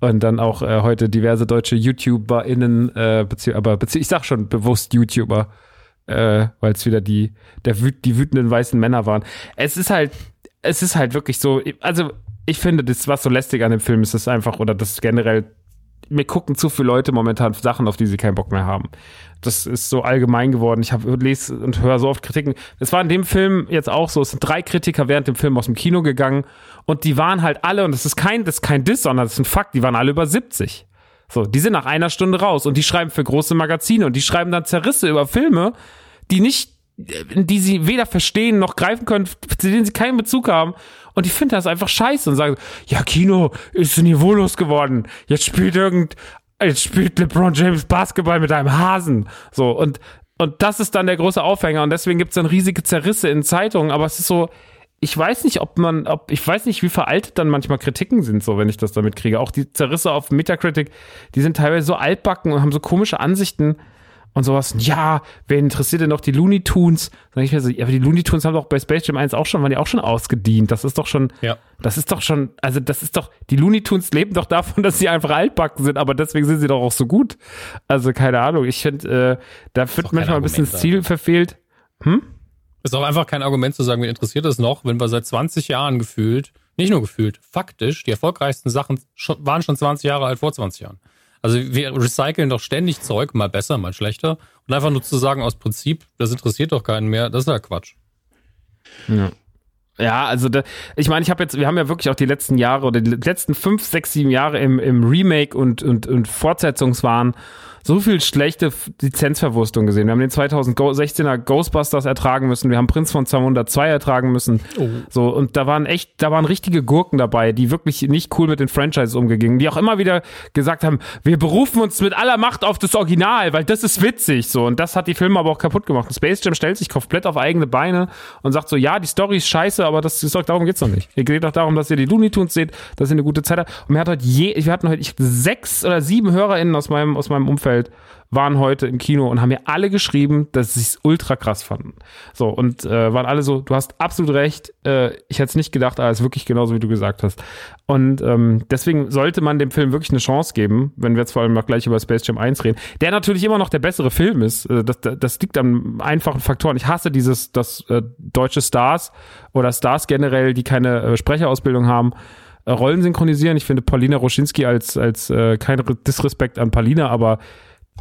Und dann auch äh, heute diverse deutsche YouTuberInnen, äh, bezieh aber bezieh ich sag schon bewusst YouTuber, äh, weil es wieder die, der wüt die wütenden weißen Männer waren. Es ist halt, es ist halt wirklich so, also ich finde, das, was so lästig an dem Film ist, ist einfach, oder das generell mir gucken zu viele Leute momentan Sachen, auf die sie keinen Bock mehr haben. Das ist so allgemein geworden. Ich lese und höre so oft Kritiken. Es war in dem Film jetzt auch so. Es sind drei Kritiker während dem Film aus dem Kino gegangen und die waren halt alle und das ist kein, das ist kein Diss, sondern das ist ein Fakt. Die waren alle über 70. So, die sind nach einer Stunde raus und die schreiben für große Magazine und die schreiben dann Zerrisse über Filme, die nicht, die sie weder verstehen noch greifen können, zu denen sie keinen Bezug haben. Und die finden das einfach scheiße und sagen, ja, Kino ist niveaulos geworden. Jetzt spielt irgend, jetzt spielt LeBron James Basketball mit einem Hasen. So, und, und das ist dann der große Aufhänger. Und deswegen gibt es dann riesige Zerrisse in Zeitungen. Aber es ist so, ich weiß nicht, ob man, ob, ich weiß nicht, wie veraltet dann manchmal Kritiken sind, so, wenn ich das damit kriege. Auch die Zerrisse auf Metacritic, die sind teilweise so altbacken und haben so komische Ansichten und sowas. Ja, wer interessiert denn noch die Looney Tunes? Sag ich mir so, ja, aber die Looney Tunes haben doch bei Space Jam 1 auch schon, waren die auch schon ausgedient. Das ist doch schon, Ja. das ist doch schon, also das ist doch, die Looney Tunes leben doch davon, dass sie einfach altbacken sind, aber deswegen sind sie doch auch so gut. Also keine Ahnung, ich finde, äh, da wird manchmal ein bisschen das Ziel verfehlt. Ist auch einfach kein Argument zu sagen, wen interessiert das noch, wenn wir seit 20 Jahren gefühlt, nicht nur gefühlt, faktisch, die erfolgreichsten Sachen schon, waren schon 20 Jahre alt vor 20 Jahren. Also wir recyceln doch ständig Zeug, mal besser, mal schlechter. Und einfach nur zu sagen, aus Prinzip, das interessiert doch keinen mehr, das ist ja Quatsch. Ja. Ja, also da, ich meine, ich habe jetzt, wir haben ja wirklich auch die letzten Jahre oder die letzten fünf, sechs, sieben Jahre im, im Remake und, und, und Fortsetzungswahn so viel schlechte Lizenzverwurstung gesehen. Wir haben den 2016er Ghostbusters ertragen müssen, wir haben Prinz von Zamunda 2 ertragen müssen. Oh. So, und da waren echt, da waren richtige Gurken dabei, die wirklich nicht cool mit den Franchises umgegangen, die auch immer wieder gesagt haben, wir berufen uns mit aller Macht auf das Original, weil das ist witzig. So, und das hat die Filme aber auch kaputt gemacht. Und Space Jam stellt sich komplett auf eigene Beine und sagt so, ja, die Story ist scheiße, aber das ist doch, darum geht's doch nicht. Es geht doch darum, dass ihr die Looney Tunes seht, dass ihr eine gute Zeit habt. Und wir hatten heute je, wir hatten heute sechs oder sieben HörerInnen aus meinem, aus meinem Umfeld waren heute im Kino und haben mir alle geschrieben, dass sie es ultra krass fanden. So, und äh, waren alle so, du hast absolut recht, äh, ich hätte es nicht gedacht, aber es ist wirklich genauso, wie du gesagt hast. Und ähm, deswegen sollte man dem Film wirklich eine Chance geben, wenn wir jetzt vor allem noch gleich über Space Jam 1 reden, der natürlich immer noch der bessere Film ist. Äh, das, das liegt an einfachen Faktoren. Ich hasse dieses, dass äh, deutsche Stars oder Stars generell, die keine äh, Sprecherausbildung haben, Rollen synchronisieren. Ich finde Paulina Roschinski als, als äh, kein Re- Disrespekt an Paulina, aber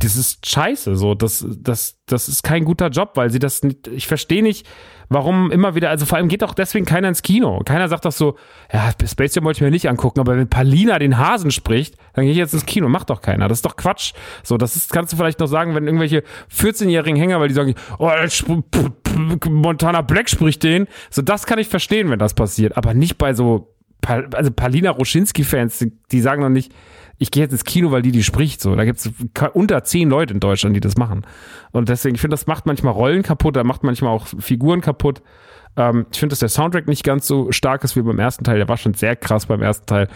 das ist scheiße. So, das, das, das ist kein guter Job, weil sie das nicht, ich verstehe nicht, warum immer wieder, also vor allem geht auch deswegen keiner ins Kino. Keiner sagt doch so, ja, Space Jam wollte ich mir nicht angucken, aber wenn Paulina den Hasen spricht, dann gehe ich jetzt ins Kino. Macht doch keiner. Das ist doch Quatsch. So, das ist, kannst du vielleicht noch sagen, wenn irgendwelche 14-jährigen Hänger, weil die sagen, oh, Montana Black spricht den. So, das kann ich verstehen, wenn das passiert, aber nicht bei so also Palina Roschinski-Fans, die, sagen noch nicht, ich gehe jetzt ins Kino, weil die die spricht. So, da gibt es unter zehn Leute in Deutschland, die das machen. Und deswegen, ich finde, das macht manchmal Rollen kaputt, da macht manchmal auch Figuren kaputt. Ähm, ich finde, dass der Soundtrack nicht ganz so stark ist wie beim ersten Teil. Der war schon sehr krass beim ersten Teil.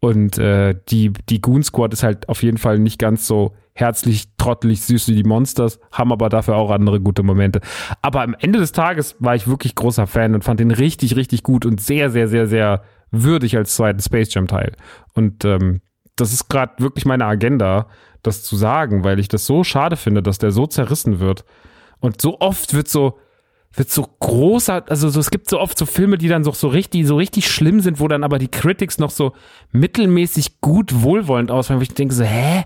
Und äh, die, die Goon Squad ist halt auf jeden Fall nicht ganz so herzlich, trottelig, süß wie die Monsters, haben aber dafür auch andere gute Momente. Aber am Ende des Tages war ich wirklich großer Fan und fand den richtig, richtig gut und sehr, sehr, sehr, sehr würdig als zweiten Space Jam Teil. Und ähm, das ist gerade wirklich meine Agenda, das zu sagen, weil ich das so schade finde, dass der so zerrissen wird. Und so oft wird so, wird so großer, also so, es gibt so oft so Filme, die dann so, so richtig, so richtig schlimm sind, wo dann aber die Critics noch so mittelmäßig gut wohlwollend ausfallen, wo ich denke so, hä?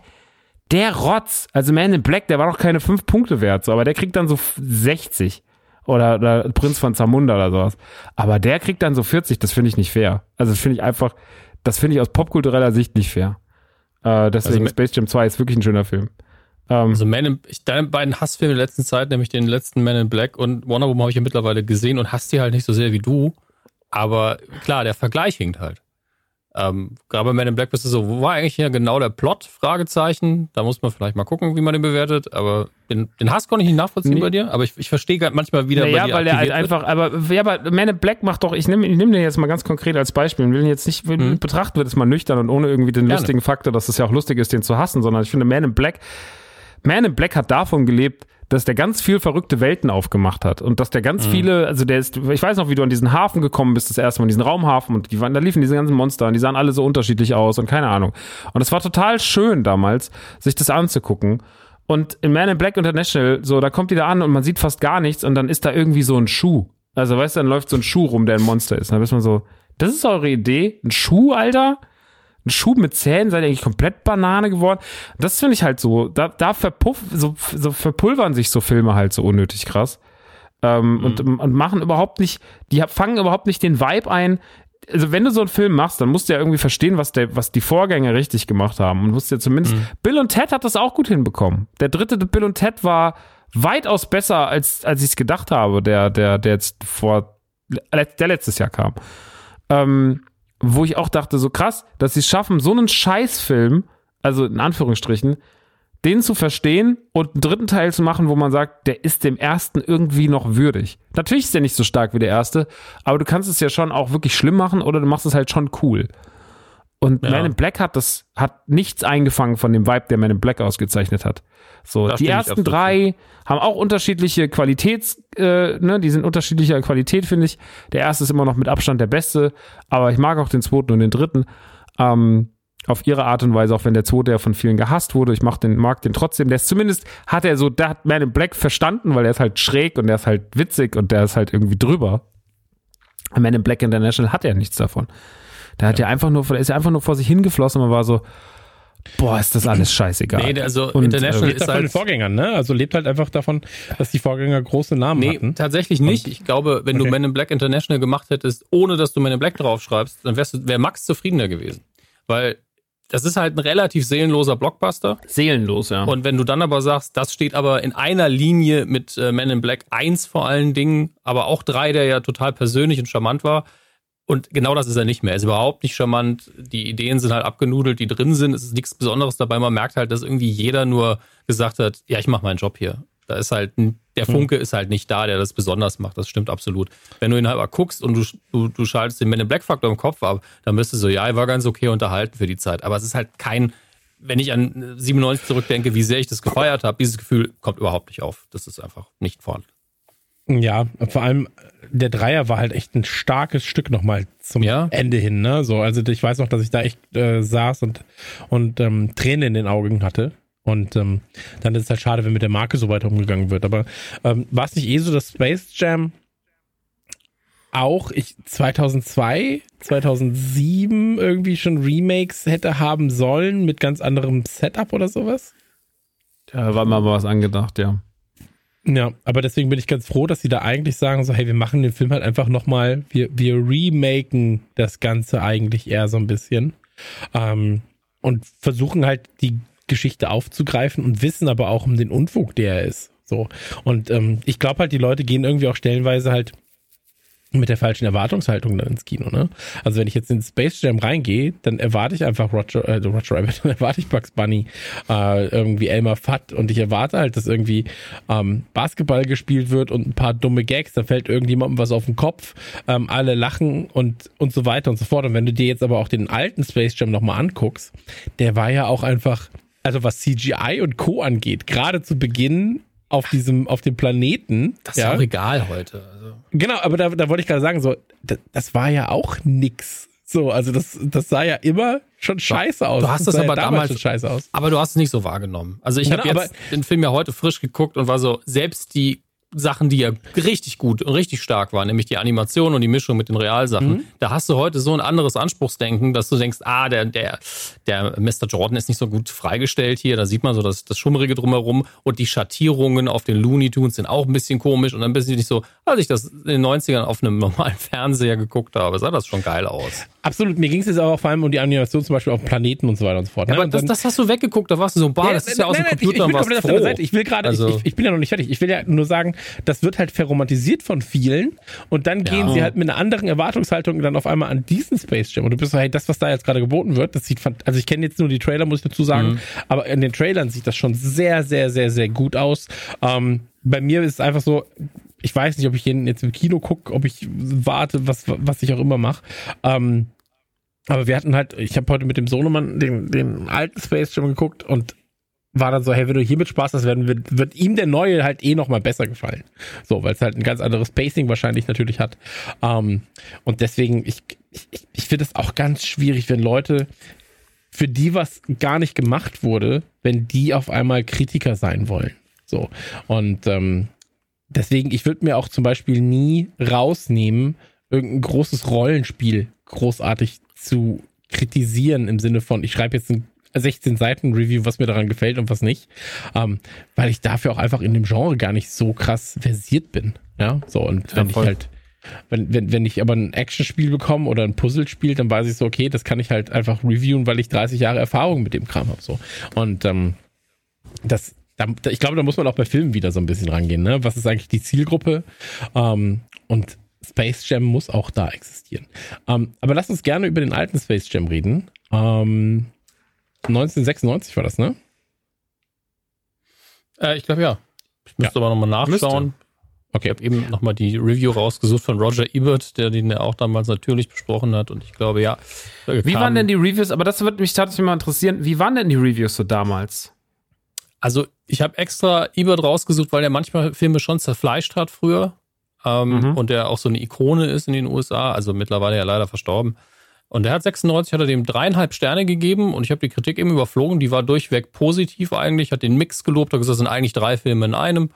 Der Rotz, also Man in Black, der war doch keine fünf Punkte wert, so, aber der kriegt dann so 60. Oder, oder Prinz von Zamunda oder sowas. Aber der kriegt dann so 40, das finde ich nicht fair. Also das finde ich einfach, das finde ich aus popkultureller Sicht nicht fair. Äh, deswegen Also- Space Jam 2 ist wirklich ein schöner Film. Ähm, Also Man in, ich, deine beiden Hassfilme der letzten Zeit, nämlich den letzten Man in Black und Wonder Woman habe ich ja mittlerweile gesehen und hasse die halt nicht so sehr wie du. Aber klar, der Vergleich hinkt halt. Ähm, gerade bei Man in Black bist du so, wo war eigentlich hier genau der Plot? Fragezeichen. Da muss man vielleicht mal gucken, wie man den bewertet. Aber den, den Hass konnte ich nicht nachvollziehen Nee. bei dir. Aber ich, ich verstehe manchmal wieder bei naja, dir weil der halt einfach, aber, ja, aber Man in Black macht doch, ich nehme ich nehm den jetzt mal ganz konkret als Beispiel und will ihn jetzt nicht, Mhm. betrachten wir das mal nüchtern und ohne irgendwie den Gerne. lustigen Faktor, dass es ja auch lustig ist, den zu hassen, sondern ich finde Man in Black, Man in Black hat davon gelebt, dass der ganz viel verrückte Welten aufgemacht hat und dass der ganz Mhm. viele, also der ist, ich weiß noch, wie du an diesen Hafen gekommen bist, das erste Mal, in diesen Raumhafen und die waren, da liefen diese ganzen Monster und die sahen alle so unterschiedlich aus und keine Ahnung. Und es war total schön damals, sich das anzugucken. Und in Man in Black International, so, da kommt die da an und man sieht fast gar nichts und dann ist da irgendwie so ein Schuh. Also, weißt du, dann läuft so ein Schuh rum, der ein Monster ist. Und dann ist man so, das ist eure Idee? Ein Schuh, Alter? Ein Schuh mit Zähnen, seid ihr eigentlich komplett Banane geworden? Das finde ich halt so, da, da verpuff, so, so verpulvern sich so Filme halt so unnötig krass. Ähm, und, und machen überhaupt nicht, die fangen überhaupt nicht den Vibe ein. Also wenn du so einen Film machst, dann musst du ja irgendwie verstehen, was, der, was die Vorgänger richtig gemacht haben. Und musst ja zumindest, Bill und Ted hat das auch gut hinbekommen. Der dritte Bill und Ted war weitaus besser, als, als ich es gedacht habe, der, der, der jetzt vor, der letztes Jahr kam. Ähm, wo ich auch dachte, so krass, dass sie es schaffen, so einen Scheißfilm, also in Anführungsstrichen, den zu verstehen und einen dritten Teil zu machen, wo man sagt, der ist dem ersten irgendwie noch würdig. Natürlich ist der nicht so stark wie der erste, aber du kannst es ja schon auch wirklich schlimm machen oder du machst es halt schon cool. Und Ja. Man in Black hat das, hat nichts eingefangen von dem Vibe, der Man in Black ausgezeichnet hat. So, Da die ersten drei haben auch unterschiedliche Qualitäts, äh, ne, die sind unterschiedlicher Qualität, finde ich. Der erste ist immer noch mit Abstand der beste, aber ich mag auch den zweiten und den dritten. Ähm, auf ihre Art und Weise, auch wenn der zweite ja von vielen gehasst wurde. Ich mach den, mag den trotzdem. Der ist zumindest, hat er so, der hat Man in Black verstanden, weil er ist halt schräg und der ist halt witzig und der ist halt irgendwie drüber. Man in Black International hat ja nichts davon. Der hat ja, einfach nur, ist ja einfach nur vor sich hingeflossen und man war so, boah, ist das alles scheißegal. Nee, also Und, International äh, Lebt ist davon den halt. Vorgängern, ne? Also lebt halt einfach davon, dass die Vorgänger große Namen Nee, hatten. tatsächlich nicht. Ich glaube, wenn Okay. du Men in Black International gemacht hättest, ohne dass du Men in Black draufschreibst, dann wärst du, wäre Max zufriedener gewesen. Weil das ist halt ein relativ seelenloser Blockbuster. seelenlos, ja. Und wenn du dann aber sagst, das steht aber in einer Linie mit äh, Men in Black 1 vor allen Dingen, aber auch 3, der ja total persönlich und charmant war. Und genau das ist er nicht mehr. Er ist überhaupt nicht charmant. Die Ideen sind halt abgenudelt, die drin sind. Es ist nichts Besonderes dabei. Man merkt halt, dass irgendwie jeder nur gesagt hat, ja, ich mache meinen Job hier. Da ist halt, der Funke ist halt nicht da, der das besonders macht. Das stimmt absolut. Wenn du ihn halt mal guckst und du, du, du schaltest den Men in Black Faktor im Kopf ab, dann bist du so, ja, er war ganz okay unterhalten für die Zeit. Aber es ist halt kein, wenn ich an 97 zurückdenke, wie sehr ich das gefeiert habe, dieses Gefühl kommt überhaupt nicht auf. Das ist einfach nicht vorhanden. Ja, vor allem der Dreier war halt echt ein starkes Stück nochmal zum Ja. Ende hin, ne? So, also ich weiß noch, dass ich da echt äh, saß und, und ähm, Tränen in den Augen hatte. Und ähm, dann ist es halt schade, wenn mit der Marke so weiter umgegangen wird. Aber ähm, war es nicht eh so, dass Space Jam auch ich 2002, 2007 irgendwie schon Remakes hätte haben sollen mit ganz anderem Setup oder sowas? Da war mal was angedacht, ja. Ja, aber deswegen bin ich ganz froh, dass sie da eigentlich sagen, so, hey, wir machen den Film halt einfach nochmal, wir, wir remaken das Ganze eigentlich eher so ein bisschen ähm, und versuchen halt die Geschichte aufzugreifen und wissen aber auch um den Unfug, der er ist. So. Und ähm, ich glaube halt, die Leute gehen irgendwie auch stellenweise halt mit der falschen Erwartungshaltung dann ins Kino, ne? Also wenn ich jetzt in Space Jam reingehe, dann erwarte ich einfach Roger, äh, Roger Rabbit, dann erwarte ich Bugs Bunny, äh, irgendwie Elmer Fudd und ich erwarte halt, dass irgendwie ähm, Basketball gespielt wird und ein paar dumme Gags, dann fällt irgendjemandem was auf den Kopf, ähm, alle lachen und, und so weiter und so fort. Und wenn du dir jetzt aber auch den alten Space Jam nochmal anguckst, der war ja auch einfach, also was CGI und Co. angeht, gerade zu Beginn auf diesem, auf dem Planeten. Das ist ja auch egal heute. Also, Genau, aber da, da wollte ich gerade sagen, so, das, das war ja auch nix. So, also das, das sah ja immer schon scheiße aus. Du hast das das sah ja aber damals- schon scheiße aus. aber du hast es nicht so wahrgenommen. Also ich Genau, habe jetzt den Film ja heute frisch geguckt und war so, selbst die Sachen, die ja richtig gut und richtig stark waren, nämlich die Animation und die Mischung mit den Realsachen, Mhm. da hast du heute so ein anderes Anspruchsdenken, dass du denkst, ah, der, der, der Mr. Jordan ist nicht so gut freigestellt hier, da sieht man so das, das Schummrige drumherum und die Schattierungen auf den Looney Tunes sind auch ein bisschen komisch und dann bist du nicht so, als ich das in den 90ern auf einem normalen Fernseher geguckt habe, sah das schon geil aus. Absolut, mir ging es jetzt aber auch vor allem um die Animation zum Beispiel auf Planeten und so weiter und so fort. ne? Aber und das, dann- das hast du weggeguckt, da warst du so, bah, das ist ja aus dem Computer ich, ich bin auf froh. Seite. Ich will gerade, Also- ich, ich, bin ja noch nicht fertig. Ich will ja nur sagen, das wird halt verromantisiert von vielen und dann gehen Ja. sie halt mit einer anderen Erwartungshaltung dann auf einmal an diesen Space Jam und du bist so, hey, das, was da jetzt gerade geboten wird, das sieht, also ich kenne jetzt nur die Trailer, muss ich dazu sagen, Mhm. aber in den Trailern sieht das schon sehr, sehr, sehr, sehr gut aus. Ähm, bei mir ist es einfach so, ich weiß nicht, ob ich den jetzt im Kino gucke, ob ich warte, was, was ich auch immer mache. Ähm, aber wir hatten halt, ich habe heute mit dem Sohnemann den, den alten Space Jam geguckt und war dann so, hey, wenn du hiermit Spaß hast, werden wird, wird ihm der neue halt eh nochmal besser gefallen. So, weil es halt ein ganz anderes Pacing wahrscheinlich natürlich hat. Ähm, und deswegen, ich, ich, ich finde es auch ganz schwierig, wenn Leute, für die was gar nicht gemacht wurde, wenn die auf einmal Kritiker sein wollen. So. Und ähm, deswegen, ich würde mir auch zum Beispiel nie rausnehmen, irgendein großes Rollenspiel großartig zu kritisieren im Sinne von, ich schreibe jetzt ein 16 Seiten Review, was mir daran gefällt und was nicht, ähm, weil ich dafür auch einfach in dem Genre gar nicht so krass versiert bin. Ja, so und wenn ich voll. halt, wenn, wenn, wenn ich aber ein Actionspiel bekomme oder ein Puzzlespiel, dann weiß ich so, okay, das kann ich halt einfach reviewen, weil ich 30 Jahre Erfahrung mit dem Kram habe. So. Und ähm, das, da, da- ich glaube, da muss man auch bei Filmen wieder so ein bisschen rangehen. Ne? Was ist eigentlich die Zielgruppe? Ähm, und Space Jam muss auch da existieren. Ähm, aber lass uns gerne über den alten Space Jam reden. Ähm, 1996 war das, ne? Äh, ich glaube ja. Ich müsste aber nochmal nachschauen. Okay. Ich habe eben nochmal die Review rausgesucht von Roger Ebert, der den ja auch damals natürlich besprochen hat. Und ich glaube, ja. Wie waren denn die Reviews? Aber das würde mich tatsächlich mal interessieren. Wie waren denn die Reviews so damals? Also, ich habe extra Ebert rausgesucht, weil er manchmal Filme schon zerfleischt hat früher. Ähm, mhm. Und der auch so eine Ikone ist in den USA. Also mittlerweile ja leider verstorben. Und der hat 96, hat er dem dreieinhalb Sterne gegeben und ich habe die Kritik eben überflogen. Die war durchweg positiv eigentlich, hat den Mix gelobt, hat gesagt, das sind eigentlich drei Filme in einem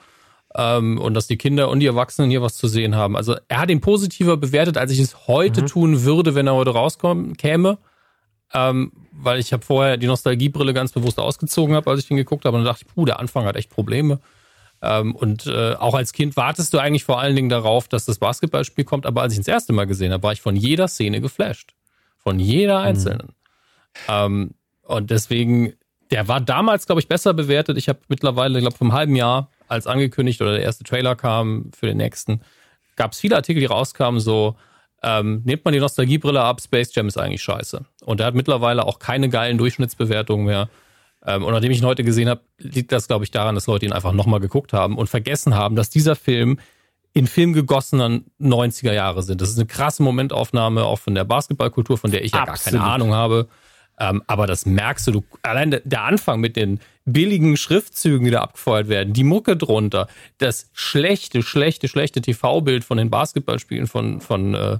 ähm, und dass die Kinder und die Erwachsenen hier was zu sehen haben. Also er hat ihn positiver bewertet, als ich es heute mhm. tun würde, wenn er heute rauskommen käme. Ähm, weil ich habe vorher die Nostalgiebrille ganz bewusst ausgezogen habe, als ich ihn geguckt habe und dann dachte ich, puh, der Anfang hat echt Probleme. Ähm, und äh, auch als Kind wartest du eigentlich vor allen Dingen darauf, dass das Basketballspiel kommt. Aber als ich ihn das erste Mal gesehen habe, war ich von jeder Szene geflasht. Von jeder mhm. einzelnen. Mhm. Ähm, und deswegen, der war damals, glaube ich, besser bewertet. Ich habe mittlerweile, glaube ich, vom halben Jahr als angekündigt oder der erste Trailer kam für den nächsten, gab es viele Artikel, die rauskamen, so, ähm, nehmt man die Nostalgiebrille ab, Space Jam ist eigentlich scheiße. Und er hat mittlerweile auch keine geilen Durchschnittsbewertungen mehr. Ähm, und nachdem ich ihn heute gesehen habe, liegt das, glaube ich, daran, dass Leute ihn einfach nochmal geguckt haben und vergessen haben, dass dieser Film in Film gegossenen 90er Jahre sind. Das ist eine krasse Momentaufnahme auch von der Basketballkultur, von der ich ja Absolut. gar keine Ahnung habe. Ähm, aber das merkst du, du, allein der Anfang mit den billigen Schriftzügen, die da abgefeuert werden, die Mucke drunter, das schlechte, schlechte, schlechte TV-Bild von den Basketballspielen von, von äh,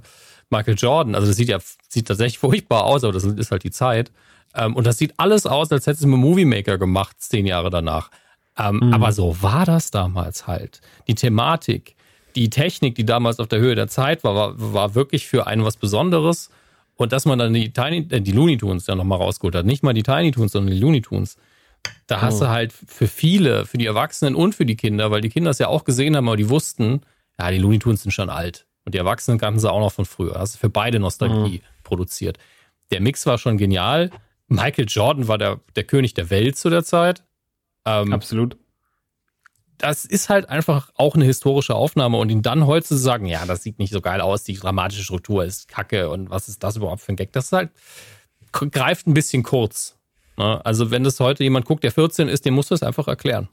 Michael Jordan. Also das sieht ja sieht tatsächlich furchtbar aus, aber das ist halt die Zeit. Ähm, und das sieht alles aus, als hätte es mit Movie Maker gemacht, zehn Jahre danach. Ähm, mhm. Aber so war das damals halt. Die Thematik, die Technik, die damals auf der Höhe der Zeit war, war, war wirklich für einen was Besonderes. Und dass man dann die Tiny, äh, die Looney Tunes ja nochmal rausgeholt hat. Nicht mal die Tiny Tunes, sondern die Looney Tunes. Da hast oh. du halt für viele, für die Erwachsenen und für die Kinder, weil die Kinder es ja auch gesehen haben, aber die wussten, ja, die Looney Tunes sind schon alt. Und die Erwachsenen kannten sie auch noch von früher. Hast du für beide Nostalgie oh. produziert. Der Mix war schon genial. Michael Jordan war der, der König der Welt zu der Zeit. Ähm, Absolut das ist halt einfach auch eine historische Aufnahme und ihn dann heute zu sagen, ja, das sieht nicht so geil aus, die dramatische Struktur ist kacke und was ist das überhaupt für ein Gag, das ist halt, greift ein bisschen kurz. Ne? Also wenn das heute jemand guckt, der 14 ist, dem musst du es einfach erklären.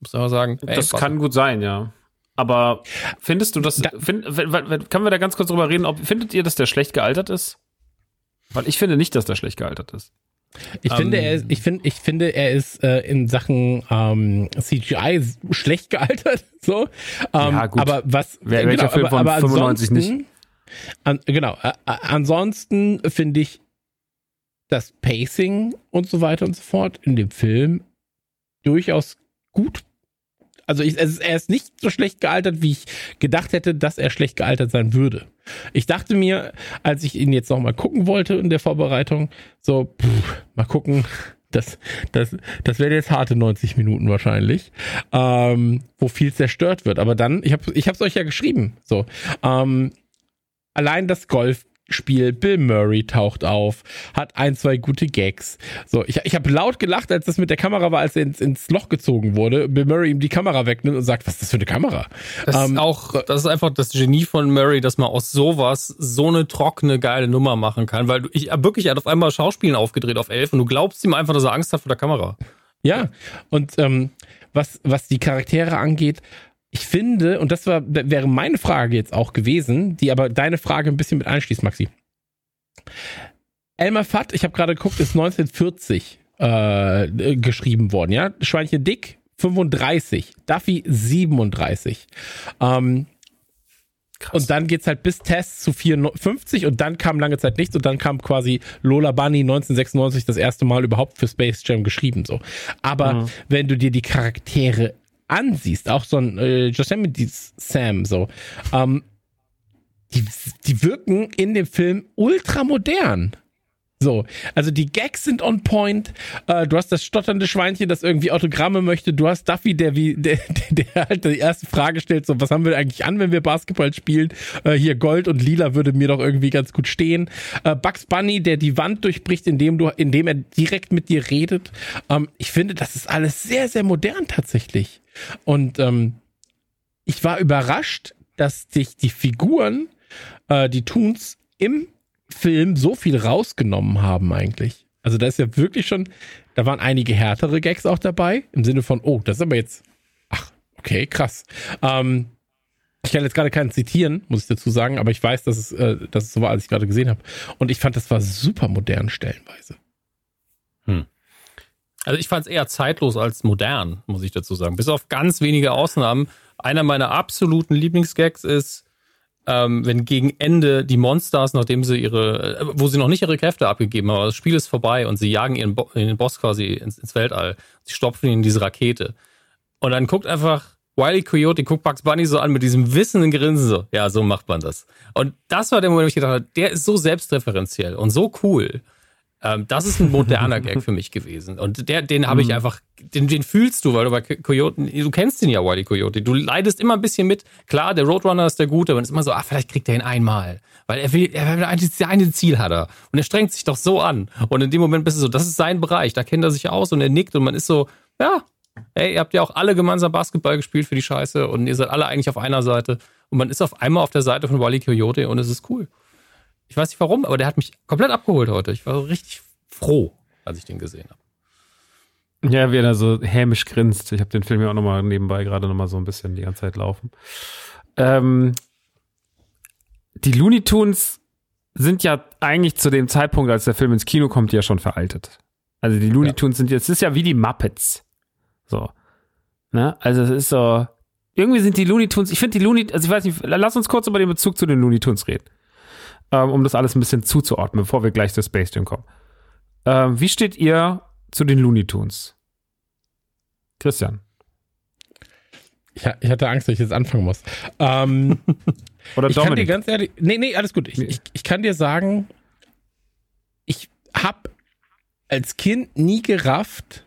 Muss aber sagen. Ey, das kann gut sein, ja. Aber findest du das, da, find, können wir da ganz kurz drüber reden, ob, findet ihr, dass der schlecht gealtert ist? Weil ich finde nicht, dass der schlecht gealtert ist. Ich ähm, finde, er ist, ich finde, ich finde, er ist äh, in Sachen ähm, CGI schlecht gealtert. So, ähm, ja, gut. aber was? Wer, genau, welcher Film aber, von 95 nicht? An, genau. Äh, ansonsten finde ich das Pacing und so weiter und so fort in dem Film durchaus gut also ich, ist, er ist nicht so schlecht gealtert, wie ich gedacht hätte, dass er schlecht gealtert sein würde. Ich dachte mir, als ich ihn jetzt nochmal gucken wollte in der Vorbereitung, so, pff, mal gucken, das, das, das werden jetzt harte 90 Minuten wahrscheinlich, ähm, wo viel zerstört wird. Aber dann, ich habe hab's euch ja geschrieben, so, ähm, allein das Golf Spiel. Bill Murray taucht auf, hat ein, zwei gute Gags. So, ich, ich habe laut gelacht, als das mit der Kamera war, als er ins, ins Loch gezogen wurde. Bill Murray ihm die Kamera wegnimmt und sagt, was ist das für eine Kamera? Das ähm, ist auch, das ist einfach das Genie von Murray, dass man aus sowas so eine trockene, geile Nummer machen kann, weil ich wirklich, er hat auf einmal Schauspielen aufgedreht auf elf und du glaubst ihm einfach, dass er Angst hat vor der Kamera. Ja, und ähm, was, was die Charaktere angeht, ich finde, und das war, wäre meine Frage jetzt auch gewesen, die aber deine Frage ein bisschen mit einschließt, Maxi. Elmer Fudd, ich habe gerade geguckt, ist 1940 äh, geschrieben worden, ja? Schweinchen Dick 35, Duffy 37. Ähm, Krass. Und dann geht's halt bis Test zu 54 und dann kam lange Zeit nichts und dann kam quasi Lola Bunny 1996 das erste Mal überhaupt für Space Jam geschrieben so. Aber mhm. wenn du dir die Charaktere ansiehst, auch so ein äh, Yosemite Sam, so, ähm, die, die wirken in dem Film ultra modern. So, also die Gags sind on point. Äh, du hast das stotternde Schweinchen, das irgendwie Autogramme möchte. Du hast Duffy, der wie der, der halt die erste Frage stellt: So, was haben wir eigentlich an, wenn wir Basketball spielen? Äh, hier Gold und Lila würde mir doch irgendwie ganz gut stehen. Äh, Bugs Bunny, der die Wand durchbricht, indem du, indem er direkt mit dir redet. Ähm, ich finde, das ist alles sehr, sehr modern tatsächlich. Und ähm, ich war überrascht, dass sich die Figuren, äh, die Toons im Film so viel rausgenommen haben eigentlich. Also da ist ja wirklich schon Da waren einige härtere Gags auch dabei, im Sinne von, oh, das ist aber jetzt, ach, okay, krass. Ähm, ich kann jetzt gerade keinen zitieren, muss ich dazu sagen, aber ich weiß, dass es, äh, dass es so war, als ich gerade gesehen habe. Und ich fand, das war super modern stellenweise. Also ich fand es eher zeitlos als modern, muss ich dazu sagen. Bis auf ganz wenige Ausnahmen. Einer meiner absoluten Lieblingsgags ist, ähm, wenn gegen Ende die Monsters, nachdem sie ihre, äh, wo sie noch nicht ihre Kräfte abgegeben haben, das Spiel ist vorbei und sie jagen ihren Bo den Boss quasi ins, ins Weltall. Sie stopfen ihn in diese Rakete. Und dann guckt einfach Wiley Coyote, guckt Bugs Bunny so an mit diesem wissenden Grinsen so. Ja, so macht man das. Und das war der Moment, wo ich gedacht habe, der ist so selbstreferenziell und so cool. Ähm, das ist ein moderner Gag für mich gewesen. Und der, den habe ich einfach, den, den fühlst du, weil du bei Coyote, du kennst den ja, Wiley Coyote. Du leidest immer ein bisschen mit. Klar, der Roadrunner ist der Gute, aber es ist immer so, ah, vielleicht kriegt er ihn einmal. Weil er will, er will ein, ein Ziel hat er. Und er strengt sich doch so an. Und in dem Moment bist du so, das ist sein Bereich. Da kennt er sich aus und er nickt und man ist so, ja, ey, ihr habt ja auch alle gemeinsam Basketball gespielt für die Scheiße und ihr seid alle eigentlich auf einer Seite. Und man ist auf einmal auf der Seite von Wally Coyote und es ist cool. Ich weiß nicht warum, aber der hat mich komplett abgeholt heute. Ich war richtig froh, als ich den gesehen habe. Ja, wie er da so hämisch grinst. Ich habe den Film ja auch nochmal nebenbei gerade nochmal so ein bisschen die ganze Zeit laufen. Ähm, die Looney Tunes sind ja eigentlich zu dem Zeitpunkt, als der Film ins Kino kommt, ja schon veraltet. Also die Looney Tunes sind jetzt, es ist ja wie die Muppets. So. Ne? Also es ist so, irgendwie sind die Looney Tunes, ich finde die Looney, also ich weiß nicht, lass uns kurz über den Bezug zu den Looney Tunes reden. Ähm, um das alles ein bisschen zuzuordnen, bevor wir gleich zu Space Jam kommen. Ähm, wie steht ihr zu den Looney Tunes? Christian. Ich, ich hatte Angst, dass ich jetzt anfangen muss. Ähm, Oder ich kann dir Dominik. ganz ehrlich, nee, nee, alles gut. Ich, ich, ich kann dir sagen, ich habe als Kind nie gerafft,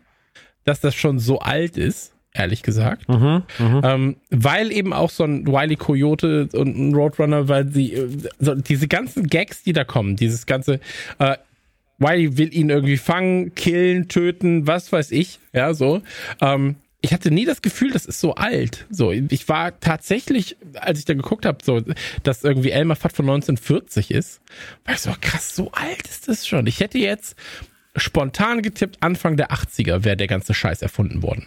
dass das schon so alt ist, ehrlich gesagt. Mhm, mhm. Ähm, weil eben auch so ein Wiley Coyote und ein Roadrunner, weil sie, äh, so diese ganzen Gags, die da kommen, dieses ganze, äh, Wiley will ihn irgendwie fangen, killen, töten, was weiß ich, ja, so. Ähm, ich hatte nie das Gefühl, das ist so alt. So, ich war tatsächlich, als ich da geguckt habe, so, dass irgendwie Elmer Fudd von 1940 ist, war ich so krass, so alt ist das schon. Ich hätte jetzt spontan getippt, Anfang der 80er wäre der ganze Scheiß erfunden worden.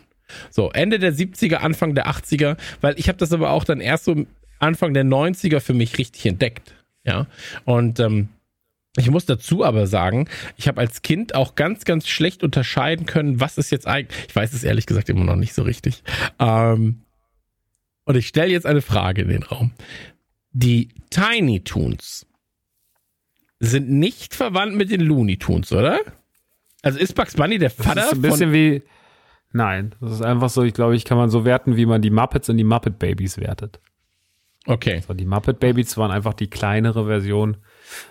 So, Ende der 70er, Anfang der 80er, weil ich habe das aber auch dann erst so Anfang der 90er für mich richtig entdeckt. Ja. Und ähm, ich muss dazu aber sagen, ich habe als Kind auch ganz, ganz schlecht unterscheiden können, was ist jetzt eigentlich. Ich weiß es ehrlich gesagt immer noch nicht so richtig. Ähm, und ich stelle jetzt eine Frage in den Raum. Die Tiny Toons sind nicht verwandt mit den Looney Tunes, oder? Also ist Bugs Bunny der Das Vater ist ein bisschen von. wie. Nein, das ist einfach so, ich glaube, ich kann man so werten, wie man die Muppets und die Muppet Babies wertet. Okay. So, die Muppet Babies waren einfach die kleinere Version,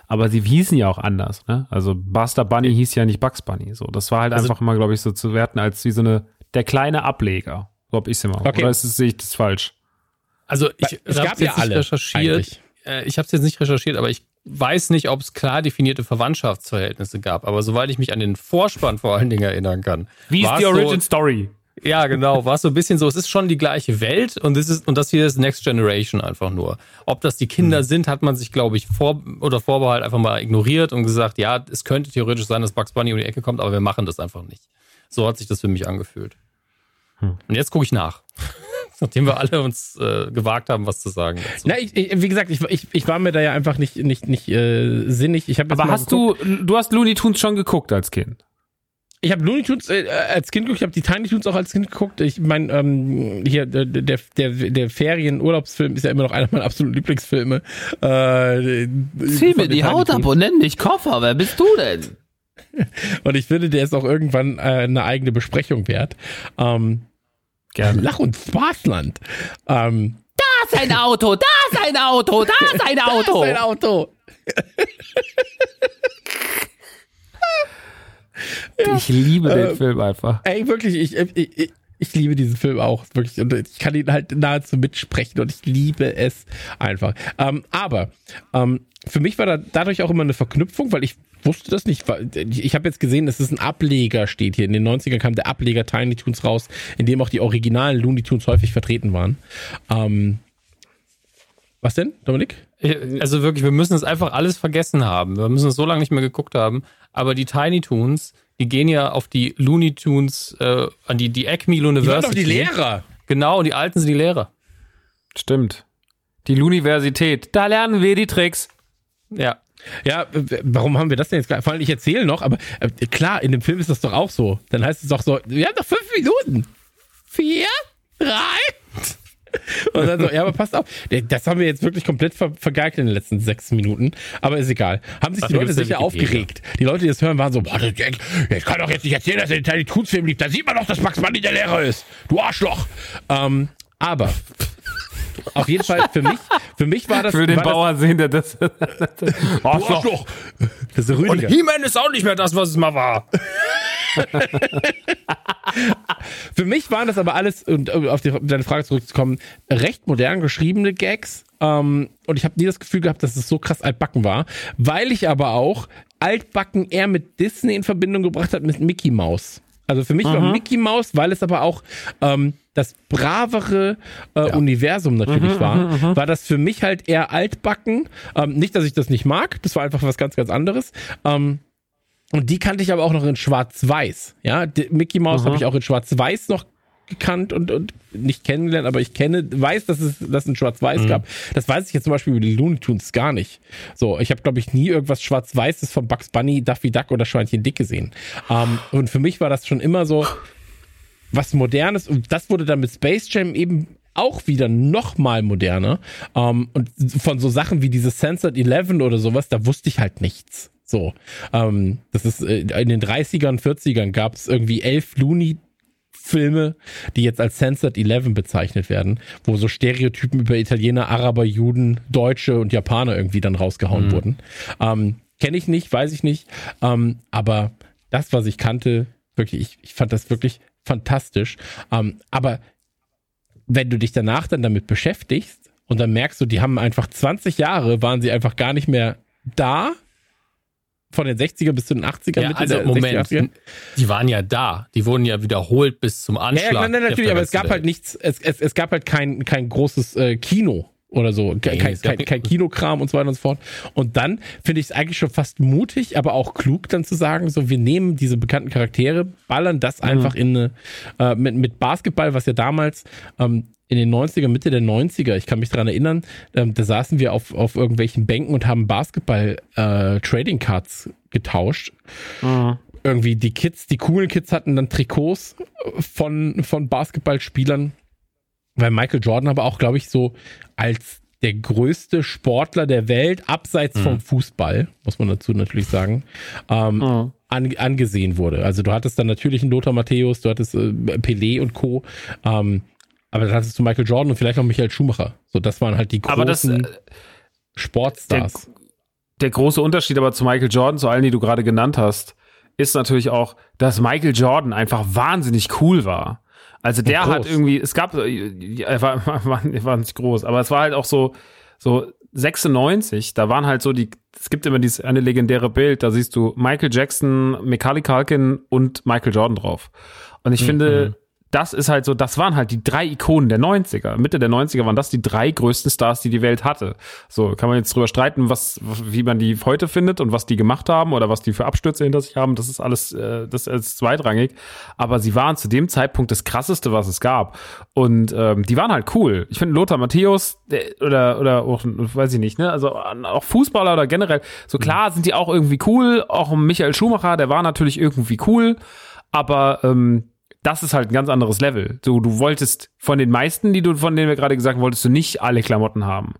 aber sie hießen ja auch anders, ne? Also Buster Bunny hieß ja nicht Bugs Bunny. So, das war halt Also- einfach immer, glaube ich, so zu werten als wie so eine der kleine Ableger. So hab ich es immer. Okay. Oder ist es, sehe ich das falsch? Also ich Es gab ja alle. recherchiert. eigentlich. Äh, ich habe es jetzt nicht recherchiert, aber ich weiß nicht, ob es klar definierte Verwandtschaftsverhältnisse gab. Aber soweit ich mich an den Vorspann vor allen Dingen erinnern kann. Wie ist die Origin So, Story? ja, genau. War es so ein bisschen so, es ist schon die gleiche Welt und das ist und das hier ist Next Generation einfach nur. Ob das die Kinder Hm. sind, hat man sich, glaube ich, vor oder Vorbehalt einfach mal ignoriert und gesagt, ja, es könnte theoretisch sein, dass Bugs Bunny um die Ecke kommt, aber wir machen das einfach nicht. So hat sich das für mich angefühlt. Hm. Und jetzt gucke ich nach. Nachdem wir alle uns äh, gewagt haben, was zu sagen. Dazu. Na, ich, ich, wie gesagt, ich, ich, ich war mir da ja einfach nicht, nicht, nicht äh, sinnig. Ich Aber hast geguckt. du, du hast Looney Tunes schon geguckt als Kind? Ich habe Looney Tunes äh, als Kind geguckt, ich habe die Tiny Tunes auch als Kind geguckt. Ich mein, ähm, hier, der, der, der, Ferien-Urlaubsfilm ist ja immer noch einer meiner absoluten Lieblingsfilme. Äh, Zieh mir die Tiny Haut ab und nenn mich Koffer. Wer bist du denn? Und ich finde, der ist auch irgendwann äh, eine eigene Besprechung wert. Ähm, Gerne. Lach- und Spaßland. Ähm, Da ist ein Auto, da ist ein Auto, da ist ein Auto. Das ist ein Auto. Ich liebe den Äh, Film einfach. Ey, wirklich, ich, ich, ich, ich liebe diesen Film auch, wirklich. Und ich kann ihn halt nahezu mitsprechen und ich liebe es einfach. Ähm, aber ähm, für mich war da dadurch auch immer eine Verknüpfung, weil ich wusste das nicht. weil Ich habe jetzt gesehen, dass es ein Ableger steht hier. In den 90ern kam der Ableger Tiny Toons raus, in dem auch die originalen Looney Tunes häufig vertreten waren. Ähm, was denn, Dominik? Also wirklich, wir müssen es einfach alles vergessen haben. Wir müssen es so lange nicht mehr geguckt haben. Aber die Tiny Toons, die die gehen ja auf die Looney Tunes, äh, an die, die Acme Die waren University. doch die Lehrer. Genau, und die Alten sind die Lehrer. Stimmt. Die Universität, da lernen wir die Tricks. Ja. Ja, warum haben wir das denn jetzt? Vor allem, ich erzähle noch, aber äh, klar, in dem Film ist das doch auch so. Dann heißt es doch so, wir haben doch fünf Minuten. Vier, drei. Und dann so, ja, aber passt auf. Das haben wir jetzt wirklich komplett ver vergeigt in den letzten sechs Minuten. Aber ist egal. Haben sich die Dafür Leute sicher aufgeregt. Die Leute, die das hören, waren so, boah, das, ich kann doch jetzt nicht erzählen, dass er den Tiny Toons Film liebt. Da sieht man doch, dass Max Mann nicht der Lehrer ist. Du Arschloch. Ähm, aber auf jeden Fall für mich, für mich war das. Für den das, Bauer sehen, der das. Du Arschloch. Das ist der Und Rüdiger. He-Man ist auch nicht mehr das, was es mal war. Für mich waren das aber alles, und äh, auf die, deine Frage zurückzukommen, recht modern geschriebene Gags. Ähm, und ich habe nie das Gefühl gehabt, dass es so krass altbacken war, weil ich aber auch altbacken eher mit Disney in Verbindung gebracht habe mit Mickey Mouse. Also für mich war Mickey Mouse, weil es aber auch ähm, das bravere äh, Universum natürlich war, war das für mich halt eher altbacken. Ähm, nicht, dass ich das nicht mag, das war einfach was ganz, ganz anderes. Ähm, und die kannte ich aber auch noch in Schwarz-Weiß. Ja, die, Mickey Mouse habe ich auch in Schwarz-Weiß noch gekannt und, und nicht kennengelernt, aber ich kenne, weiß, dass es das in Schwarz-Weiß gab. Das weiß ich jetzt zum Beispiel über die Looney Tunes gar nicht. So, ich habe, glaube ich, nie irgendwas Schwarz-Weißes von Bugs Bunny, Daffy Duck oder Schweinchen Dick gesehen. Ähm, und für mich war das schon immer so was Modernes und das wurde dann mit Space Jam eben auch wieder noch mal moderner. Ähm, und von so Sachen wie diese Censored 11 oder sowas, da wusste ich halt nichts. So, ähm, das ist äh, in den 30ern, 40ern gab es irgendwie elf Looney Filme, die jetzt als Censored 11 bezeichnet werden, wo so Stereotypen über Italiener, Araber, Juden, Deutsche und Japaner irgendwie dann rausgehauen wurden. Ähm, Kenne ich nicht, weiß ich nicht. Ähm, aber das, was ich kannte, wirklich, ich, ich fand das wirklich fantastisch. Ähm, aber wenn du dich danach dann damit beschäftigst und dann merkst du, die haben einfach 20 Jahre, waren sie einfach gar nicht mehr da. Von den 60er bis zu den 80er, Ja, Mitte also Moment, 60er. die waren ja da. Die wurden ja wiederholt bis zum Ja, Anschlag. ja, nein, nein, der natürlich, aber es gab halt nichts, es, es, es gab halt kein, kein großes äh, Kino oder so, kein, kein, kein Kinokram und so weiter und so fort. Und dann finde ich es eigentlich schon fast mutig, aber auch klug dann zu sagen, so wir nehmen diese bekannten Charaktere, ballern das einfach in eine, äh, mit, mit Basketball, was ja damals ähm, in den 90er, Mitte der 90er, ich kann mich dran erinnern, ähm, da saßen wir auf, auf irgendwelchen Bänken und haben Basketball äh, getauscht. Irgendwie die Kids, die coolen Kids hatten dann Trikots von, von Basketballspielern, weil Michael Jordan aber auch, glaube ich, so als der größte Sportler der Welt, abseits vom Fußball, muss man dazu natürlich sagen, ähm, an, angesehen wurde. Also du hattest dann natürlich einen Lothar Matthäus, du hattest äh, Pelé und Co., ähm, aber dann hattest du Michael Jordan und vielleicht noch Michael Schumacher. So, das waren halt die großen Aber das, äh, Sportstars. Der große Unterschied aber zu Michael Jordan, zu allen, die du gerade genannt hast, ist natürlich auch, dass Michael Jordan einfach wahnsinnig cool war. Also der groß. hat irgendwie, es gab, er war, war, war nicht groß, aber es war halt auch so, so 96, da waren halt so die, es gibt immer dieses eine legendäre Bild, da siehst du Michael Jackson, Macaulay Culkin und Michael Jordan drauf. Und ich finde, das ist halt so, das waren halt die drei Ikonen der 90er. Mitte der 90er waren das die drei größten Stars, die die Welt hatte. So, kann man jetzt drüber streiten, was, wie man die heute findet und was die gemacht haben oder was die für Abstürze hinter sich haben. Das ist alles, äh, das ist zweitrangig. Aber sie waren zu dem Zeitpunkt das krasseste, was es gab. Und ähm, die waren halt cool. Ich finde Lothar Matthäus der, oder, oder auch, weiß ich nicht, ne, also auch Fußballer oder generell, so klar sind die auch irgendwie cool. Auch Michael Schumacher, der war natürlich irgendwie cool. Aber ähm, das ist halt ein ganz anderes Level. So, du wolltest von den meisten, die du, von denen wir gerade gesagt haben, wolltest du nicht alle Klamotten haben.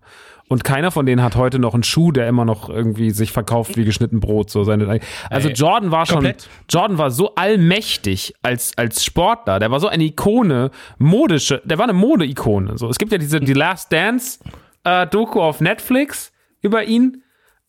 Und keiner von denen hat heute noch einen Schuh, der immer noch irgendwie sich verkauft wie geschnitten Brot. So seine, also Ey, Jordan war schon, komplett. Jordan war so allmächtig als, als Sportler. Der war so eine Ikone, modische, der war eine Mode-Ikone. So, es gibt ja diese, die Last Dance, äh, Doku auf Netflix über ihn.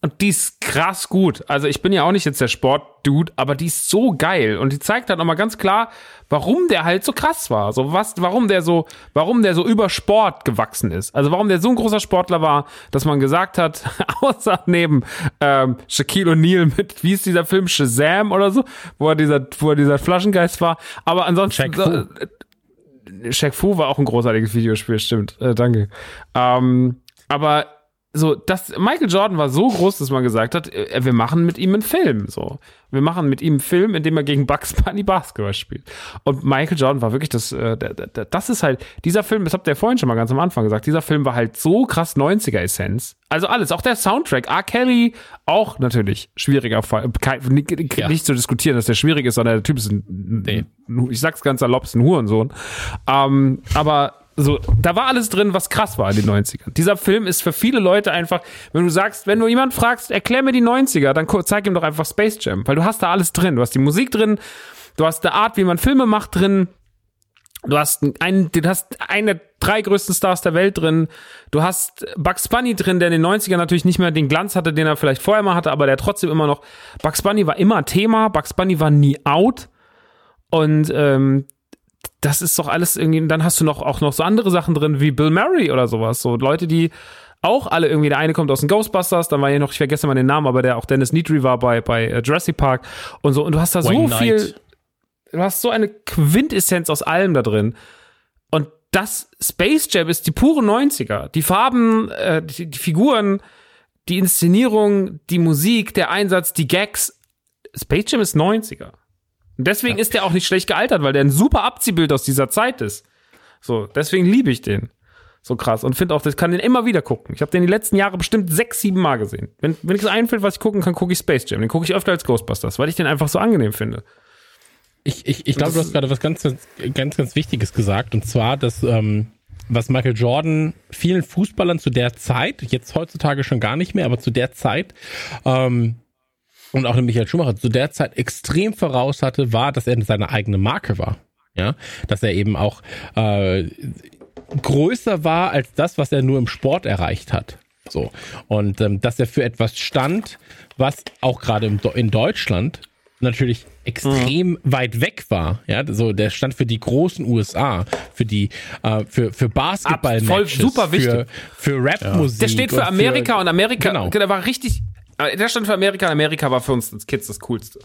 Und die ist krass gut. Also ich bin ja auch nicht jetzt der Sportdude, aber die ist so geil. Und die zeigt halt nochmal ganz klar, warum der halt so krass war. So was, warum der so, warum der so über Sport gewachsen ist. Also warum der so ein großer Sportler war, dass man gesagt hat, außer neben ähm, Shaquille O'Neal mit, wie ist dieser Film, Shazam oder so, wo er dieser, wo er dieser Flaschengeist war. Aber ansonsten. Shaq Fu. Äh, Fu war auch ein großartiges Videospiel, stimmt. Äh, danke. Ähm, aber so, das, Michael Jordan war so groß, dass man gesagt hat, äh, wir machen mit ihm einen Film, so. Wir machen mit ihm einen Film, in dem er gegen Bugs Bunny Basketball spielt. Und Michael Jordan war wirklich das, äh, das ist halt, dieser Film, das habt ihr vorhin schon mal ganz am Anfang gesagt, dieser Film war halt so krass 90er-Essenz. Also alles, auch der Soundtrack, R. Kelly, auch natürlich schwieriger Fall. Kein, nicht, Ja. nicht zu diskutieren, dass der schwierig ist, sondern der Typ ist ein, ich sag's ganz salopp, ist ein Hurensohn. Ähm, aber so, da war alles drin, was krass war in den 90ern. Dieser Film ist für viele Leute einfach, wenn du sagst, wenn du jemand fragst, erklär mir die 90er, dann zeig ihm doch einfach Space Jam, weil du hast da alles drin. Du hast die Musik drin, du hast eine Art, wie man Filme macht drin, Du hast einen, du hast einen der drei größten Stars der Welt drin. Du hast Bugs Bunny drin, der in den 90ern natürlich nicht mehr den Glanz hatte, den er vielleicht vorher mal hatte, aber der trotzdem immer noch. Bugs Bunny war immer Thema, Bugs Bunny war nie out. Und ähm, das ist doch alles irgendwie. und Dann hast du noch auch noch so andere Sachen drin wie Bill Murray oder sowas. So Leute, die auch alle irgendwie, der eine kommt aus den Ghostbusters, dann war ja noch, ich vergesse mal den Namen, aber der auch Dennis Nedry war bei, bei äh, Jurassic Park und so. Und du hast da Wayne so viel Knight. du hast so eine Quintessenz aus allem da drin. Und das Space Jam ist die pure 90er. Die Farben, äh, die, die Figuren, die Inszenierung, die Musik, der Einsatz, die Gags. Space Jam ist 90er. Und deswegen ist der auch nicht schlecht gealtert, weil der ein super Abziehbild aus dieser Zeit ist. So, deswegen liebe ich den. So krass. Und finde auch, das kann den immer wieder gucken. Ich habe den die letzten Jahre bestimmt sechs, sieben Mal gesehen. Wenn, wenn nichts einfällt, was ich gucken kann, gucke ich Space Jam. Den gucke ich öfter als Ghostbusters, weil ich den einfach so angenehm finde. Ich, ich, ich glaube, du hast gerade was ganz, ganz, ganz Wichtiges gesagt. Und zwar, dass, ähm, was Michael Jordan vielen Fußballern zu der Zeit, jetzt heutzutage schon gar nicht mehr, aber zu der Zeit, ähm, und auch Michael Schumacher zu der Zeit extrem voraus hatte, war, dass er seine eigene Marke war. Ja, dass er eben auch äh, größer war als das, was er nur im Sport erreicht hat. So. Und ähm, dass er für etwas stand, was auch gerade in Deutschland natürlich extrem weit weg war. Ja, so der stand für die großen USA, für die äh, für für Basketball Ab- voll super wichtig. für, für Rapmusik. Der steht für und Amerika und Amerika, Genau. der war richtig, der stand für Amerika und Amerika war für uns als Kids das Coolste.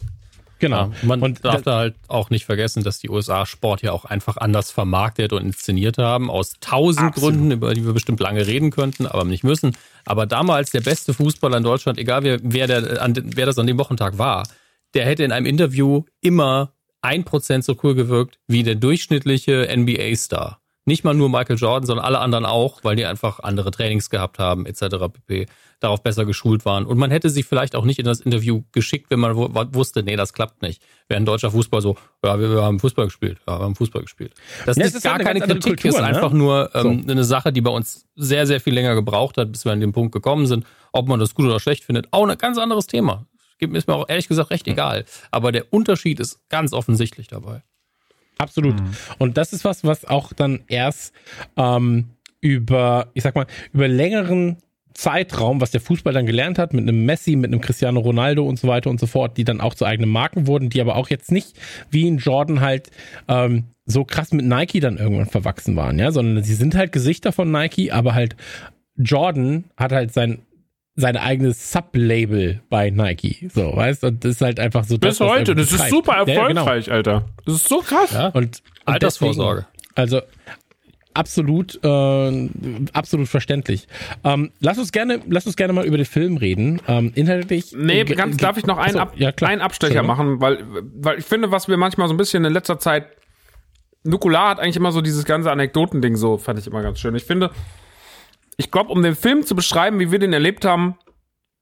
Genau. Man und darf da- da halt auch nicht vergessen, dass die USA Sport ja auch einfach anders vermarktet und inszeniert haben, aus tausend Absolut. Gründen, über die wir bestimmt lange reden könnten, aber nicht müssen. Aber damals der beste Fußballer in Deutschland, egal wer, wer, der, an, wer das an dem Wochentag war, der hätte in einem Interview immer ein Prozent so cool gewirkt wie der durchschnittliche NBA-Star. Nicht mal nur Michael Jordan, sondern alle anderen auch, weil die einfach andere Trainings gehabt haben, etc. pp. Darauf besser geschult waren. Und man hätte sie vielleicht auch nicht in das Interview geschickt, wenn man wu- wusste, nee, das klappt nicht. Ein deutscher Fußball so, ja, wir, wir haben Fußball gespielt, ja, wir haben Fußball gespielt. Das Ja, ist ist gar eine keine Kritik, Kultur, ist ne? einfach nur ähm, eine Sache, die bei uns sehr, sehr viel länger gebraucht hat, bis wir an den Punkt gekommen sind. Ob man das gut oder schlecht findet, auch ein ganz anderes Thema. Ist mir auch ehrlich gesagt recht egal. Aber der Unterschied ist ganz offensichtlich dabei. Absolut. Und das ist was, was auch dann erst ähm, über, ich sag mal, über längeren Zeitraum, was der Fußball dann gelernt hat, mit einem Messi, mit einem Cristiano Ronaldo und so weiter und so fort, die dann auch zu eigenen Marken wurden, die aber auch jetzt nicht wie in Jordan halt ähm, so krass mit Nike dann irgendwann verwachsen waren, ja, sondern sie sind halt Gesichter von Nike, aber halt Jordan hat halt sein sein eigenes Sublabel bei Nike, so, weißt, und das ist halt einfach so Bis das, heute, das ist super Ja, ja, genau. erfolgreich, Alter. Das ist so krass. Ja? Und, und Altersvorsorge. Deswegen, also absolut, äh, absolut verständlich. Ähm, lass uns gerne, lass uns gerne mal über den Film reden. Ähm, inhaltlich. Nee, ge- ganz, darf ich noch einen, Ab ja, einen Abstecher machen, weil, weil ich finde, was wir manchmal so ein bisschen in letzter Zeit, Nukular hat eigentlich immer so dieses ganze Anekdotending so, fand ich immer ganz schön. Ich finde, ich glaube, um den Film zu beschreiben, wie wir den erlebt haben,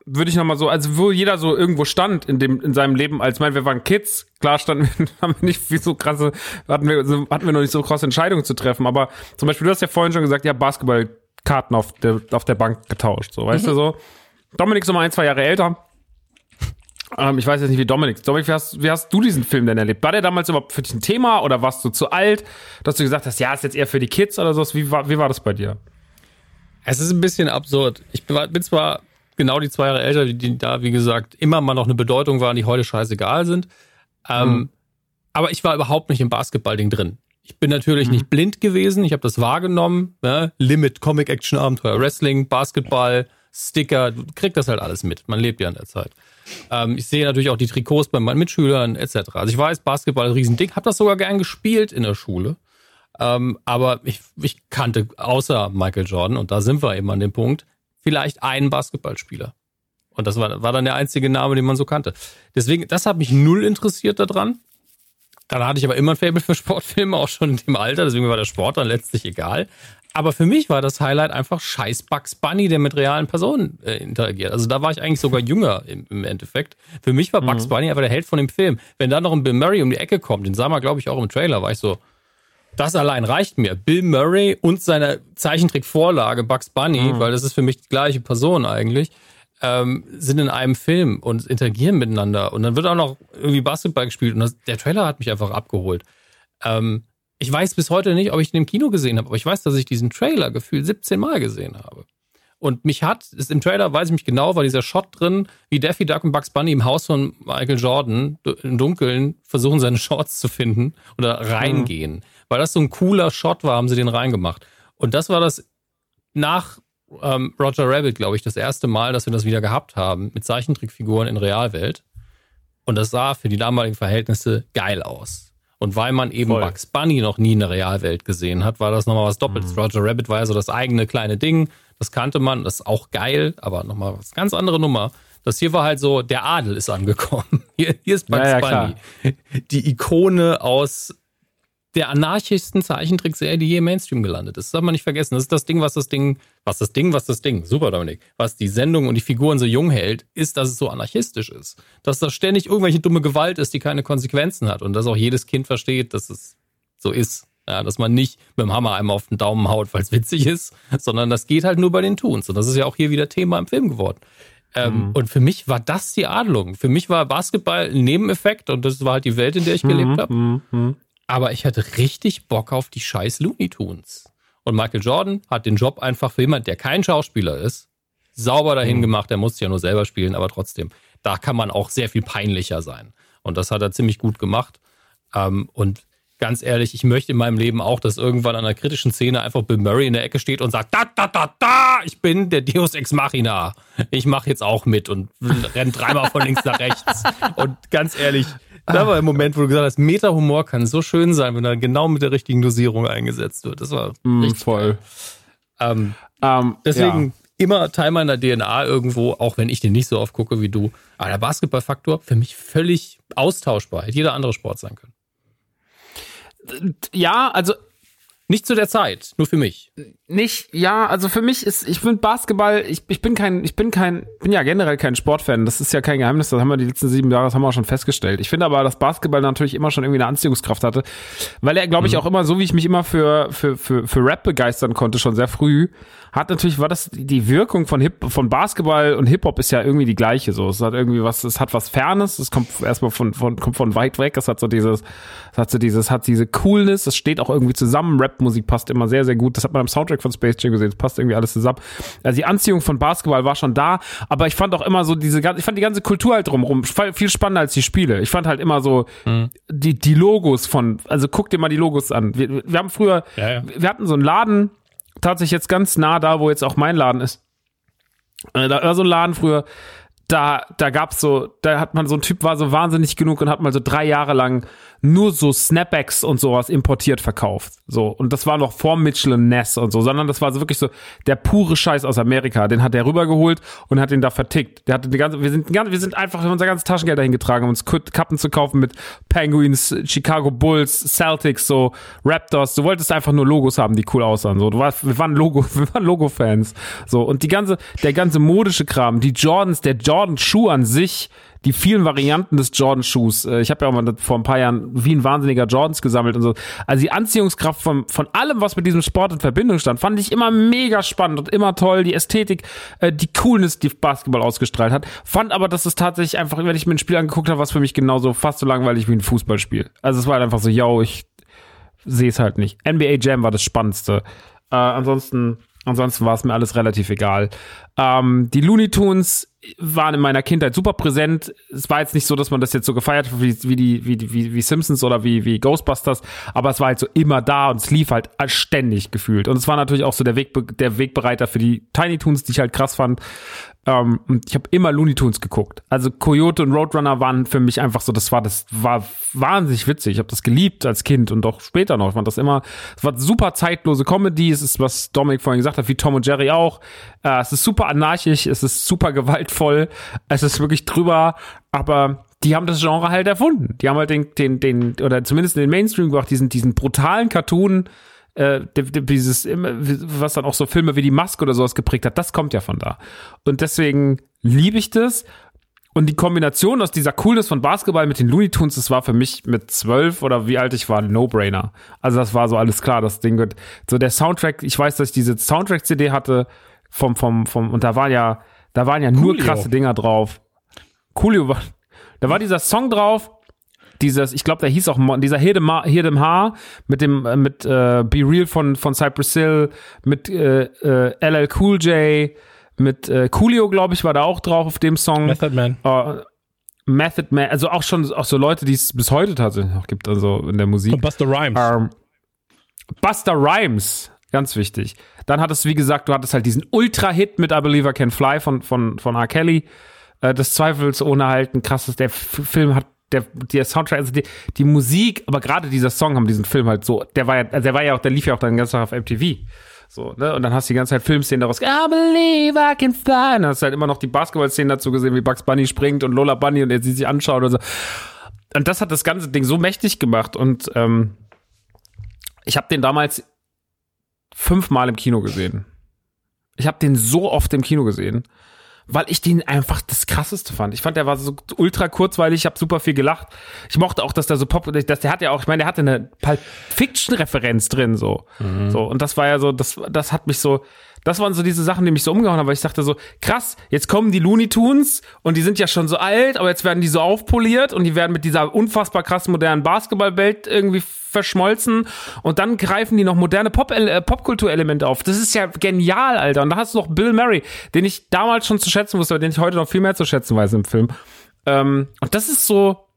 würde ich noch mal so, also wo jeder so irgendwo stand in dem in seinem Leben, als ich meine, wir waren Kids, klar standen wir, haben wir nicht viel so krasse, hatten wir, hatten wir noch nicht so krasse Entscheidungen zu treffen, aber zum Beispiel, du hast ja vorhin schon gesagt, ja, Basketballkarten auf der, auf der Bank getauscht, so, weißt du so. Dominik ist noch mal ein, zwei Jahre älter. Ähm, ich weiß jetzt nicht, wie Dominik. Dominik, wie hast, wie hast du diesen Film denn erlebt? War der damals überhaupt für dich ein Thema oder warst du zu alt, dass du gesagt hast, ja, ist jetzt eher für die Kids oder so? Wie war, wie war das bei dir? Es ist ein bisschen absurd. Ich bin zwar genau die zwei Jahre älter, die, da, wie gesagt, immer mal noch eine Bedeutung waren, die heute scheißegal sind. Ähm, Aber ich war überhaupt nicht im Basketballding drin. Ich bin natürlich nicht blind gewesen. Ich habe das wahrgenommen. Ne? Limit, Comic, Action, Abenteuer, Wrestling, Basketball, Sticker. Du kriegst das halt alles mit. Man lebt ja in der Zeit. Ähm, ich sehe natürlich auch die Trikots bei meinen Mitschülern etc. Also ich weiß, Basketball ist ein Riesending. Habe das sogar gern gespielt in der Schule. Ähm, aber ich, ich kannte außer Michael Jordan, und da sind wir eben an dem Punkt, vielleicht einen Basketballspieler. Und das war, war dann der einzige Name, den man so kannte. Deswegen, das hat mich null interessiert daran. Dann hatte ich aber immer ein Faible für Sportfilme, auch schon in dem Alter, deswegen war der Sport dann letztlich egal. Aber für mich war das Highlight einfach scheiß Bugs Bunny, der mit realen Personen äh, interagiert. Also da war ich eigentlich sogar jünger im, im Endeffekt. Für mich war Bugs Bunny einfach der Held von dem Film. Wenn da noch ein Bill Murray um die Ecke kommt, den sah man, glaube ich, auch im Trailer, war ich so, das allein reicht mir. Bill Murray und seine Zeichentrickvorlage Bugs Bunny, weil das ist für mich die gleiche Person eigentlich, ähm, sind in einem Film und interagieren miteinander. Und dann wird auch noch irgendwie Basketball gespielt. Und das, der Trailer hat mich einfach abgeholt. Ähm, ich weiß bis heute nicht, ob ich den im Kino gesehen habe, aber ich weiß, dass ich diesen Trailer gefühlt 17 Mal gesehen habe. Und mich hat, ist im Trailer, weiß ich mich genau, war dieser Shot drin, wie Daffy Duck und Bugs Bunny im Haus von Michael Jordan im Dunkeln versuchen, seine Shorts zu finden oder reingehen. Weil das so ein cooler Shot war, haben sie den reingemacht. Und das war das nach ähm, Roger Rabbit, glaube ich, das erste Mal, dass wir das wieder gehabt haben mit Zeichentrickfiguren in Realwelt. Und das sah für die damaligen Verhältnisse geil aus. Und weil man eben Voll. Bugs Bunny noch nie in der Realwelt gesehen hat, war das nochmal was Doppeltes. Roger Rabbit war ja so das eigene kleine Ding. Das kannte man, das ist auch geil, aber nochmal was ganz andere Nummer. Das hier war halt so, der Adel ist angekommen. Hier, hier ist Bugs Ja, ja, Bunny. Die Ikone aus der anarchischsten Zeichentrickserie, die je im Mainstream gelandet ist. Das darf man nicht vergessen. Das ist das Ding, was das Ding, was das Ding, was das Ding, super Dominik, was die Sendung und die Figuren so jung hält, ist, dass es so anarchistisch ist. Dass da ständig irgendwelche dumme Gewalt ist, die keine Konsequenzen hat und dass auch jedes Kind versteht, dass es so ist. Ja, dass man nicht mit dem Hammer einmal auf den Daumen haut, weil es witzig ist, sondern das geht halt nur bei den Toons. Und das ist ja auch hier wieder Thema im Film geworden. Ähm, Und für mich war das die Adelung. Für mich war Basketball ein Nebeneffekt und das war halt die Welt, in der ich gelebt habe. Mhm. Aber ich hatte richtig Bock auf die scheiß Looney Tunes. Und Michael Jordan hat den Job einfach für jemand, der kein Schauspieler ist, sauber dahin gemacht. Er musste ja nur selber spielen, aber trotzdem, da kann man auch sehr viel peinlicher sein. Und das hat er ziemlich gut gemacht. Ähm, und ganz ehrlich, ich möchte in meinem Leben auch, dass irgendwann an einer kritischen Szene einfach Bill Murray in der Ecke steht und sagt, da, da, da, da, ich bin der Deus Ex Machina. Ich mache jetzt auch mit und renn dreimal von links nach rechts. Und ganz ehrlich, da war ein Moment, wo du gesagt hast, Meta-Humor kann so schön sein, wenn er genau mit der richtigen Dosierung eingesetzt wird. Das war Mhm, richtig voll. ähm, Ähm, Deswegen immer Teil meiner DNA irgendwo, auch wenn ich den nicht so oft gucke wie du. Aber der Basketballfaktor für mich völlig austauschbar. Hätte jeder andere Sport sein können. ja, ja, also Nicht zu der Zeit, nur für mich. nicht, ja, also für mich ist, ich finde Basketball, ich, ich bin kein, ich bin kein, bin ja generell kein Sportfan. Das ist ja kein Geheimnis, das haben wir die letzten sieben Jahre, das haben wir auch schon festgestellt. Ich finde aber, dass Basketball natürlich immer schon irgendwie eine Anziehungskraft hatte, weil er, glaube ich, auch immer, so wie ich mich immer für, für, für, für Rap begeistern konnte, schon sehr früh, hat natürlich, war das die Wirkung von Hip, von Basketball und Hip-Hop ist ja irgendwie die gleiche, so. Es hat irgendwie was, es hat was Fernes, es kommt erstmal von, von, kommt von weit weg, es hat so dieses, es hat so dieses, hat diese Coolness, es steht auch irgendwie zusammen, Rap-Musik passt immer sehr, sehr gut, das hat man im Soundtrack von Space Jam gesehen, es passt irgendwie alles zusammen. Also die Anziehung von Basketball war schon da, aber ich fand auch immer so diese ganze, ich fand die ganze Kultur halt drumherum viel spannender als die Spiele. Ich fand halt immer so die, die Logos von, also guck dir mal die Logos an. Wir, wir haben früher, Ja, ja. wir hatten so einen Laden, tatsächlich jetzt ganz nah da, wo jetzt auch mein Laden ist. Äh, Da war so ein Laden früher, da, da gab's so, da hat man so ein Typ war so wahnsinnig genug und hat mal so drei Jahre lang nur so Snapbacks und sowas importiert verkauft. So. Und das war noch vor Mitchell und Ness und so, sondern das war so wirklich so der pure Scheiß aus Amerika. Den hat er rübergeholt und hat ihn da vertickt. Der hatte die ganze, wir sind, wir sind einfach unser ganzes Taschengeld dahin getragen, um uns Kappen zu kaufen mit Penguins, Chicago Bulls, Celtics, so Raptors. Du wolltest einfach nur Logos haben, die cool aussahen. So, du warst, wir waren Logo, wir waren Logo-Fans. So. Und die ganze, der ganze modische Kram, die Jordans, der Jordan-Schuh an sich, die vielen Varianten des Jordan-Schuhs. Äh, Ich habe ja auch mal vor ein paar Jahren wie ein wahnsinniger Jordans gesammelt und so. Also die Anziehungskraft von, von allem, was mit diesem Sport in Verbindung stand, fand ich immer mega spannend und immer toll. Die Ästhetik, äh, die Coolness, die Basketball ausgestrahlt hat. Fand aber, dass es tatsächlich einfach, wenn ich mir ein Spiel angeguckt habe, was für mich genauso fast so langweilig wie ein Fußballspiel. Also es war halt einfach so, yo, ich sehe es halt nicht. NBA Jam war das Spannendste. Äh, ansonsten, ansonsten war es mir alles relativ egal. Ähm, die Looney Tunes waren in meiner Kindheit super präsent. Es war jetzt nicht so, dass man das jetzt so gefeiert hat wie, wie die, wie, wie, wie Simpsons oder wie, wie Ghostbusters, aber es war halt so immer da und es lief halt ständig gefühlt. Und es war natürlich auch so der, Weg, der Wegbereiter für die Tiny Toons, die ich halt krass fand. Ähm, und ich habe immer Looney Tunes geguckt. Also Coyote und Roadrunner waren für mich einfach so, das war das war wahnsinnig witzig. Ich habe das geliebt als Kind und auch später noch. Ich fand das immer, es war super zeitlose Comedy. Es ist, was Dominik vorhin gesagt hat, wie Tom und Jerry auch. Äh, es ist super anarchisch, es ist super gewaltvoll, es ist wirklich drüber, aber die haben das Genre halt erfunden. Die haben halt den, den, den, oder zumindest in den Mainstream gebracht, diesen, diesen brutalen Cartoon, äh, di- di- dieses, was dann auch so Filme wie die Maske oder sowas geprägt hat, das kommt ja von da. Und deswegen liebe ich das. Und die Kombination aus dieser Coolness von Basketball mit den Looney Tunes, das war für mich mit zwölf oder wie alt ich war, No-Brainer. Also das war so alles klar, das Ding wird. So der Soundtrack, ich weiß, dass ich diese Soundtrack-CD hatte vom, vom, vom, und da waren ja, da waren ja nur Coolio. krasse Dinger drauf. Coolio war, da war dieser Song drauf, dieses, ich glaube, der hieß auch dieser Here Dem Here Dem Haar mit dem äh, mit äh, Be Real von von Cypress Hill, mit äh, äh, LL Cool J, mit äh, Coolio, glaube ich, war da auch drauf auf dem Song. Method Man. Äh, Method Man, also auch schon auch so Leute, die es bis heute tatsächlich noch gibt, also in der Musik. Und Buster Rhymes. Ähm, Buster Rhymes, ganz wichtig. Dann hattest du, wie gesagt, du hattest halt diesen Ultra-Hit mit I Believe I Can Fly von, von, von R. Kelly. Äh, des Zweifels halt ein krasses, der F Film hat, der, der Soundtrack, also die, die Musik, aber gerade dieser Song haben diesen Film halt so, der war ja, also der war ja auch, der lief ja auch dann ganz Tag auf MTV. So, ne? Und dann hast du die ganze Zeit Filmszenen daraus, I believe I can fly. Und dann hast du halt immer noch die Basketball-Szenen dazu gesehen, wie Bugs Bunny springt und Lola Bunny und er sie sich anschaut oder so. Und das hat das ganze Ding so mächtig gemacht und ähm, ich habe den damals fünfmal im Kino gesehen. Ich habe den so oft im Kino gesehen, weil ich den einfach das krasseste fand. Ich fand, der war so ultra kurzweilig, ich habe super viel gelacht. Ich mochte auch, dass der so pop, dass der hat ja auch, ich meine, der hatte eine Pulp Fiction Referenz drin so. So und das war ja so, das das hat mich so das waren so diese Sachen, die mich so umgehauen haben, weil ich dachte so, krass, jetzt kommen die Looney Tunes und die sind ja schon so alt, aber jetzt werden die so aufpoliert und die werden mit dieser unfassbar krass modernen Basketballwelt irgendwie verschmolzen und dann greifen die noch moderne Pop äh, Popkulturelemente auf. Das ist ja genial, Alter. Und da hast du noch Bill Murray, den ich damals schon zu schätzen wusste, aber den ich heute noch viel mehr zu schätzen weiß im Film. Ähm, und das ist so,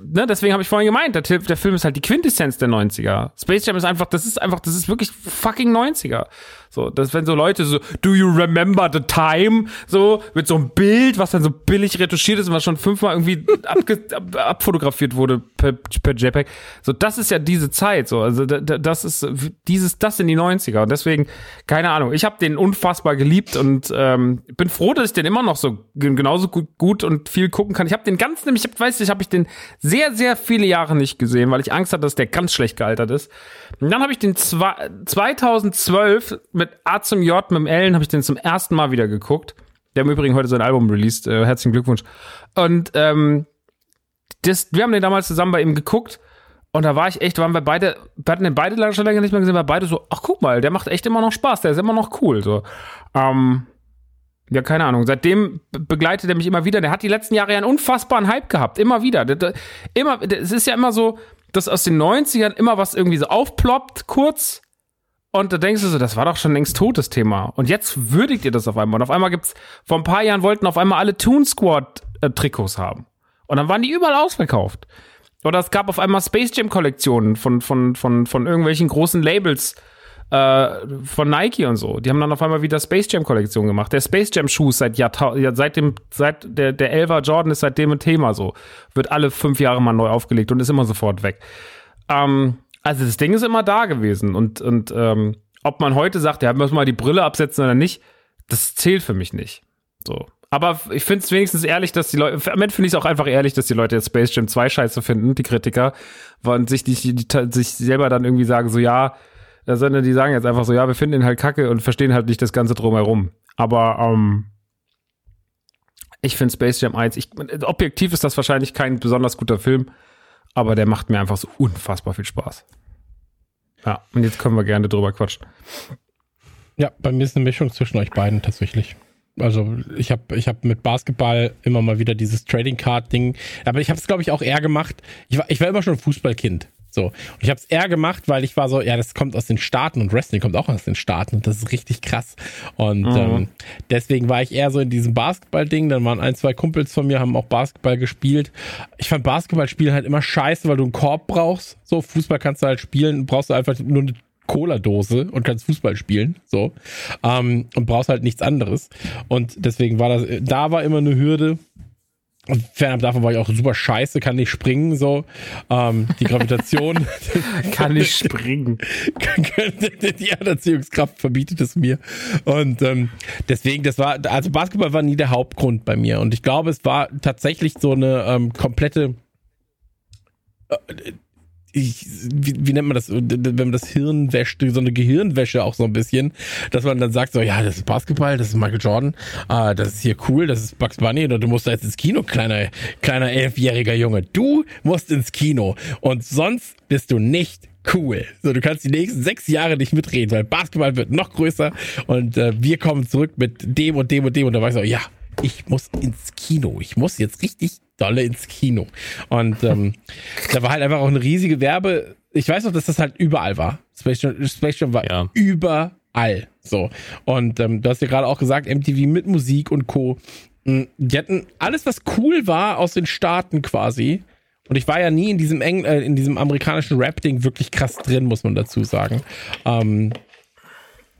ne, deswegen habe ich vorhin gemeint, der, der Film ist halt die Quintessenz der 90er. Space Jam ist einfach, das ist einfach, das ist wirklich fucking 90er. So, das wenn so Leute so, do you remember the time? So, mit so einem Bild, was dann so billig retuschiert ist und was schon fünfmal irgendwie abge, ab, abfotografiert wurde per, per JPEG. So, das ist ja diese Zeit, so, also da- da- das ist dieses, das sind die 90er und deswegen, keine Ahnung, ich habe den unfassbar geliebt und ähm, bin froh, dass ich den immer noch so gen- genauso gut, gut und viel gucken kann. Ich habe den ganz nämlich, ich weiß nicht, habe ich den sehr, sehr viele Jahre nicht gesehen, weil ich Angst hatte, dass der ganz schlecht gealtert ist. Und dann habe ich den zwei, 2012 mit A zum J, mit dem Ellen, habe ich den zum ersten Mal wieder geguckt. Der im Übrigen heute sein Album released. Äh, herzlichen Glückwunsch. Und ähm, das, wir haben den damals zusammen bei ihm geguckt. Und da war ich echt, waren wir beide, wir hatten den beide schon länger nicht mehr gesehen, weil beide so, ach guck mal, der macht echt immer noch Spaß, der ist immer noch cool. So. Ähm, ja, keine Ahnung. Seitdem be- begleitet er mich immer wieder. Der hat die letzten Jahre ja einen unfassbaren Hype gehabt. Immer wieder. Der, der, immer, es ist ja immer so, dass aus den 90ern immer was irgendwie so aufploppt, kurz. Und da denkst du so, das war doch schon längst totes Thema. Und jetzt würdigt ihr das auf einmal. Und auf einmal gibt's, vor ein paar Jahren wollten auf einmal alle Toon Squad äh, Trikots haben. Und dann waren die überall ausverkauft. Oder es gab auf einmal Space Jam Kollektionen von, von, von, von irgendwelchen großen Labels äh, von Nike und so. Die haben dann auf einmal wieder Space Jam Kollektion gemacht. Der Space Jam Schuh ist seit Jahrtau ja, seit dem, seit der, der 11er Jordan ist seitdem ein Thema so. Wird alle fünf Jahre mal neu aufgelegt und ist immer sofort weg. Ähm, also das Ding ist immer da gewesen und, und ähm, ob man heute sagt, ja, müssen wir mal die Brille absetzen oder nicht, das zählt für mich nicht. So. Aber ich finde es wenigstens ehrlich, dass die Leute, am Ende finde ich es auch einfach ehrlich, dass die Leute jetzt Space Jam 2 scheiße finden, die Kritiker, und sich, die, die, die, sich selber dann irgendwie sagen, so ja, äh, sondern die sagen jetzt einfach so, ja, wir finden ihn halt kacke und verstehen halt nicht das Ganze drumherum. Aber ähm, ich finde Space Jam 1, ich, objektiv ist das wahrscheinlich kein besonders guter Film, aber der macht mir einfach so unfassbar viel Spaß. Ja, und jetzt können wir gerne drüber quatschen. Ja, bei mir ist eine Mischung zwischen euch beiden tatsächlich. Also ich habe ich hab mit Basketball immer mal wieder dieses Trading Card Ding, aber ich habe es glaube ich auch eher gemacht. Ich war, ich war immer schon Fußballkind. So. Und ich habe es eher gemacht, weil ich war so, ja, das kommt aus den Staaten und Wrestling kommt auch aus den Staaten und das ist richtig krass. Und Mhm. ähm, deswegen war ich eher so in diesem Basketball-Ding. Dann waren ein, zwei Kumpels von mir, haben auch Basketball gespielt. Ich fand Basketballspielen halt immer scheiße, weil du einen Korb brauchst. So, Fußball kannst du halt spielen, brauchst du einfach nur eine Cola-Dose und kannst Fußball spielen, so. Ähm, und brauchst halt nichts anderes. Und deswegen war das, da war immer eine Hürde. Und fernab davon war ich auch super scheiße, kann nicht springen, so. Ähm, die Gravitation, Kann nicht springen. die Erdanziehungskraft verbietet es mir. Und ähm, deswegen, das war, also Basketball war nie der Hauptgrund bei mir. Und ich glaube, es war tatsächlich so eine ähm, komplette, äh, ich, wie, wie nennt man das, wenn man das Hirn wäscht, so eine Gehirnwäsche auch so ein bisschen, dass man dann sagt so, ja, das ist Basketball, das ist Michael Jordan, äh, das ist hier cool, das ist Bugs Bunny und du musst da jetzt ins Kino, kleiner, kleiner elfjähriger Junge. Du musst ins Kino und sonst bist du nicht cool. So, du kannst die nächsten sechs Jahre nicht mitreden, weil Basketball wird noch größer und äh, wir kommen zurück mit dem und dem und dem und da war ich so, ja, ich muss ins Kino. Ich muss jetzt richtig dolle ins Kino. Und ähm, da war halt einfach auch eine riesige Werbe. Ich weiß noch, dass das halt überall war. Space Jam, Space Jam war Ja. überall. So. Und ähm, du hast ja gerade auch gesagt, MTV mit Musik und Co. Mm, Die hatten alles, was cool war aus den Staaten quasi. Und ich war ja nie in diesem Eng äh, in diesem amerikanischen Rap-Ding wirklich krass drin, muss man dazu sagen. Ähm,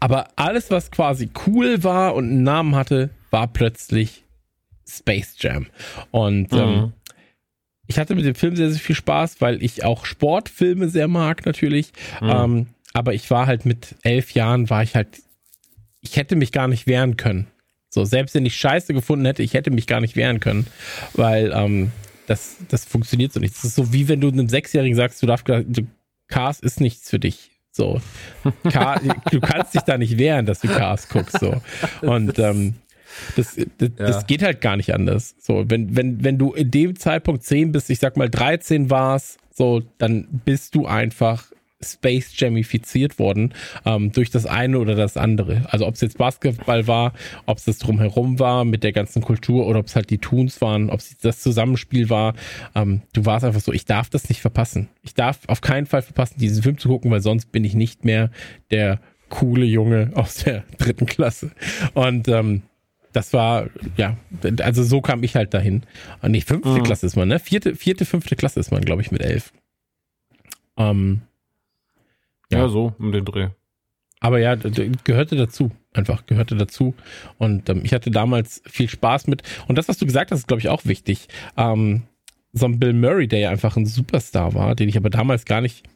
aber alles, was quasi cool war und einen Namen hatte, war plötzlich Space Jam. Und ähm, ich hatte mit dem Film sehr, sehr viel Spaß, weil ich auch Sportfilme sehr mag, natürlich. Ähm, aber ich war halt mit elf Jahren, war ich halt, ich hätte mich gar nicht wehren können. So, selbst wenn ich Scheiße gefunden hätte, ich hätte mich gar nicht wehren können, weil ähm, das, das funktioniert so nicht. Das ist so wie wenn du einem Sechsjährigen sagst, du darfst, du, Cars ist nichts für dich. So, Car, du kannst dich da nicht wehren, dass du Cars guckst. So und ähm, das, das, das geht halt gar nicht anders. So, wenn, wenn, wenn du in dem Zeitpunkt 10 bist, ich sag mal 13 warst, so, dann bist du einfach Space Jamifiziert worden ähm, durch das eine oder das andere. Also ob es jetzt Basketball war, ob es das drumherum war mit der ganzen Kultur oder ob es halt die Toons waren, ob es das Zusammenspiel war. Ähm, du warst einfach so, ich darf das nicht verpassen. Ich darf auf keinen Fall verpassen, diesen Film zu gucken, weil sonst bin ich nicht mehr der coole Junge aus der dritten Klasse. Und ähm, das war, ja, also so kam ich halt dahin. Und nee, fünfte Mhm. Klasse ist man, ne? Vierte, vierte, fünfte Klasse ist man, glaube ich, mit elf. Ähm, Ja. Ja. so, um den Dreh. aber ja, gehörte dazu. Einfach gehörte dazu. Und ähm, ich hatte damals viel Spaß mit. Und das, was du gesagt hast, ist, glaube ich, auch wichtig. Ähm, so ein Bill Murray, der ja einfach ein Superstar war, den ich aber damals gar nicht,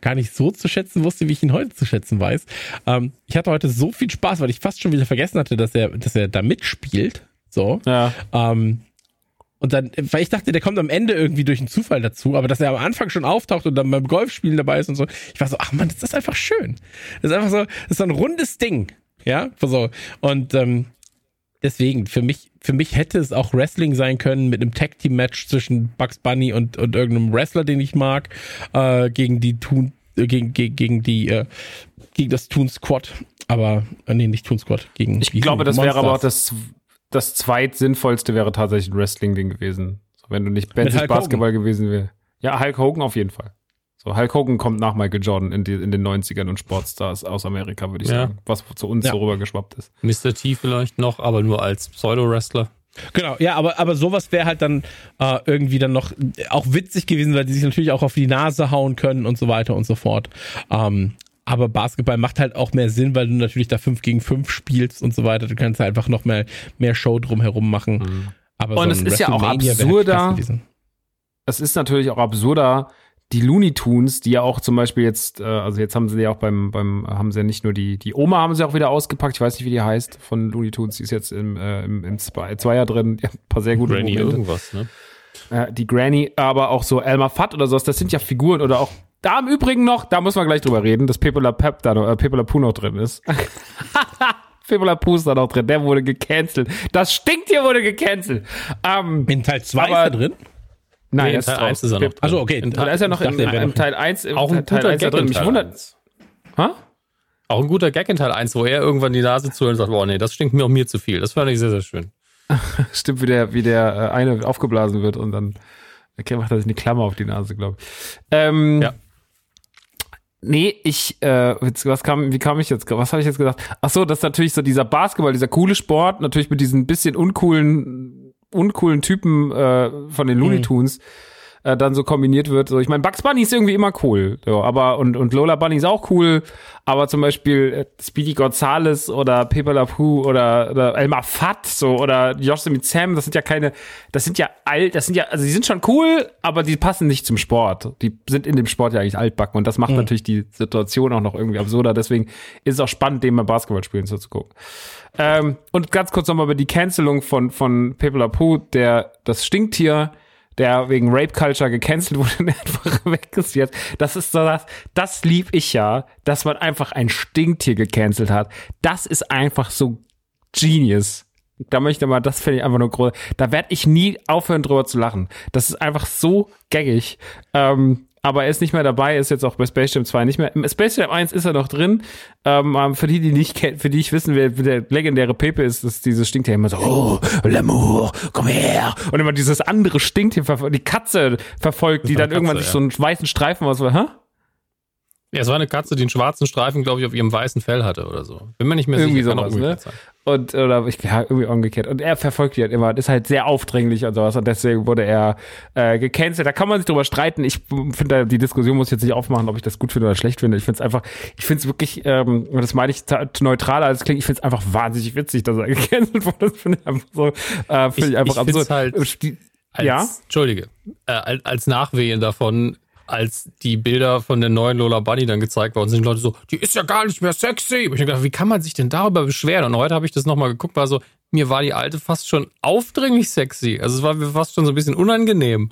gar nicht so zu schätzen wusste, wie ich ihn heute zu schätzen weiß. Ähm, ich hatte heute so viel Spaß, weil ich fast schon wieder vergessen hatte, dass er, dass er da mitspielt. So. Ja. Ähm, und dann, weil ich dachte, der kommt am Ende irgendwie durch einen Zufall dazu, aber dass er am Anfang schon auftaucht und dann beim Golfspielen dabei ist und so, ich war so, ach man, das ist einfach schön. Das ist einfach so, das ist so ein rundes Ding. Ja, so. Und ähm, deswegen, für mich, für mich hätte es auch Wrestling sein können mit einem Tag Team Match zwischen Bugs Bunny und, und irgendeinem Wrestler, den ich mag, äh, gegen die Toon, äh, gegen, gegen, gegen die, äh, gegen das Toon Squad. Aber, äh, nee, nicht Toon Squad, gegen Ich glaube, das die? wäre aber auch Monsters. das, das zweitsinnvollste wäre tatsächlich ein Wrestling-Ding gewesen. So, wenn du nicht, Hulk Basketball gewesen wäre. Ja, Hulk Hogan auf jeden Fall. So, Hulk Hogan kommt nach Michael Jordan in, die, in den 90ern und Sportstars aus Amerika, würde ich Ja. sagen. Was zu uns Ja. so rübergeschwappt ist. Mr. T vielleicht noch, aber nur als Pseudo-Wrestler. Genau, ja, aber, aber sowas wäre halt dann äh, irgendwie dann noch auch witzig gewesen, weil die sich natürlich auch auf die Nase hauen können und so weiter und so fort. Ähm, aber Basketball macht halt auch mehr Sinn, weil du natürlich da 5 gegen 5 spielst und so weiter. Du kannst halt einfach noch mehr, mehr Show drumherum machen. Aber Und es ist ja auch absurder. Es ist natürlich auch absurder, die Looney Tunes, die ja auch zum Beispiel jetzt, äh, also jetzt haben sie ja auch beim, beim, haben sie ja nicht nur die, die Oma haben sie auch wieder ausgepackt, ich weiß nicht, wie die heißt, von Looney Tunes, die ist jetzt im, äh, im, im Zwei- Zweier drin, ja, ein paar sehr gute Granny Momente. irgendwas, ne? Äh, die Granny, aber auch so Elmer Fudd oder sowas, das sind ja Figuren oder auch da im Übrigen noch, da muss man gleich drüber reden, dass Pepe La Pep da noch, äh, Pepe La Poo noch drin ist. Pepe La Poo ist da noch drin, der wurde gecancelt. Das stinkt hier wurde gecancelt. Ähm, In Teil 2 ist er drin? Nein, Nee, in ist Teil draus. 1 ist er noch. Achso, okay. In Da ist er noch in, in Teil 1, im Auch ein Teil guter 1 da Gag drin. in Mich Teil wundert. 1. Ha? Auch ein guter Gag in Teil 1, wo er irgendwann die Nase zu und sagt, boah, nee, das stinkt mir auch mir zu viel. Das fand ich sehr, sehr schön. Stimmt, wie der, wie der äh, eine aufgeblasen wird und dann okay, macht er sich eine Klammer auf die Nase, glaube ich. Ähm, Ja. Nee, ich, äh, was kam, wie kam ich jetzt, was habe ich jetzt gesagt? Ach so, das ist natürlich so dieser Basketball, dieser coole Sport, natürlich mit diesen bisschen uncoolen, uncoolen Typen äh, von den Looney Tunes. Äh, dann so kombiniert wird. So, ich meine, Bugs Bunny ist irgendwie immer cool, so, aber und und Lola Bunny ist auch cool, aber zum Beispiel äh, Speedy Gonzales oder Pepe La Pew oder, oder Elmar Fudd so oder Yosemite Sam, das sind ja keine, das sind ja alt, das sind ja, also die sind schon cool, aber die passen nicht zum Sport. Die sind in dem Sport ja eigentlich altbacken und das macht natürlich die Situation auch noch irgendwie absurder. Deswegen ist es auch spannend, dem mal Basketball spielen so zu gucken. Ähm, und ganz kurz nochmal über die Cancelung von, von Pepe La Pew, der, das Stinktier, der wegen Rape Culture gecancelt wurde und einfach weg ist jetzt. Das ist so das, das lieb ich ja, dass man einfach ein Stinktier gecancelt hat. Das ist einfach so genius. Da möchte mal, das finde ich einfach nur groß. Da werde ich nie aufhören drüber zu lachen. Das ist einfach so gaggig. Ähm, aber er ist nicht mehr dabei, ist jetzt auch bei Space Jam 2 nicht mehr. Im Space Jam 1 ist er noch drin. Ähm, für die, die nicht kennen, für die ich wissen, wer, der legendäre Pepe ist, ist dieses Stinktier immer so, oh, L'amour, komm her. Und immer dieses andere Stinktier, die Katze verfolgt, die dann eine irgendwann Katze, sich so einen weißen Streifen aus, hä? Ja, es war eine Katze, die einen schwarzen Streifen, glaube ich, auf ihrem weißen Fell hatte oder so. Bin mir nicht mehr Irgendwie sicher. sowas, ne? Und, oder ich, ja, irgendwie umgekehrt. Und er verfolgt die halt immer, ist halt sehr aufdringlich und sowas. Und deswegen wurde er äh, gecancelt. Da kann man sich drüber streiten. Ich finde, die Diskussion muss ich jetzt nicht aufmachen, ob ich das gut finde oder schlecht finde. Ich finde es einfach, ich finde es wirklich, ähm, das meine ich neutraler als es klingt, ich finde es einfach wahnsinnig witzig, dass er gecancelt wurde. Das finde ich einfach so, äh, finde ich, Ich- einfach ich absurd. halt- Als, Ja? Entschuldige. Äh, als, als Nachwehen davon, als die Bilder von der neuen Lola Bunny dann gezeigt worden sind, die Leute so, die ist ja gar nicht mehr sexy. Und ich gedacht, wie kann man sich denn darüber beschweren? Und heute habe ich das nochmal geguckt, war so, mir war die alte fast schon aufdringlich sexy. Also es war mir fast schon so ein bisschen unangenehm.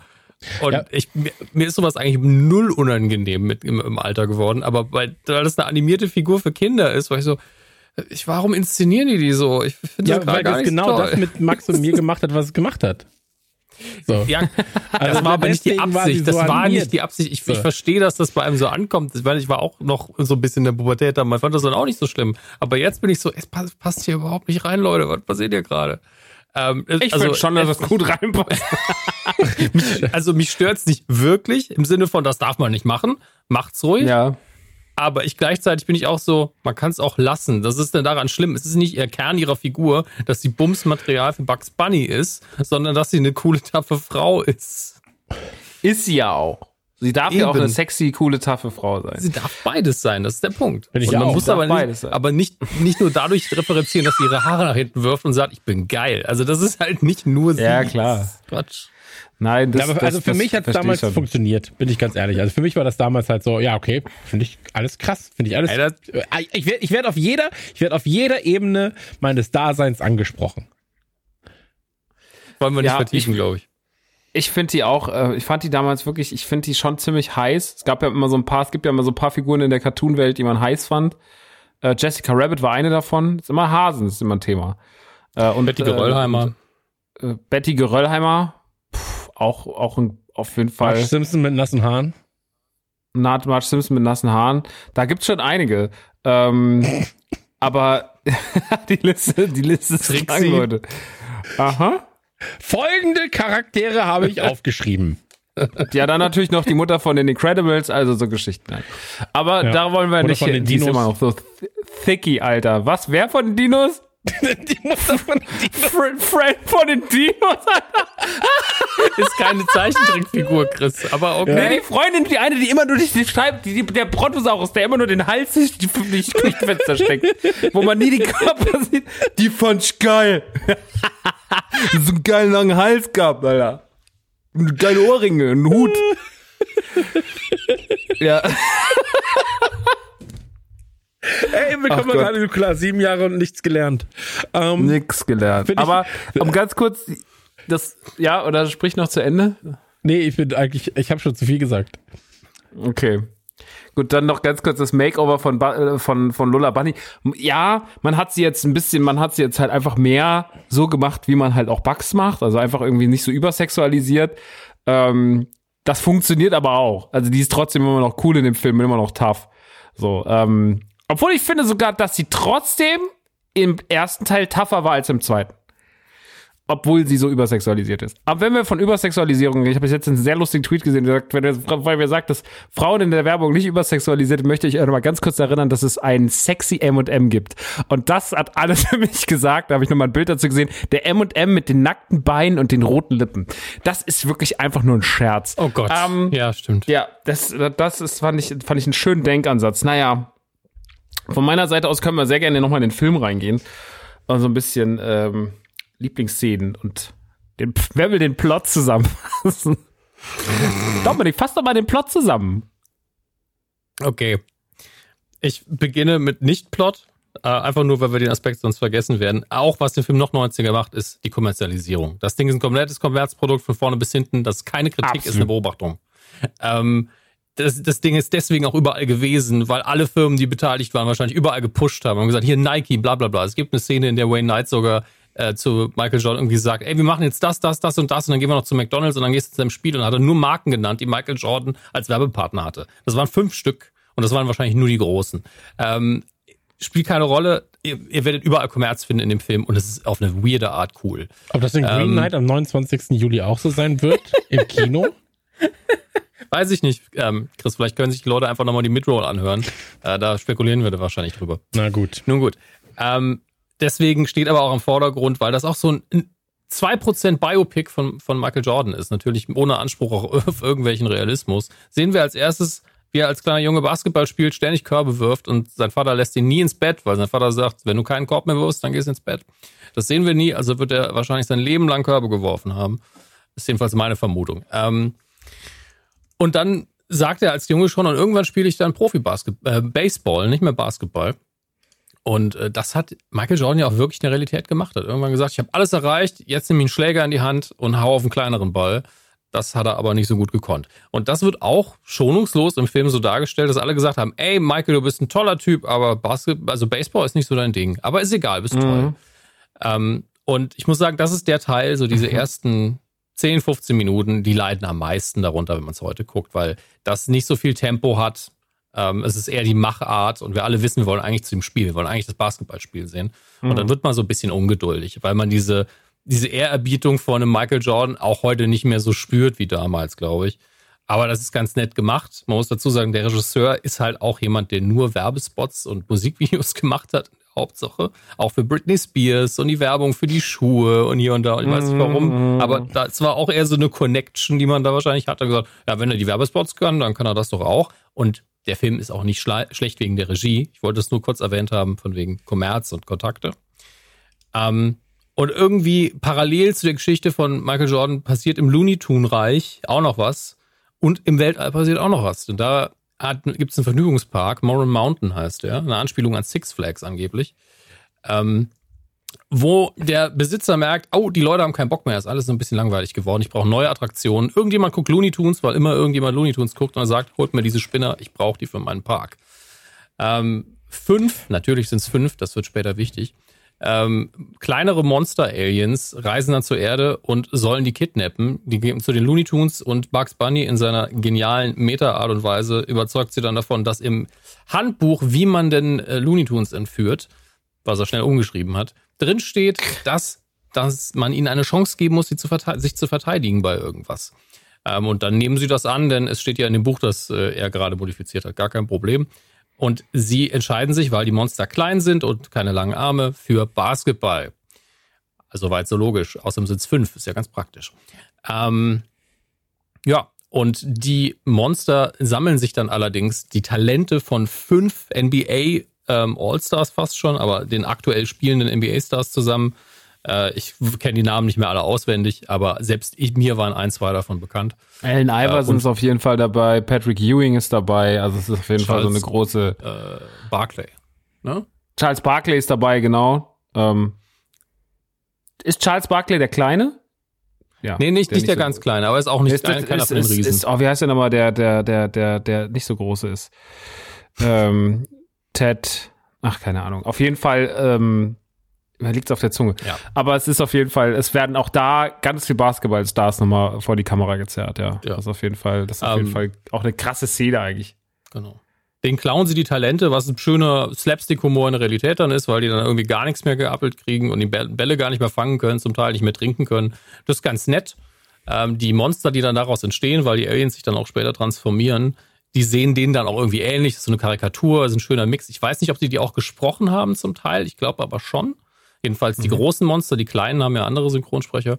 Und Ja. ich, mir, mir ist sowas eigentlich null unangenehm mit im, im Alter geworden. Aber weil, weil das eine animierte Figur für Kinder ist, war ich so, ich, warum inszenieren die die so? Ich finde Ja, das weil gar das genau toll. das mit Max und mir gemacht hat, was es gemacht hat. So. Ja, Also das war aber nicht die deswegen war Absicht. so das war animiert. nicht die Absicht. Ich, So. ich verstehe, dass das bei einem so ankommt, weil ich war auch noch so ein bisschen in der Pubertät da. Man fand das dann auch nicht so schlimm. Aber jetzt bin ich so, es passt, passt hier überhaupt nicht rein, Leute. Was passiert hier gerade? Ähm, Ich finde schon, dass das gut reinpasst. Also mich stört's nicht wirklich im Sinne von, das darf man nicht machen. Macht's ruhig. ja. Aber ich gleichzeitig bin ich auch so, man kann es auch lassen. Das ist denn daran schlimm. Es ist nicht ihr Kern ihrer Figur, dass sie Bumsmaterial für Bugs Bunny ist, sondern dass sie eine coole, taffe Frau ist. Ist sie ja auch. Sie darf ja auch Eben. eine sexy, coole, taffe Frau sein. Sie darf beides sein, das ist der Punkt. Bin ich und man auch. muss Darf aber, beides nicht, sein. aber nicht, nicht nur dadurch referenzieren, dass sie ihre Haare nach hinten wirft und sagt, ich bin geil. Also das ist halt nicht nur sie. Ja, klar. Quatsch. Nein, das, Ja, aber das, also für das mich hat es damals schon. funktioniert, bin ich ganz ehrlich. Also für mich war das damals halt so, ja, okay, finde ich alles krass, finde ich alles. Das- Äh, ich werde ich werd auf jeder, ich werde auf jeder Ebene meines Daseins angesprochen. Wollen wir nicht Ja, vertiefen, glaube ich. Ich finde die auch, äh, ich fand die damals wirklich, ich finde die schon ziemlich heiß. Es gab ja immer so ein paar, es gibt ja immer so ein paar Figuren in der Cartoon-Welt, die man heiß fand. Äh, Jessica Rabbit war eine davon. Ist immer Hasen, ist immer ein Thema. Äh, und, Betty Geröllheimer. Äh, Betty Geröllheimer, auch, auch ein, auf jeden Fall. Marge Simpson mit nassen Haaren. Nat Marge Simpson mit nassen Haaren. Da gibt's schon einige. Ähm, aber die Liste, die Liste ist Trixie. lang, Leute. Aha. Folgende Charaktere habe ich aufgeschrieben. Ja, dann natürlich noch die Mutter von den Incredibles, also so Geschichten. halt. Aber Ja. da wollen wir Oder nicht von hin. den Die ist Dinos. immer noch so th thicky, Alter. Was? Wer von den Dinos? Die Mutter von Fred, Fred von den Dinos, Alter. Ist keine Zeichentrickfigur, Chris. Aber okay. Nee, die Freundin, die eine, die immer nur die Scheibe, die, der Brontosaurus, der immer nur den Hals durch die, die Fenster steckt, wo man nie die Körper sieht, die fand ich geil. so einen geilen langen Hals gehabt, Alter. Und Geile Ohrringe, einen Hut. ja. Ey, wir kommen gerade klar, sieben Jahre und nichts gelernt. Ähm, Nix gelernt. Aber um ganz kurz, das, ja, oder sprich noch zu Ende? nee, ich bin eigentlich, ich habe schon zu viel gesagt. Okay. Gut, dann noch ganz kurz das Makeover von, Ba- äh, von, von Lola Bunny. Ja, man hat sie jetzt ein bisschen, man hat sie jetzt halt einfach mehr so gemacht, wie man halt auch Bugs macht. Also einfach irgendwie nicht so übersexualisiert. Ähm, das funktioniert aber auch. Also die ist trotzdem immer noch cool in dem Film, immer noch tough. So, ähm, obwohl ich finde sogar, dass sie trotzdem im ersten Teil tougher war als im zweiten. Obwohl sie so übersexualisiert ist. Aber wenn wir von Übersexualisierung, ich habe jetzt einen sehr lustigen Tweet gesehen, der sagt, wenn er, weil wir sagt, dass Frauen in der Werbung nicht übersexualisiert, möchte ich noch mal ganz kurz erinnern, dass es ein sexy M&M gibt. Und das hat alles für mich gesagt. Da habe ich noch mal ein Bild dazu gesehen. Der M&M mit den nackten Beinen und den roten Lippen. Das ist wirklich einfach nur ein Scherz. Oh Gott. Ähm, ja, stimmt. ja, das, das ist, fand ich, fand ich einen schönen Denkansatz. Naja, von meiner Seite aus können wir sehr gerne nochmal in den Film reingehen. Und so ein bisschen ähm, Lieblingsszenen und den, wer will den Plot zusammenfassen? Dominik, fass doch mal den Plot zusammen. Okay. Ich beginne mit Nicht-Plot. Äh, einfach nur, weil wir den Aspekt sonst vergessen werden. Auch was den Film noch 90er macht, ist die Kommerzialisierung. Das Ding ist ein komplettes Kommerzprodukt von vorne bis hinten. Das ist keine Kritik, Absolut. ist eine Beobachtung. Ähm, das, das Ding ist deswegen auch überall gewesen, weil alle Firmen, die beteiligt waren, wahrscheinlich überall gepusht haben und gesagt, hier Nike, bla bla bla. Es gibt eine Szene, in der Wayne Knight sogar äh, zu Michael Jordan irgendwie sagt, ey, wir machen jetzt das, das, das und das und dann gehen wir noch zu McDonalds und dann gehst du zu deinem Spiel und hat er nur Marken genannt, die Michael Jordan als Werbepartner hatte. Das waren fünf Stück und das waren wahrscheinlich nur die großen. Ähm, spielt keine Rolle. Ihr, ihr werdet überall Kommerz finden in dem Film und es ist auf eine weirde Art cool. Ob das in Green Ähm. Knight am 29. Juli auch so sein wird? Im Kino? Weiß ich nicht, ähm, Chris, vielleicht können sich die Leute einfach nochmal die Midroll anhören. Äh, da spekulieren wir da wahrscheinlich drüber. Na gut. Nun gut. Ähm, deswegen steht aber auch im Vordergrund, weil das auch so ein ein 2% Biopic von, von Michael Jordan ist, natürlich ohne Anspruch auch auf irgendwelchen Realismus, sehen wir als erstes, wie er als kleiner Junge Basketball spielt, ständig Körbe wirft und sein Vater lässt ihn nie ins Bett, weil sein Vater sagt, wenn du keinen Korb mehr wirfst, dann gehst du ins Bett. Das sehen wir nie, also wird er wahrscheinlich sein Leben lang Körbe geworfen haben. Ist jedenfalls meine Vermutung. Ähm, und dann sagt er als Junge schon, und irgendwann spiele ich dann Profi-Baseball, äh, Baseball, nicht mehr Basketball. Und äh, das hat Michael Jordan ja auch wirklich eine Realität gemacht. Er hat irgendwann gesagt, ich habe alles erreicht, jetzt nehme ich einen Schläger in die Hand und hau auf einen kleineren Ball. Das hat er aber nicht so gut gekonnt. Und das wird auch schonungslos im Film so dargestellt, dass alle gesagt haben, ey, Michael, du bist ein toller Typ, aber Basketball, also Baseball ist nicht so dein Ding. Aber ist egal, bist toll. Ähm, und ich muss sagen, das ist der Teil, so diese ersten 10, 15 Minuten, die leiden am meisten darunter, wenn man es heute guckt, weil das nicht so viel Tempo hat. Ähm, es ist eher die Machart und wir alle wissen, wir wollen eigentlich zu dem Spiel, wir wollen eigentlich das Basketballspiel sehen. Und dann wird man so ein bisschen ungeduldig, weil man diese, diese Ehrerbietung vor einem Michael Jordan auch heute nicht mehr so spürt wie damals, glaube ich. Aber das ist ganz nett gemacht. Man muss dazu sagen, der Regisseur ist halt auch jemand, der nur Werbespots und Musikvideos gemacht hat. Hauptsache. Auch für Britney Spears und die Werbung für die Schuhe und hier und da. Ich weiß nicht warum. Aber das war auch eher so eine Connection, die man da wahrscheinlich hatte. Und gesagt, ja, wenn er die Werbespots kann, dann kann er das doch auch. Und der Film ist auch nicht schle- schlecht wegen der Regie. Ich wollte es nur kurz erwähnt haben, von wegen Kommerz und Kontakte. Ähm, und irgendwie parallel zu der Geschichte von Michael Jordan passiert im Looney Tunes Reich auch noch was. Und im Weltall passiert auch noch was. Und da gibt es einen Vergnügungspark, Moran Mountain heißt der, eine Anspielung an Six Flags angeblich, ähm, wo der Besitzer merkt, oh, die Leute haben keinen Bock mehr, ist alles so ein bisschen langweilig geworden, ich brauche neue Attraktionen. Irgendjemand guckt Looney Tunes, weil immer irgendjemand Looney Tunes guckt und sagt, holt mir diese Spinner, ich brauche die für meinen Park. Ähm, fünf, natürlich sind es fünf, das wird später wichtig. Ähm, kleinere Monster-Aliens reisen dann zur Erde und sollen die kidnappen. Die gehen zu den Looney Tunes und Bugs Bunny in seiner genialen Meta-Art und Weise überzeugt sie dann davon, dass im Handbuch, wie man denn äh, Looney Tunes entführt, was er schnell umgeschrieben hat, drin steht, dass, dass man ihnen eine Chance geben muss, sie zu sich zu verteidigen bei irgendwas. Ähm, und dann nehmen sie das an, denn es steht ja in dem Buch, das äh, er gerade modifiziert hat, gar kein Problem. Und sie entscheiden sich, weil die Monster klein sind und keine langen Arme, für Basketball. Also weit so logisch. Außerdem sind es fünf, ist ja ganz praktisch. Ähm, ja, und die Monster sammeln sich dann allerdings die Talente von fünf NBA ähm, All-Stars fast schon, aber den aktuell spielenden NBA-Stars zusammen. Äh, ich kenne die Namen nicht mehr alle auswendig, aber selbst ich, mir waren ein, zwei davon bekannt. Allen Iverson und- ist auf jeden Fall dabei, Patrick Ewing ist dabei, also es ist auf jeden Fall so Charles- eine große. Äh, Barclay. Ne? Charles Barkley ist dabei, genau. Ähm, ist Charles Barkley der Kleine? Ja. Nee, nicht, nicht der so- ganz Kleine, aber ist auch nicht ist, ist, keiner ist, von den Riesen. ist, oh, wie heißt der nochmal, der, der, der, der, der nicht so große ist? Ähm, Ted, ach, keine Ahnung. Auf jeden Fall, ähm, mir liegt's auf der Zunge. Ja. Aber es ist auf jeden Fall, es werden auch da ganz viel Basketballstars nochmal vor die Kamera gezerrt, ja. Ja. Das ist auf jeden Fall, das ist auf Ähm, jeden Fall auch eine krasse Szene eigentlich. Genau. Den klauen sie die Talente, was ein schöner Slapstick-Humor in der Realität dann ist, weil die dann irgendwie gar nichts mehr geappelt kriegen und die Bä- Bälle gar nicht mehr fangen können, zum Teil nicht mehr trinken können. Das ist ganz nett. Ähm, die Monster, die dann daraus entstehen, weil die Aliens sich dann auch später transformieren, die sehen denen dann auch irgendwie ähnlich. Das ist so eine Karikatur, das ist ein schöner Mix. Ich weiß nicht, ob die die auch gesprochen haben zum Teil. Ich glaube aber schon. Jedenfalls die großen Monster, die kleinen haben ja andere Synchronsprecher.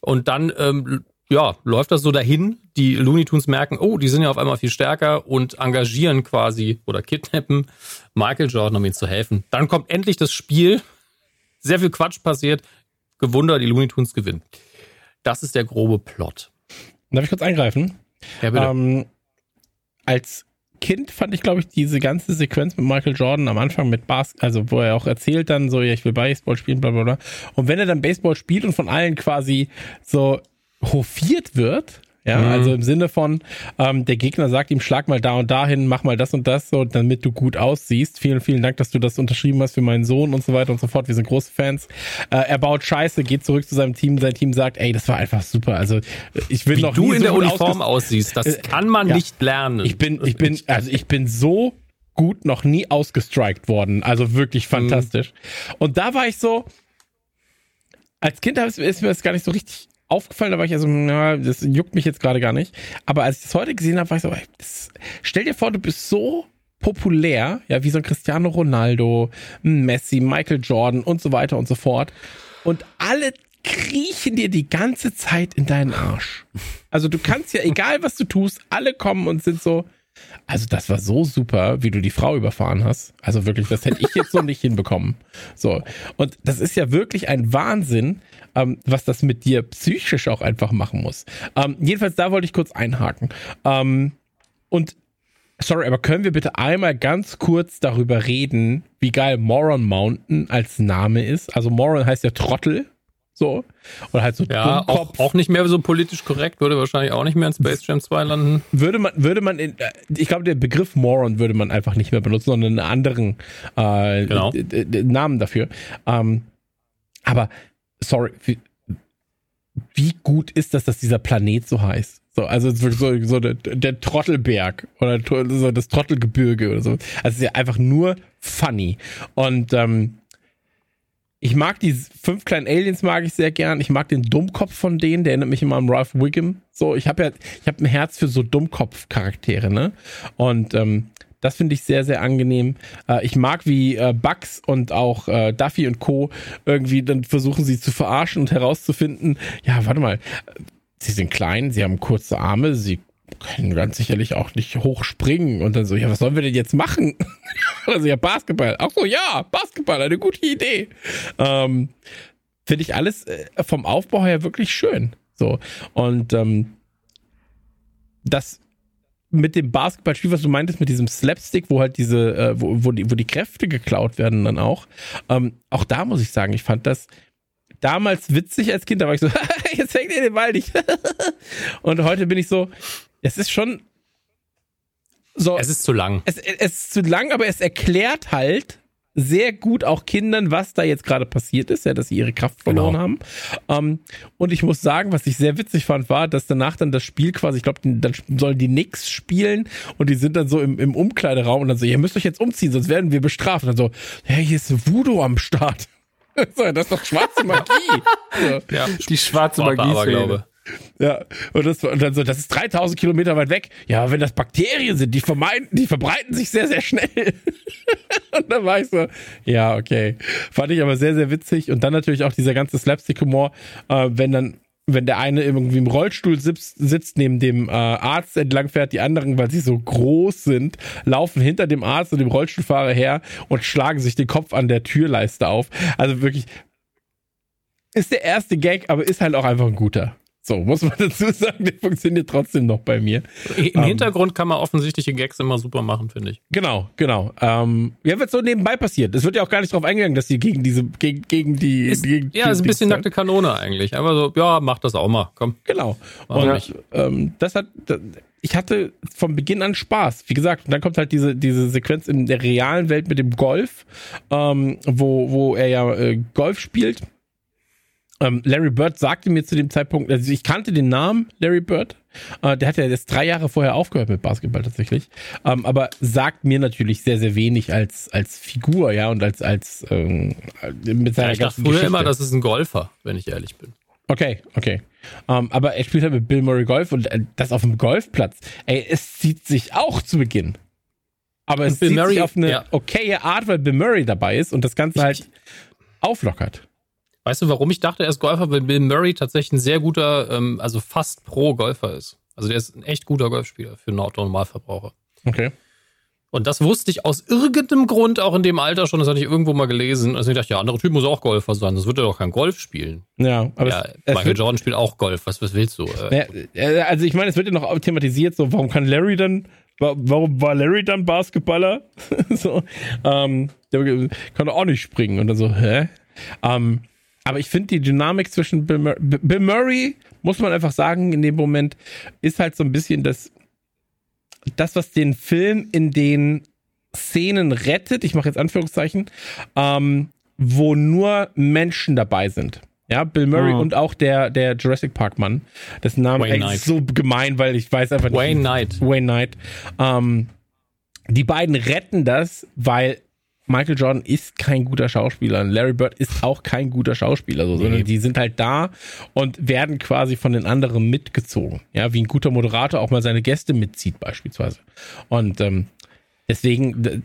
Und dann, ähm, ja, läuft das so dahin. Die Looney Tunes merken, oh, die sind ja auf einmal viel stärker und engagieren quasi oder kidnappen Michael Jordan, um ihm zu helfen. Dann kommt endlich das Spiel. Sehr viel Quatsch passiert. Gewunder, die Looney Tunes gewinnen. Das ist der grobe Plot. Darf ich kurz eingreifen? Ja, bitte. Ähm, als Kind fand ich, glaube ich, diese ganze Sequenz mit Michael Jordan am Anfang mit Bas, also wo er auch erzählt dann so, ja, ich will Baseball spielen, bla bla bla. Und wenn er dann Baseball spielt und von allen quasi so hofiert wird, ja, Mhm. also im Sinne von, ähm, der Gegner sagt ihm, schlag mal da und dahin, mach mal das und das, so, damit du gut aussiehst. Vielen, vielen Dank, dass du das unterschrieben hast für meinen Sohn und so weiter und so fort. Wir sind große Fans. Äh, er baut Scheiße, geht zurück zu seinem Team. Sein Team sagt, ey, das war einfach super. Also äh, ich will Wie noch du in so der Uniform aussiehst, das Äh, kann man ja. nicht lernen. ich bin, ich bin, also ich bin so gut noch nie ausgestrikt worden. Also wirklich fantastisch. Und da war ich so, als Kind ist mir das gar nicht so richtig aufgefallen. Da war ich also, na, das juckt mich jetzt gerade gar nicht. Aber als ich das heute gesehen habe, war ich so, das, stell dir vor, du bist so populär, ja, wie so ein Cristiano Ronaldo, Messi, Michael Jordan und so weiter und so fort. Und alle kriechen dir die ganze Zeit in deinen Arsch. Also du kannst ja, egal was du tust, alle kommen und sind so, also das war so super, wie du die Frau überfahren hast. Also wirklich, das hätte ich jetzt so nicht hinbekommen. So. Und das ist ja wirklich ein Wahnsinn, ähm, was das mit dir psychisch auch einfach machen muss. Ähm, jedenfalls, da wollte ich kurz einhaken. Ähm, und sorry, aber können wir bitte einmal ganz kurz darüber reden, wie geil Moron Mountain als Name ist? Also Moron heißt ja Trottel. So. Oder halt so ja, auch, Dummkopf. auch nicht mehr so politisch korrekt, würde wahrscheinlich auch nicht mehr in Space Jam 2 landen. würde man, würde man, in, äh, ich glaube, der Begriff Moron würde man einfach nicht mehr benutzen, sondern einen anderen äh, Genau. Namen dafür. Ähm, aber, sorry, wie, wie gut ist das, dass dieser Planet so heißt? So, also so, so der, der Trottelberg oder so das Trottelgebirge oder so. Also es ist ja einfach nur funny. Und ähm, ich mag die fünf kleinen Aliens mag ich sehr gern. Ich mag den Dummkopf von denen, der erinnert mich immer an Ralph Wiggum. So, ich habe ja, ich habe ein Herz für so Dummkopf-Charaktere, ne? Und ähm, das finde ich sehr, sehr angenehm. Äh, ich mag, wie äh, Bugs und auch äh, Duffy und Co. irgendwie dann versuchen, sie zu verarschen und herauszufinden, ja, warte mal, sie sind klein, sie haben kurze Arme, sie können ganz sicherlich auch nicht hoch springen und dann so, ja, was sollen wir denn jetzt machen? also ja, Basketball. Ach so, ja, Basketball, eine gute Idee. Ähm, Finde ich alles äh, vom Aufbau her wirklich schön. So. Und ähm, das mit dem Basketballspiel, was du meintest, mit diesem Slapstick, wo halt diese, äh, wo, wo, die, wo die Kräfte geklaut werden dann auch. Ähm, auch da muss ich sagen, ich fand das damals witzig als Kind, da war ich so, jetzt hängt ihr den Ball nicht. Und heute bin ich so, es ist schon so, Es ist zu lang. es, es ist zu lang, aber es erklärt halt sehr gut auch Kindern, was da jetzt gerade passiert ist, ja, dass sie ihre Kraft verloren Genau. haben. Ähm, und ich muss sagen, was ich sehr witzig fand, war, dass danach dann das Spiel quasi, ich glaube, dann sollen die nix spielen und die sind dann so im, im Umkleideraum und dann so, ihr müsst euch jetzt umziehen, sonst werden wir bestraft. Und dann so, hey, hier ist Voodoo am Start. so, das ist doch schwarze Magie. Ja, Die schwarze Magie, Magie. glaube. Ja, und, das, und dann so, das ist 3000 Kilometer weit weg. Ja, wenn das Bakterien sind, die die verbreiten sich sehr, sehr schnell. und dann war ich so, ja, okay. Fand ich aber sehr, sehr witzig. Und dann natürlich auch dieser ganze Slapstick-Humor, äh, wenn dann, wenn der eine irgendwie im Rollstuhl sitzt, sitzt neben dem äh, Arzt entlang fährt, die anderen, weil sie so groß sind, laufen hinter dem Arzt und dem Rollstuhlfahrer her und schlagen sich den Kopf an der Türleiste auf. Also wirklich, ist der erste Gag, aber ist halt auch einfach ein guter. So, muss man dazu sagen, der funktioniert trotzdem noch bei mir. Im Ähm. Hintergrund kann man offensichtliche Gags immer super machen, finde ich. Genau, genau. Ähm, ja, wird so nebenbei passiert. Es wird ja auch gar nicht drauf eingegangen, dass die gegen diese, gegen, gegen die, Ist, gegen ja, ist ein bisschen nackte Kanone eigentlich. Aber so, ja, mach das auch mal. Komm. Genau. Warum Und nicht? ähm, das hat, das, ich hatte von Beginn an Spaß. Wie gesagt, und dann kommt halt diese, diese Sequenz in der realen Welt mit dem Golf, ähm, wo, wo er ja äh, Golf spielt. Ähm, Larry Bird sagte mir zu dem Zeitpunkt, also ich kannte den Namen Larry Bird, Äh, der hat ja jetzt drei Jahre vorher aufgehört mit Basketball tatsächlich. Ähm, aber sagt mir natürlich sehr, sehr wenig als, als Figur, ja, und als, als ähm, mit seiner Ja, ich dachte ganzen früher Geschichte. immer, das ist ein Golfer, wenn ich ehrlich bin. Okay, okay. Ähm, aber er spielt halt mit Bill Murray Golf und äh, das auf dem Golfplatz. Ey, es zieht sich auch zu Beginn. Aber es Und Bill zieht Murray, sich auf eine ja. okaye Art, weil Bill Murray dabei ist und das Ganze halt auflockert. Weißt du, warum ich dachte, er ist Golfer? Weil Bill Murray tatsächlich ein sehr guter, ähm, also fast Pro-Golfer ist. Also der ist ein echt guter Golfspieler für einen Autonormalverbraucher. Okay. Und das wusste ich aus irgendeinem Grund auch in dem Alter schon, das hatte ich irgendwo mal gelesen. Also ich dachte, ja, andere Typ muss auch Golfer sein, sonst wird er doch kein Golf spielen. Ja, aber ja, es, es Michael wird, Jordan spielt auch Golf, was, was willst du? Ja, äh, also ich meine, es wird ja noch thematisiert, so warum kann Larry dann, wa- warum war Larry dann Basketballer? so, ähm, der kann doch auch nicht springen und dann so, hä? Ähm, aber ich finde die Dynamik zwischen Bill Murray, Bill Murray, muss man einfach sagen, in dem Moment, ist halt so ein bisschen das, das, was den Film in den Szenen rettet, ich mache jetzt Anführungszeichen, ähm, wo nur Menschen dabei sind. Ja, Bill Murray Mhm. und auch der, der Jurassic Park Mann. Dessen Name ist so gemein, weil ich weiß einfach nicht. Wayne Knight. Wayne Knight. Ähm, die beiden retten das, weil Michael Jordan ist kein guter Schauspieler. und Larry Bird ist auch kein guter Schauspieler, so, sondern die sind halt da und werden quasi von den anderen mitgezogen. Ja, wie ein guter Moderator auch mal seine Gäste mitzieht, beispielsweise. Und ähm, deswegen,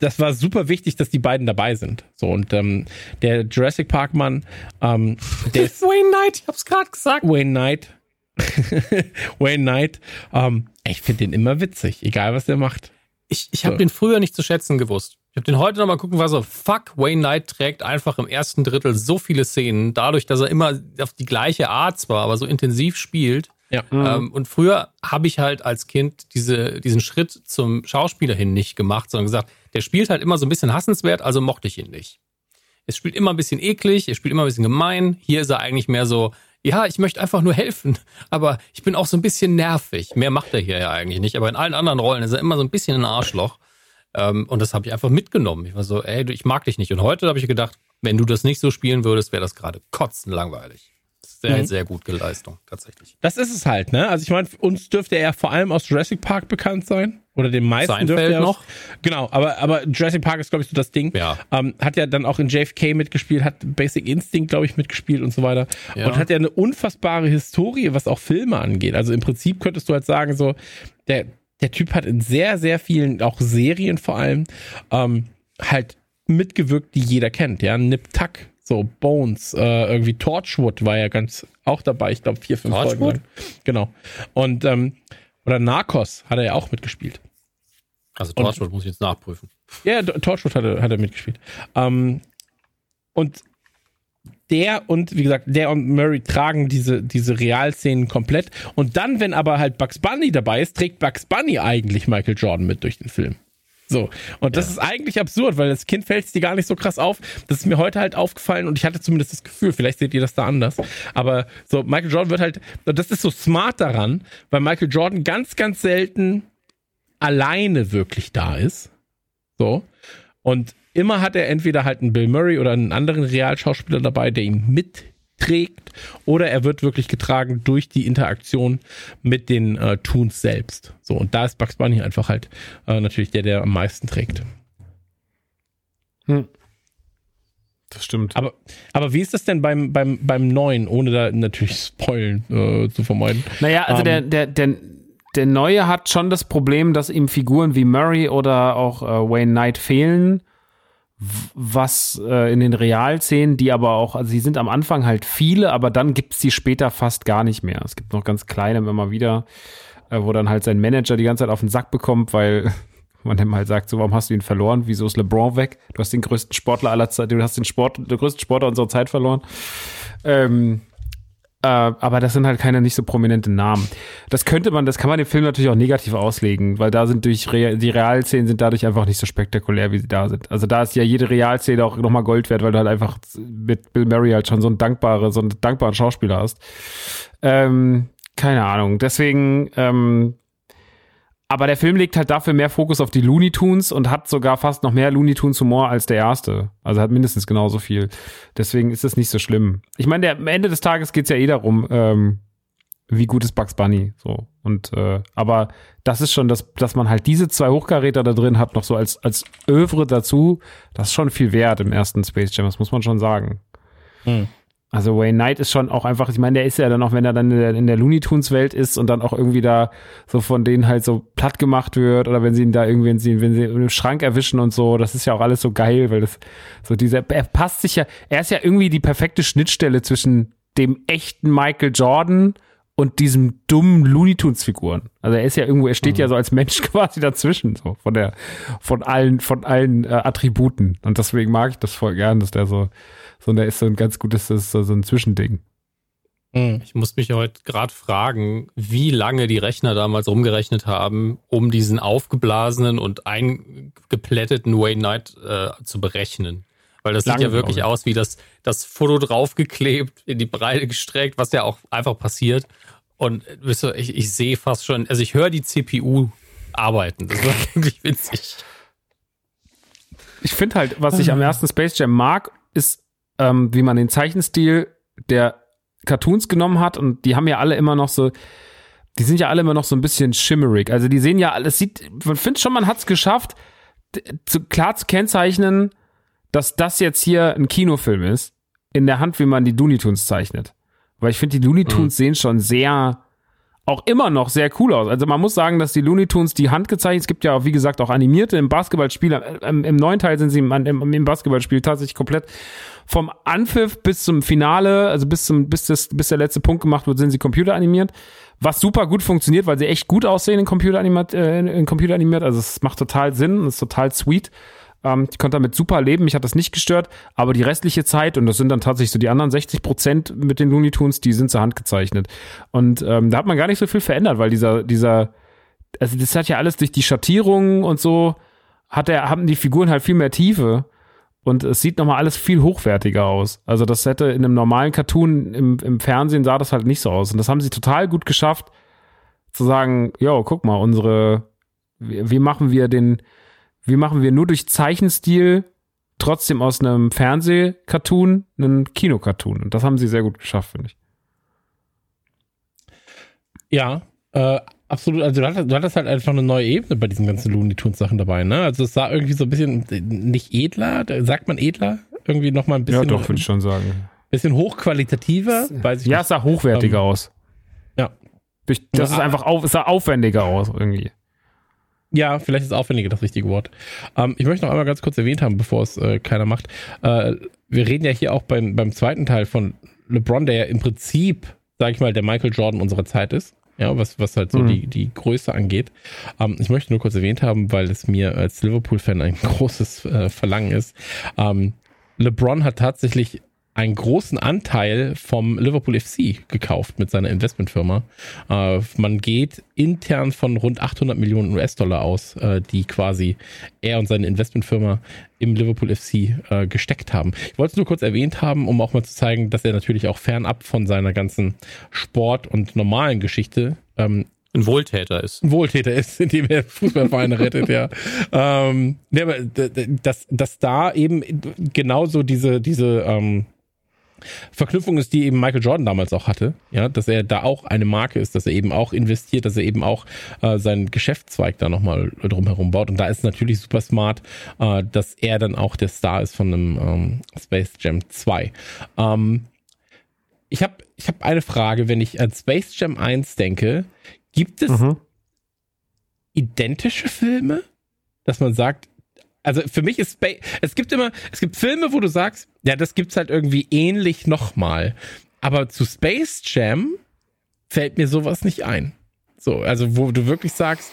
das war super wichtig, dass die beiden dabei sind. So, und ähm, der Jurassic Park Mann, ähm, der ist Wayne Knight, ich hab's gerade gesagt. Wayne Knight. Wayne Knight. Ähm, ich finde den immer witzig, egal was der macht. Ich, ich habe So. den früher nicht zu schätzen gewusst. Ich habe den heute nochmal gucken, war so, fuck, Wayne Knight trägt einfach im ersten Drittel so viele Szenen, dadurch, dass er immer auf die gleiche Art zwar, aber so intensiv spielt. Ja. Ähm, und früher habe ich halt als Kind diese, diesen Schritt zum Schauspieler hin nicht gemacht, sondern gesagt, der spielt halt immer so ein bisschen hassenswert, also mochte ich ihn nicht. Es spielt immer ein bisschen eklig, er spielt immer ein bisschen gemein. Hier ist er eigentlich mehr so, ja, ich möchte einfach nur helfen, aber ich bin auch so ein bisschen nervig. Mehr macht er hier ja eigentlich nicht, aber in allen anderen Rollen ist er immer so ein bisschen ein Arschloch. Ähm, und das habe ich einfach mitgenommen. Ich war so, ey, ich mag dich nicht. Und heute habe ich gedacht, wenn du das nicht so spielen würdest, wäre das gerade kotzen langweilig. Sehr, Mhm. sehr gute Leistung, tatsächlich. Das ist es halt, ne? Also ich meine, uns dürfte er vor allem aus Jurassic Park bekannt sein. Oder den meisten Seinfeld dürfte er aus, noch? Genau, aber, aber Jurassic Park ist, glaube ich, so das Ding. Ja. Ähm, hat ja dann auch in JFK mitgespielt, hat Basic Instinct, glaube ich, mitgespielt und so weiter. Ja. Und hat ja eine unfassbare Historie, was auch Filme angeht. Also im Prinzip könntest du halt sagen, so, der, der Typ hat in sehr, sehr vielen, auch Serien vor allem, ähm, halt mitgewirkt, die jeder kennt, ja. Nip Tuck, so Bones, äh, irgendwie Torchwood war ja ganz auch dabei, ich glaube vier, fünf Folgen Torchwood? lang. Genau. Und, ähm, oder Narcos hat er ja auch mitgespielt. Also Torchwood muss ich jetzt nachprüfen. Ja, Torchwood hat er, hat er mitgespielt. Ähm, und der und, wie gesagt, der und Murray tragen diese, diese Realszenen komplett. Und dann, wenn aber halt Bugs Bunny dabei ist, trägt Bugs Bunny eigentlich Michael Jordan mit durch den Film. So. Und das ist eigentlich absurd, weil das Kind fällt es dir gar nicht so krass auf. Das ist mir heute halt aufgefallen und ich hatte zumindest das Gefühl, vielleicht seht ihr das da anders. Aber so, Michael Jordan wird halt, das ist so smart daran, weil Michael Jordan ganz, ganz selten alleine wirklich da ist. So. Und immer hat er entweder halt einen Bill Murray oder einen anderen Realschauspieler dabei, der ihn mitträgt, oder er wird wirklich getragen durch die Interaktion mit den äh, Toons selbst. So, und da ist Bugs Bunny einfach halt äh, natürlich der, der am meisten trägt. Das stimmt. Aber, aber wie ist das denn beim, beim, beim neuen, ohne da natürlich Spoilen äh, zu vermeiden? Naja, also Ähm, der, der, der, der Neue hat schon das Problem, dass ihm Figuren wie Murray oder auch äh, Wayne Knight fehlen, was äh, in den Realszenen, die aber auch, also sie sind am Anfang halt viele, aber dann gibt's die später fast gar nicht mehr. Es gibt noch ganz kleine immer wieder, äh, wo dann halt sein Manager die ganze Zeit auf den Sack bekommt, weil man ihm halt sagt, so, warum hast du ihn verloren? Wieso ist LeBron weg? Du hast den größten Sportler aller Zeit, du hast den Sport, den größten Sportler unserer Zeit verloren. Ähm, äh, aber das sind halt keine nicht so prominente Namen. Das könnte man, das kann man dem Film natürlich auch negativ auslegen, weil da sind durch Re die Realszenen sind dadurch einfach nicht so spektakulär, wie sie da sind. Also da ist ja jede Realszene auch nochmal Gold wert, weil du halt einfach mit Bill Murray halt schon so einen dankbare, so einen dankbaren Schauspieler hast. Ähm, keine Ahnung. Deswegen, ähm, aber der Film legt halt dafür mehr Fokus auf die Looney Tunes und hat sogar fast noch mehr Looney Tunes Humor als der erste. Also hat mindestens genauso viel. Deswegen ist es nicht so schlimm. Ich meine, am Ende des Tages geht's ja eh darum, ähm, wie gut ist Bugs Bunny? So. Und äh, aber das ist schon, dass, dass man halt diese zwei Hochkaräter da drin hat, noch so als, als Övre dazu, das ist schon viel wert im ersten Space Jam, das muss man schon sagen. Hm. Also Wayne Knight ist schon auch einfach, ich meine, der ist ja dann auch, wenn er dann in der, in der Looney Tunes Welt ist und dann auch irgendwie da so von denen halt so platt gemacht wird oder wenn sie ihn da irgendwie, wenn sie, wenn sie im Schrank erwischen und so, das ist ja auch alles so geil, weil das so dieser, er passt sich ja, er ist ja irgendwie die perfekte Schnittstelle zwischen dem echten Michael Jordan und diesem dummen Looney Tunes Figuren. Also er ist ja irgendwo, er steht ja so als Mensch quasi dazwischen, so von der, von allen, von allen äh, Attributen. Und deswegen mag ich das voll gern, dass der so, so, der ist so ein ganz gutes, das ist so so ein Zwischending. Hm. Ich muss mich heute gerade fragen, wie lange die Rechner damals rumgerechnet haben, um diesen aufgeblasenen und eingeplätteten Wayne Knight äh, zu berechnen. Weil das Lange, sieht ja wirklich ich. aus wie das, das Foto draufgeklebt, in die Breite gestreckt, was ja auch einfach passiert. Und äh, wisst ihr, ich, ich sehe fast schon, also ich höre die CPU arbeiten. Das war wirklich witzig. Ich finde halt, was ich am ersten Space Jam mag, ist, ähm, wie man den Zeichenstil der Cartoons genommen hat und die haben ja alle immer noch so, die sind ja alle immer noch so ein bisschen shimmerig. Also die sehen ja alles, sieht, man findet schon, man hat es geschafft, zu, klar zu kennzeichnen, dass das jetzt hier ein Kinofilm ist, in der Hand, wie man die Looney Tunes zeichnet. Weil ich finde, die Looney Tunes sehen schon sehr, auch immer noch sehr cool aus. Also man muss sagen, dass die Looney Tunes die Hand gezeichnet, es gibt ja auch, wie gesagt, auch animierte im Basketballspiel, äh, im, im neuen Teil sind sie im, im, im Basketballspiel tatsächlich komplett vom Anpfiff bis zum Finale, also bis zum, bis das, bis der letzte Punkt gemacht wird, sind sie computeranimiert. Was super gut funktioniert, weil sie echt gut aussehen in computeranimiert, äh, in, in computeranimiert. Also es macht total Sinn und ist total sweet. Ähm, ich konnte damit super leben, mich hat das nicht gestört, aber die restliche Zeit, und das sind dann tatsächlich so die anderen 60 Prozent mit den Looney Tunes, die sind zur Hand gezeichnet. Und ähm, da hat man gar nicht so viel verändert, weil dieser, dieser, also das hat ja alles durch die Schattierungen und so, hat er, haben die Figuren halt viel mehr Tiefe. Und es sieht nochmal alles viel hochwertiger aus. Also das hätte in einem normalen Cartoon im, im Fernsehen sah das halt nicht so aus. Und das haben sie total gut geschafft, zu sagen, jo, guck mal, unsere, wie, wie machen wir den, wie machen wir nur durch Zeichenstil trotzdem aus einem Fernsehcartoon einen Kinocartoon. Und das haben sie sehr gut geschafft, finde ich. Ja, äh, absolut. Also du hattest, du hattest halt einfach eine neue Ebene bei diesen ganzen Looney Tunes Sachen dabei, ne? Also es sah irgendwie so ein bisschen nicht edler, sagt man edler? Irgendwie nochmal ein bisschen, ja, doch, würde ich schon sagen. bisschen hochqualitativer, weiß ich Ja, nicht. es sah hochwertiger Ähm, aus. Ja. Durch, das Ja, ist einfach auf, es sah aufwendiger aus irgendwie. Ja, vielleicht ist aufwendiger das richtige Wort. Ähm, ich möchte noch einmal ganz kurz erwähnt haben, bevor es äh, keiner macht. Äh, wir reden ja hier auch beim, beim zweiten Teil von LeBron, der ja im Prinzip, sag ich mal, der Michael Jordan unserer Zeit ist. Ja, was, was halt so Mhm. die, die Größe angeht. Ähm, ich möchte nur kurz erwähnt haben, weil es mir als Liverpool-Fan ein großes äh, Verlangen ist. Ähm, LeBron hat tatsächlich einen großen Anteil vom Liverpool FC gekauft mit seiner Investmentfirma. Äh, man geht intern von rund 800 Millionen US-Dollar aus, äh, die quasi er und seine Investmentfirma im Liverpool FC äh, gesteckt haben. Ich wollte es nur kurz erwähnt haben, um auch mal zu zeigen, dass er natürlich auch fernab von seiner ganzen Sport- und normalen Geschichte ähm, Ein Wohltäter ist. ein Wohltäter ist, indem er Fußballvereine rettet, ja. Ähm, ja, aber dass, dass da eben genauso diese, diese ähm, Verknüpfung ist, die eben Michael Jordan damals auch hatte, ja, dass er da auch eine Marke ist, dass er eben auch investiert, dass er eben auch äh, seinen Geschäftszweig da nochmal drumherum baut. Und da ist natürlich super smart, äh, dass er dann auch der Star ist von einem ähm, Space Jam 2. Ähm, ich habe ich hab eine Frage, wenn ich an Space Jam 1 denke, gibt es Mhm. identische Filme, dass man sagt, also für mich ist Space, es gibt immer, es gibt Filme, wo du sagst, ja, das gibt's halt irgendwie ähnlich nochmal. Aber zu Space Jam fällt mir sowas nicht ein. So, also wo du wirklich sagst,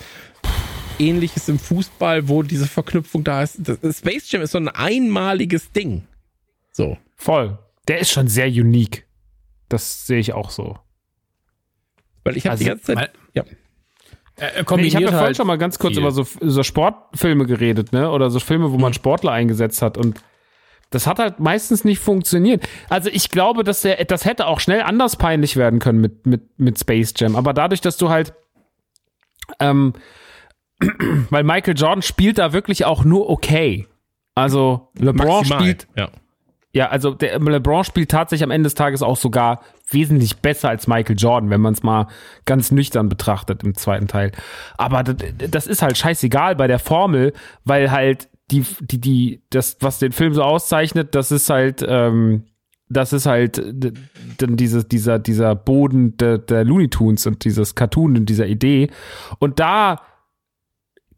ähnliches im Fußball, wo diese Verknüpfung da ist. Das, Space Jam ist so ein einmaliges Ding. So. Voll. Der ist schon sehr unique. Das sehe ich auch so. Weil ich habe Also, die ganze Zeit. Weil- Ja. Er, er Nee, ich habe kombiniert ja vorhin halt schon mal ganz kurz viel. über so, so Sportfilme geredet, ne? Oder so Filme, wo man Sportler eingesetzt hat und das hat halt meistens nicht funktioniert. Also ich glaube, dass der, das hätte auch schnell anders peinlich werden können mit, mit, mit Space Jam. Aber dadurch, dass du halt, ähm, weil Michael Jordan spielt da wirklich auch nur okay. Also LeBron Maximal. spielt Ja. Ja, also der LeBron spielt tatsächlich am Ende des Tages auch sogar wesentlich besser als Michael Jordan, wenn man es mal ganz nüchtern betrachtet im zweiten Teil. Aber das, das ist halt scheißegal bei der Formel, weil halt die, die, die, das, was den Film so auszeichnet, das ist halt, ähm, das ist halt dann diese, dieser, dieser Boden der, der Looney Tunes und dieses Cartoon und dieser Idee. Und da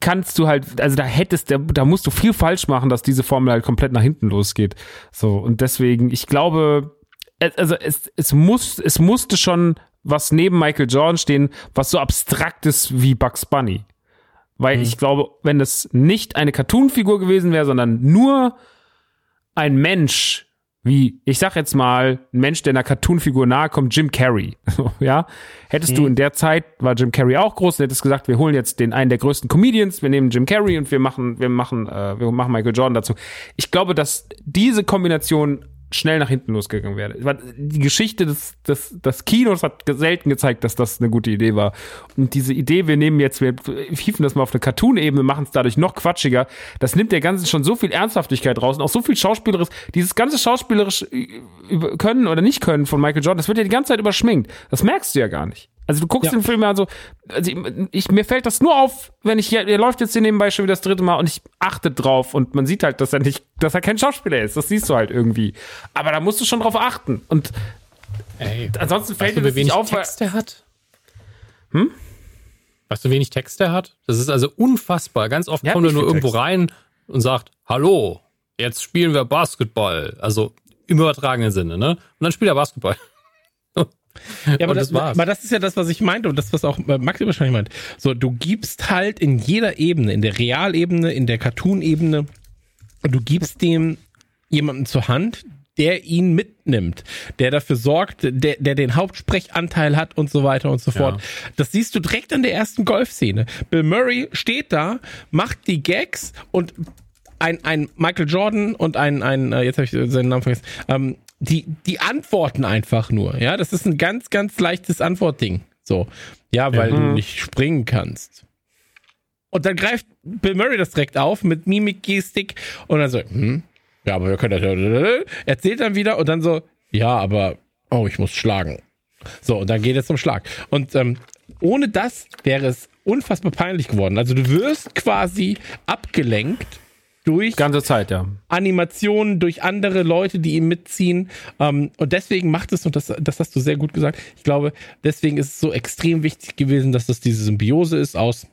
kannst du halt, also da hättest, da, da musst du viel falsch machen, dass diese Formel halt komplett nach hinten losgeht. So, und deswegen, ich glaube, es- also es, es muss, es musste schon was neben Michael Jordan stehen, was so abstrakt ist wie Bugs Bunny. Weil ich glaube, wenn es nicht eine Cartoon-Figur gewesen wäre, sondern nur ein Mensch, wie, ich sag jetzt mal, ein Mensch, der einer Cartoon-Figur nahe kommt, Jim Carrey, ja, hättest du in der Zeit, war Jim Carrey auch groß, und hättest gesagt, wir holen jetzt den einen der größten Comedians, wir nehmen Jim Carrey und wir machen, wir machen, äh, wir machen Michael Jordan dazu. Ich glaube, dass diese Kombination schnell nach hinten losgegangen wäre. Die Geschichte des, des, des Kinos hat selten gezeigt, dass das eine gute Idee war. Und diese Idee, wir nehmen jetzt, wir hieven das mal auf eine Cartoon-Ebene, machen es dadurch noch quatschiger, das nimmt der Ganzen schon so viel Ernsthaftigkeit raus und auch so viel schauspielerisch, dieses ganze schauspielerisch können oder nicht können von Michael Jordan, das wird ja die ganze Zeit überschminkt. Das merkst du ja gar nicht. Also du guckst Ja. den Film ja so, also ich, ich, mir fällt das nur auf, wenn ich hier, der läuft jetzt hier nebenbei schon wieder das dritte Mal und ich achte drauf und man sieht halt, dass er nicht, dass er kein Schauspieler ist. Das siehst du halt irgendwie. Aber da musst du schon drauf achten. Und Ey, ansonsten fällt weißt dir das nicht auf, Text er hat? Hm? Weißt du, wenig Text er hat? Das ist also unfassbar. Ganz oft Er kommt er nur irgendwo Text. rein und sagt, hallo, jetzt spielen wir Basketball. Also im übertragenen Sinne, ne? Und dann spielt er Basketball. Ja, aber das, das war's. aber das ist ja das, was ich meinte und das, was auch Maxi wahrscheinlich meint. So, du gibst halt in jeder Ebene, in der Realebene, in der Cartoon-Ebene, du gibst dem jemanden zur Hand, der ihn mitnimmt, der dafür sorgt, der, der den Hauptsprechanteil hat und so weiter und so fort. Das siehst du direkt an der ersten Golfszene. Bill Murray steht da, macht die Gags und ein, ein Michael Jordan und ein, ein äh, jetzt habe ich seinen Namen vergessen, ähm, die, die antworten einfach nur. Ja, das ist ein ganz, ganz leichtes Antwortding. So, ja, weil du nicht springen kannst. Und dann greift Bill Murray das direkt auf mit Mimik, Gestik und dann so, hm, ja, aber wir können das, erzählt dann wieder und dann so, ja, aber, oh, ich muss schlagen. So, und dann geht es zum Schlag. Und ähm, ohne das wäre es unfassbar peinlich geworden. Also du wirst quasi abgelenkt durch ganze Zeit, ja. Animationen, durch andere Leute, die ihn mitziehen. Ähm, und deswegen macht es, und das, das hast du sehr gut gesagt, ich glaube, deswegen ist es so extrem wichtig gewesen, dass das diese Symbiose ist aus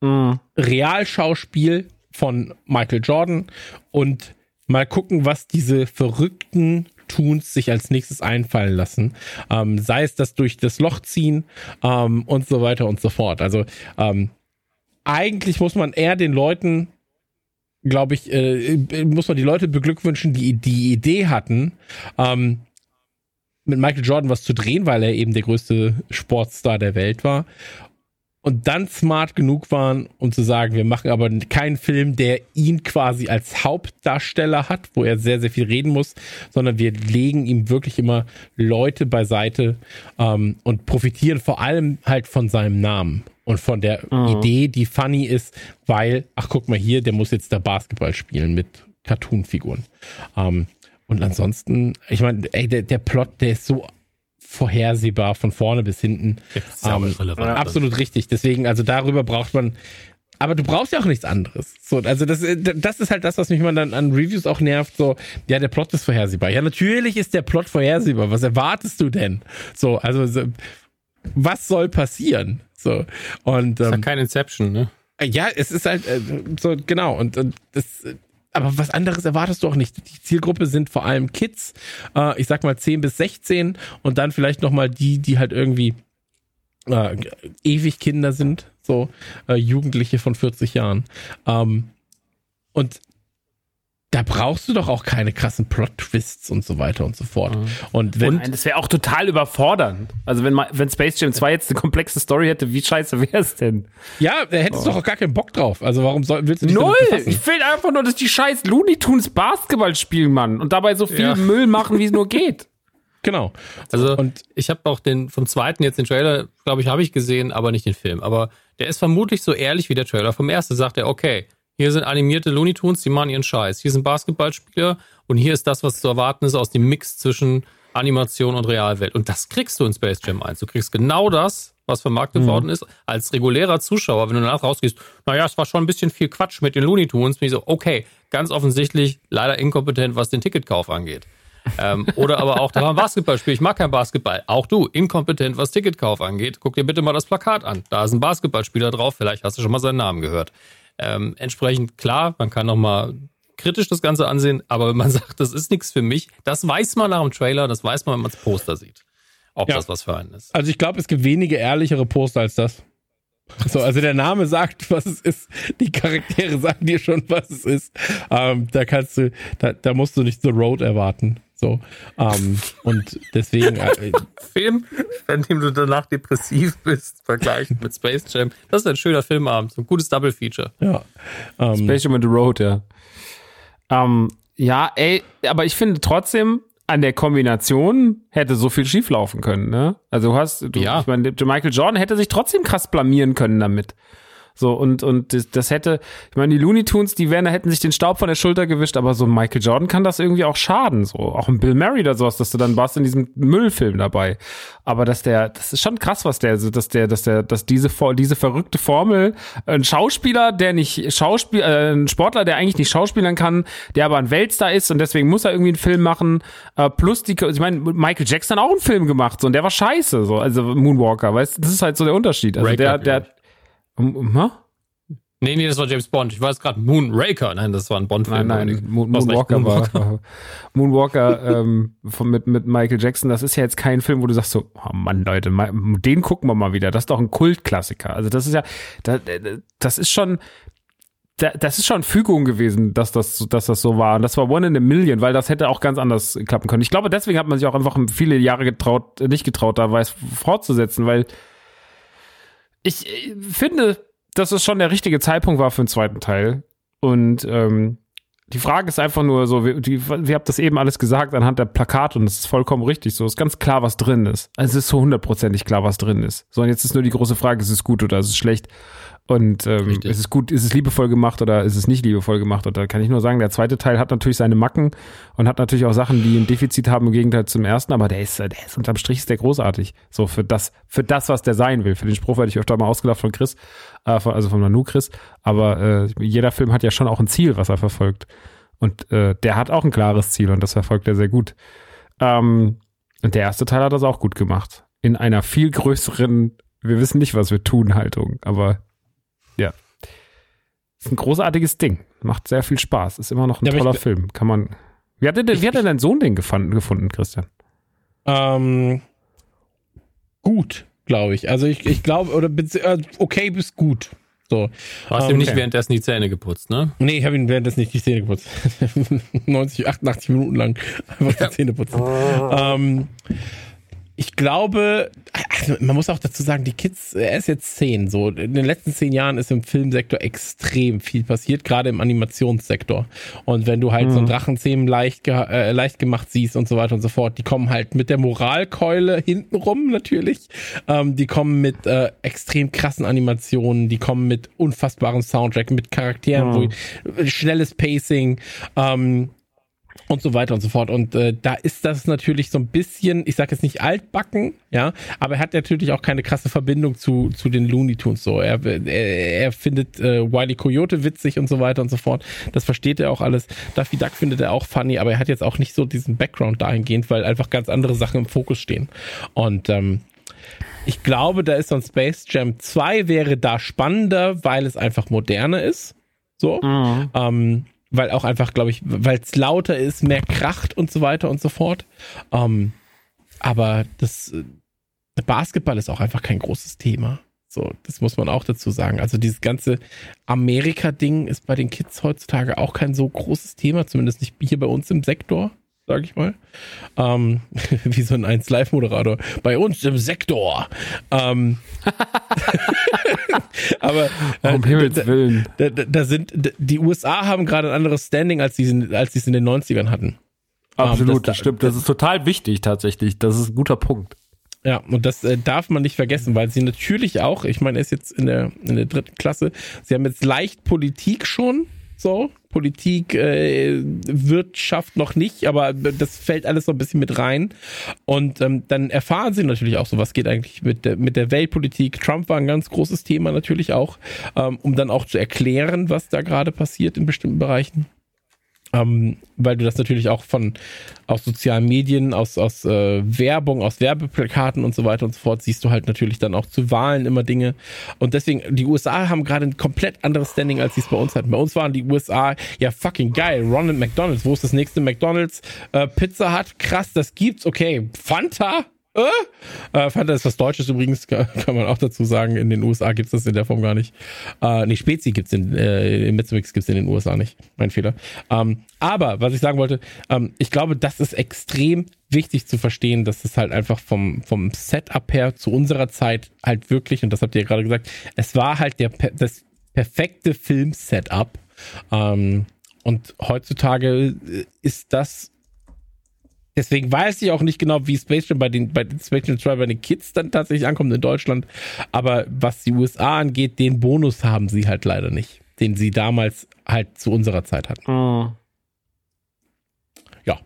Mhm. Realschauspiel von Michael Jordan und mal gucken, was diese verrückten Tuns sich als nächstes einfallen lassen. Ähm, sei es das durch das Loch ziehen ähm, und so weiter und so fort. Also ähm, eigentlich muss man eher den Leuten, glaube ich, äh, muss man die Leute beglückwünschen, die die Idee hatten, ähm, mit Michael Jordan was zu drehen, weil er eben der größte Sportstar der Welt war. Und dann smart genug waren, um zu sagen, wir machen aber keinen Film, der ihn quasi als Hauptdarsteller hat, wo er sehr, sehr viel reden muss, sondern wir legen ihm wirklich immer Leute beiseite ähm, und profitieren vor allem halt von seinem Namen und von der Idee, die funny ist, weil, ach guck mal hier, der muss jetzt da Basketball spielen mit Cartoon-Figuren. Ähm, und ansonsten, ich meine, ey, der, der Plot, der ist so vorhersehbar von vorne bis hinten. Ähm. Absolut richtig. Deswegen, also darüber braucht man. Aber du brauchst ja auch nichts anderes. So, also das, das ist halt das, was mich man dann an Reviews auch nervt. So, ja, der Plot ist vorhersehbar. Ja, natürlich ist der Plot vorhersehbar. Was erwartest du denn? So, also so, was soll passieren? So und Ist ja ähm, kein Inception, ne? ja, es ist halt äh, so genau und, und das. äh, Aber was anderes erwartest du auch nicht. Die Zielgruppe sind vor allem Kids, äh, ich sag mal 10 bis 16 und dann vielleicht noch mal die, die halt irgendwie äh, ewig Kinder sind, so äh, Jugendliche von 40 Jahren. Ähm, und da brauchst du doch auch keine krassen Plot-Twists und so weiter und so fort. Und wenn Nein, das wäre auch total überfordernd. Also wenn, ma- wenn Space Jam 2 jetzt eine komplexe Story hätte, wie scheiße wäre es denn? ja, da hättest du doch auch gar keinen Bock drauf. Also warum soll, willst du dich Null! Ich will einfach nur, dass die scheiß Looney Tunes Basketball spielen, Mann. Und dabei so viel Ja. Müll machen, wie es nur geht. Genau. Also Und ich habe auch den vom zweiten jetzt den Trailer, glaube ich, habe ich gesehen, aber nicht den Film. Aber der ist vermutlich so ehrlich wie der Trailer vom ersten. Sagt er, okay, hier sind animierte Looney Tunes, die machen ihren Scheiß. Hier sind Basketballspieler und hier ist das, was zu erwarten ist aus dem Mix zwischen Animation und Realwelt. Und das kriegst du in Space Jam 1. Du kriegst genau das, was vermarktet Mhm. worden ist, als regulärer Zuschauer, wenn du danach rausgehst, naja, es war schon ein bisschen viel Quatsch mit den Looney Tunes, bin ich so, okay, ganz offensichtlich leider inkompetent, was den Ticketkauf angeht. ähm, oder aber auch, da war ein Basketballspiel, ich mag kein Basketball. Auch du, inkompetent, was Ticketkauf angeht. Guck dir bitte mal das Plakat an. Da ist ein Basketballspieler drauf, vielleicht hast du schon mal seinen Namen gehört. Ähm, entsprechend klar, man kann noch mal kritisch das Ganze ansehen, aber wenn man sagt, das ist nichts für mich, das weiß man nach dem Trailer, das weiß man, wenn man das Poster sieht. Ob Ja. das was für einen ist. Also ich glaube, es gibt wenige ehrlichere Poster als das. So, also der Name sagt, was es ist. Die Charaktere sagen dir schon, was es ist. Ähm, da kannst du, da, da musst du nicht The Road erwarten. So. Ähm, und deswegen, äh, Film, in dem du danach depressiv bist, vergleichen mit Space Jam. Das ist ein schöner Filmabend, so ein gutes Double Feature. ja. Ähm, Space Jam on the Road, ja. Ähm, ja, ey, aber ich finde trotzdem, an der Kombination hätte so viel schieflaufen können, ne? Also du hast, du, Ja. ich meine, Michael Jordan hätte sich trotzdem krass blamieren können damit. So, und, und das, das hätte, ich meine, die Looney Tunes, die wären, da hätten sich den Staub von der Schulter gewischt, aber so Michael Jordan kann das irgendwie auch schaden, so. Auch ein Bill Murray oder sowas, dass du dann warst in diesem Müllfilm dabei. Aber dass der, das ist schon krass, was der, dass der, dass der, dass diese, diese verrückte Formel, ein Schauspieler, der nicht Schauspiel, äh, ein Sportler, der eigentlich nicht schauspielern kann, der aber ein Weltstar ist und deswegen muss er irgendwie einen Film machen, äh, plus die, ich meine, Michael Jackson hat auch einen Film gemacht, so, und der war scheiße, so, also Moonwalker, weißt du, das ist halt so der Unterschied. Also der, Raker, der, hä? Nee, nee, das war James Bond. Ich weiß gerade Moonraker. Nein, das war ein Bond-Film. Nein, nein, Moon, recht, Moonwalker war, Moonwalker ähm, von, mit, mit Michael Jackson, das ist ja jetzt kein Film, wo du sagst so, oh Mann, Leute, den gucken wir mal wieder. Das ist doch ein Kultklassiker. Also das ist ja, da- das ist schon, da- das ist schon Fügung gewesen, dass das, dass das so war. Und das war One in a Million, weil das hätte auch ganz anders klappen können. Ich glaube, deswegen hat man sich auch einfach viele Jahre getraut, nicht getraut, da weiß fortzusetzen, weil ich äh, finde, dass es schon der richtige Zeitpunkt war für den zweiten Teil. Und ähm, die Frage ist einfach nur so, wir, die, habt das eben alles gesagt anhand der Plakate und es ist vollkommen richtig so. Es ist ganz klar, was drin ist. Also es ist so hundertprozentig klar, was drin ist. So, und jetzt ist nur die große Frage, ist es gut oder ist es schlecht? Und ähm, Richtig. ist es gut, ist es liebevoll gemacht oder ist es nicht liebevoll gemacht? Und da kann ich nur sagen, der zweite Teil hat natürlich seine Macken und hat natürlich auch Sachen, die ein Defizit haben im Gegenteil zum ersten, aber der ist, der ist unterm Strich ist der großartig. So für das, für das, was der sein will. Für den Spruch werde ich öfter mal ausgelacht von Chris, äh, von, also von Manu Chris. Aber äh, jeder Film hat ja schon auch ein Ziel, was er verfolgt. Und äh, der hat auch ein klares Ziel und das verfolgt er sehr gut. Ähm, und der erste Teil hat das auch gut gemacht. In einer viel größeren, wir wissen nicht, was wir tun, Haltung. Aber. Ist ein großartiges Ding. Macht sehr viel Spaß. Ist immer noch ein Ja, toller ich- Film. Kann man. Wie hat, denn, wie hat denn dein Sohn den gefunden, gefunden Christian? ähm, gut, glaube ich. Also ich, ich glaube, oder äh, okay bis gut. So. Du hast Ähm, ihm nicht okay. währenddessen die Zähne geputzt, ne? Nee, ich habe ihn währenddessen nicht die Zähne geputzt. 90, 88 Minuten lang einfach die Zähne putzen. Ähm, ich glaube, also man muss auch dazu sagen, die Kids, er ist jetzt zehn, so. In den letzten zehn Jahren ist im Filmsektor extrem viel passiert, gerade im Animationssektor. Und wenn du halt so einen Drachenzähmen leicht, ge äh, leicht gemacht siehst und so weiter und so fort, die kommen halt mit der Moralkeule hintenrum natürlich. Ähm, die kommen mit äh, extrem krassen Animationen, die kommen mit unfassbarem Soundtrack, mit Charakteren, wo schnelles Pacing, ähm, und so weiter und so fort. Und äh, da ist das natürlich so ein bisschen, ich sage jetzt nicht altbacken, ja, aber er hat natürlich auch keine krasse Verbindung zu, zu den Looney Tunes so. Er, er, er findet äh, Wiley Coyote witzig und so weiter und so fort. Das versteht er auch alles. Daffy Duck findet er auch funny, aber er hat jetzt auch nicht so diesen Background dahingehend, weil einfach ganz andere Sachen im Fokus stehen. Und ähm, ich glaube, da ist so ein Space Jam 2 wäre da spannender, weil es einfach moderner ist. So. Ähm, weil auch einfach, glaube ich, weil es lauter ist, mehr kracht und so weiter und so fort. Ähm, aber das äh, Basketball ist auch einfach kein großes Thema. So, das muss man auch dazu sagen. Also dieses ganze Amerika-Ding ist bei den Kids heutzutage auch kein so großes Thema, zumindest nicht hier bei uns im Sektor, sage ich mal. Ähm, wie so ein 1 Live-Moderator. Bei uns im Sektor. Ähm, aber äh, Um Himmels Willen. da, da, da sind d- die USA haben gerade ein anderes Standing, als sie es- als es in den 90ern hatten. Absolut, Ähm, das- das stimmt. Das ist total wichtig tatsächlich. Das ist ein guter Punkt. Ja, und das äh, darf man nicht vergessen, weil sie natürlich auch, ich meine, er ist jetzt in der, in der dritten Klasse, sie haben jetzt leicht Politik schon, so, Politik, äh, Wirtschaft noch nicht, aber das fällt alles so ein bisschen mit rein. Und ähm, dann erfahren sie natürlich auch so, was geht eigentlich mit der, mit der Weltpolitik. Trump war ein ganz großes Thema natürlich auch, ähm, um dann auch zu erklären, was da gerade passiert in bestimmten Bereichen. Ähm, weil du das natürlich auch von aus sozialen Medien, aus, aus äh, Werbung, aus Werbeplakaten und so weiter und so fort siehst du halt natürlich dann auch zu Wahlen immer Dinge. Und deswegen, die USA haben gerade ein komplett anderes Standing, als sie es bei uns hatten. Bei uns waren die USA ja fucking geil. Ronald McDonalds, wo ist das nächste McDonalds? Äh, Pizza hat krass, das gibt's. Okay, Fanta? Äh? Äh, Fanta ist was Deutsches übrigens, kann man auch dazu sagen. In den USA gibt's das in der Form gar nicht. Äh, nee, Spezi gibt's in, äh, in Metzwix gibt's in den USA nicht. Mein Fehler. Ähm, aber, was ich sagen wollte, ähm, ich glaube, das ist extrem wichtig zu verstehen, dass es halt einfach vom, vom Setup her zu unserer Zeit halt wirklich, und das habt ihr ja gerade gesagt, es war halt der, das perfekte Film-Setup. Ähm, und heutzutage ist das Deswegen weiß ich auch nicht genau, wie Space Jam bei den, bei den Space Jam 2 bei den Kids dann tatsächlich ankommt in Deutschland. Aber was die USA angeht, den Bonus haben sie halt leider nicht, den sie damals halt zu unserer Zeit hatten. Oh. Ja,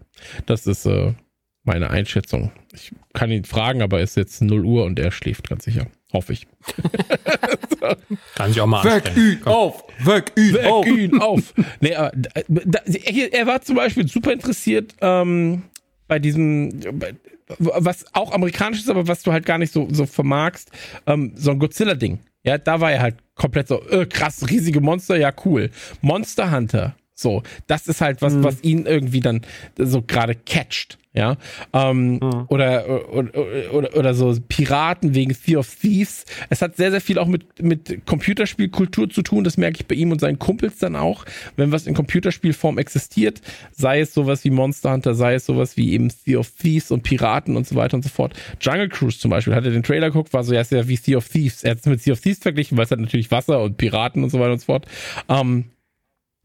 das ist äh, meine Einschätzung. Ich kann ihn fragen, aber es ist jetzt 0 Uhr und er schläft ganz sicher. Hoffe ich. Kann ich auch mal anstrengen. ihn auf! Weck ihn Weck auf! ihn auf! Nee, aber, da, da, hier, er war zum Beispiel super interessiert ähm, bei diesem, was auch amerikanisch ist, aber was du halt gar nicht so, so vermagst, ähm, so ein Godzilla-Ding. Ja, da war er halt komplett so, äh, krass, riesige Monster, ja, cool. Monster Hunter, so, das ist halt was, was ihn irgendwie dann so gerade catcht. Ja, ähm, oder, oder, oder, oder so Piraten wegen Fear of Thieves. Es hat sehr, sehr viel auch mit, mit Computerspielkultur zu tun. Das merke ich bei ihm und seinen Kumpels dann auch. Wenn was in Computerspielform existiert, sei es sowas wie Monster Hunter, sei es sowas wie eben Fear of Thieves und Piraten und so weiter und so fort. Jungle Cruise zum Beispiel, hat er den Trailer geguckt, war so, ja, ist ja wie Sea of Thieves. Er hat es mit Sea of Thieves verglichen, weil es hat natürlich Wasser und Piraten und so weiter und so fort. Ähm,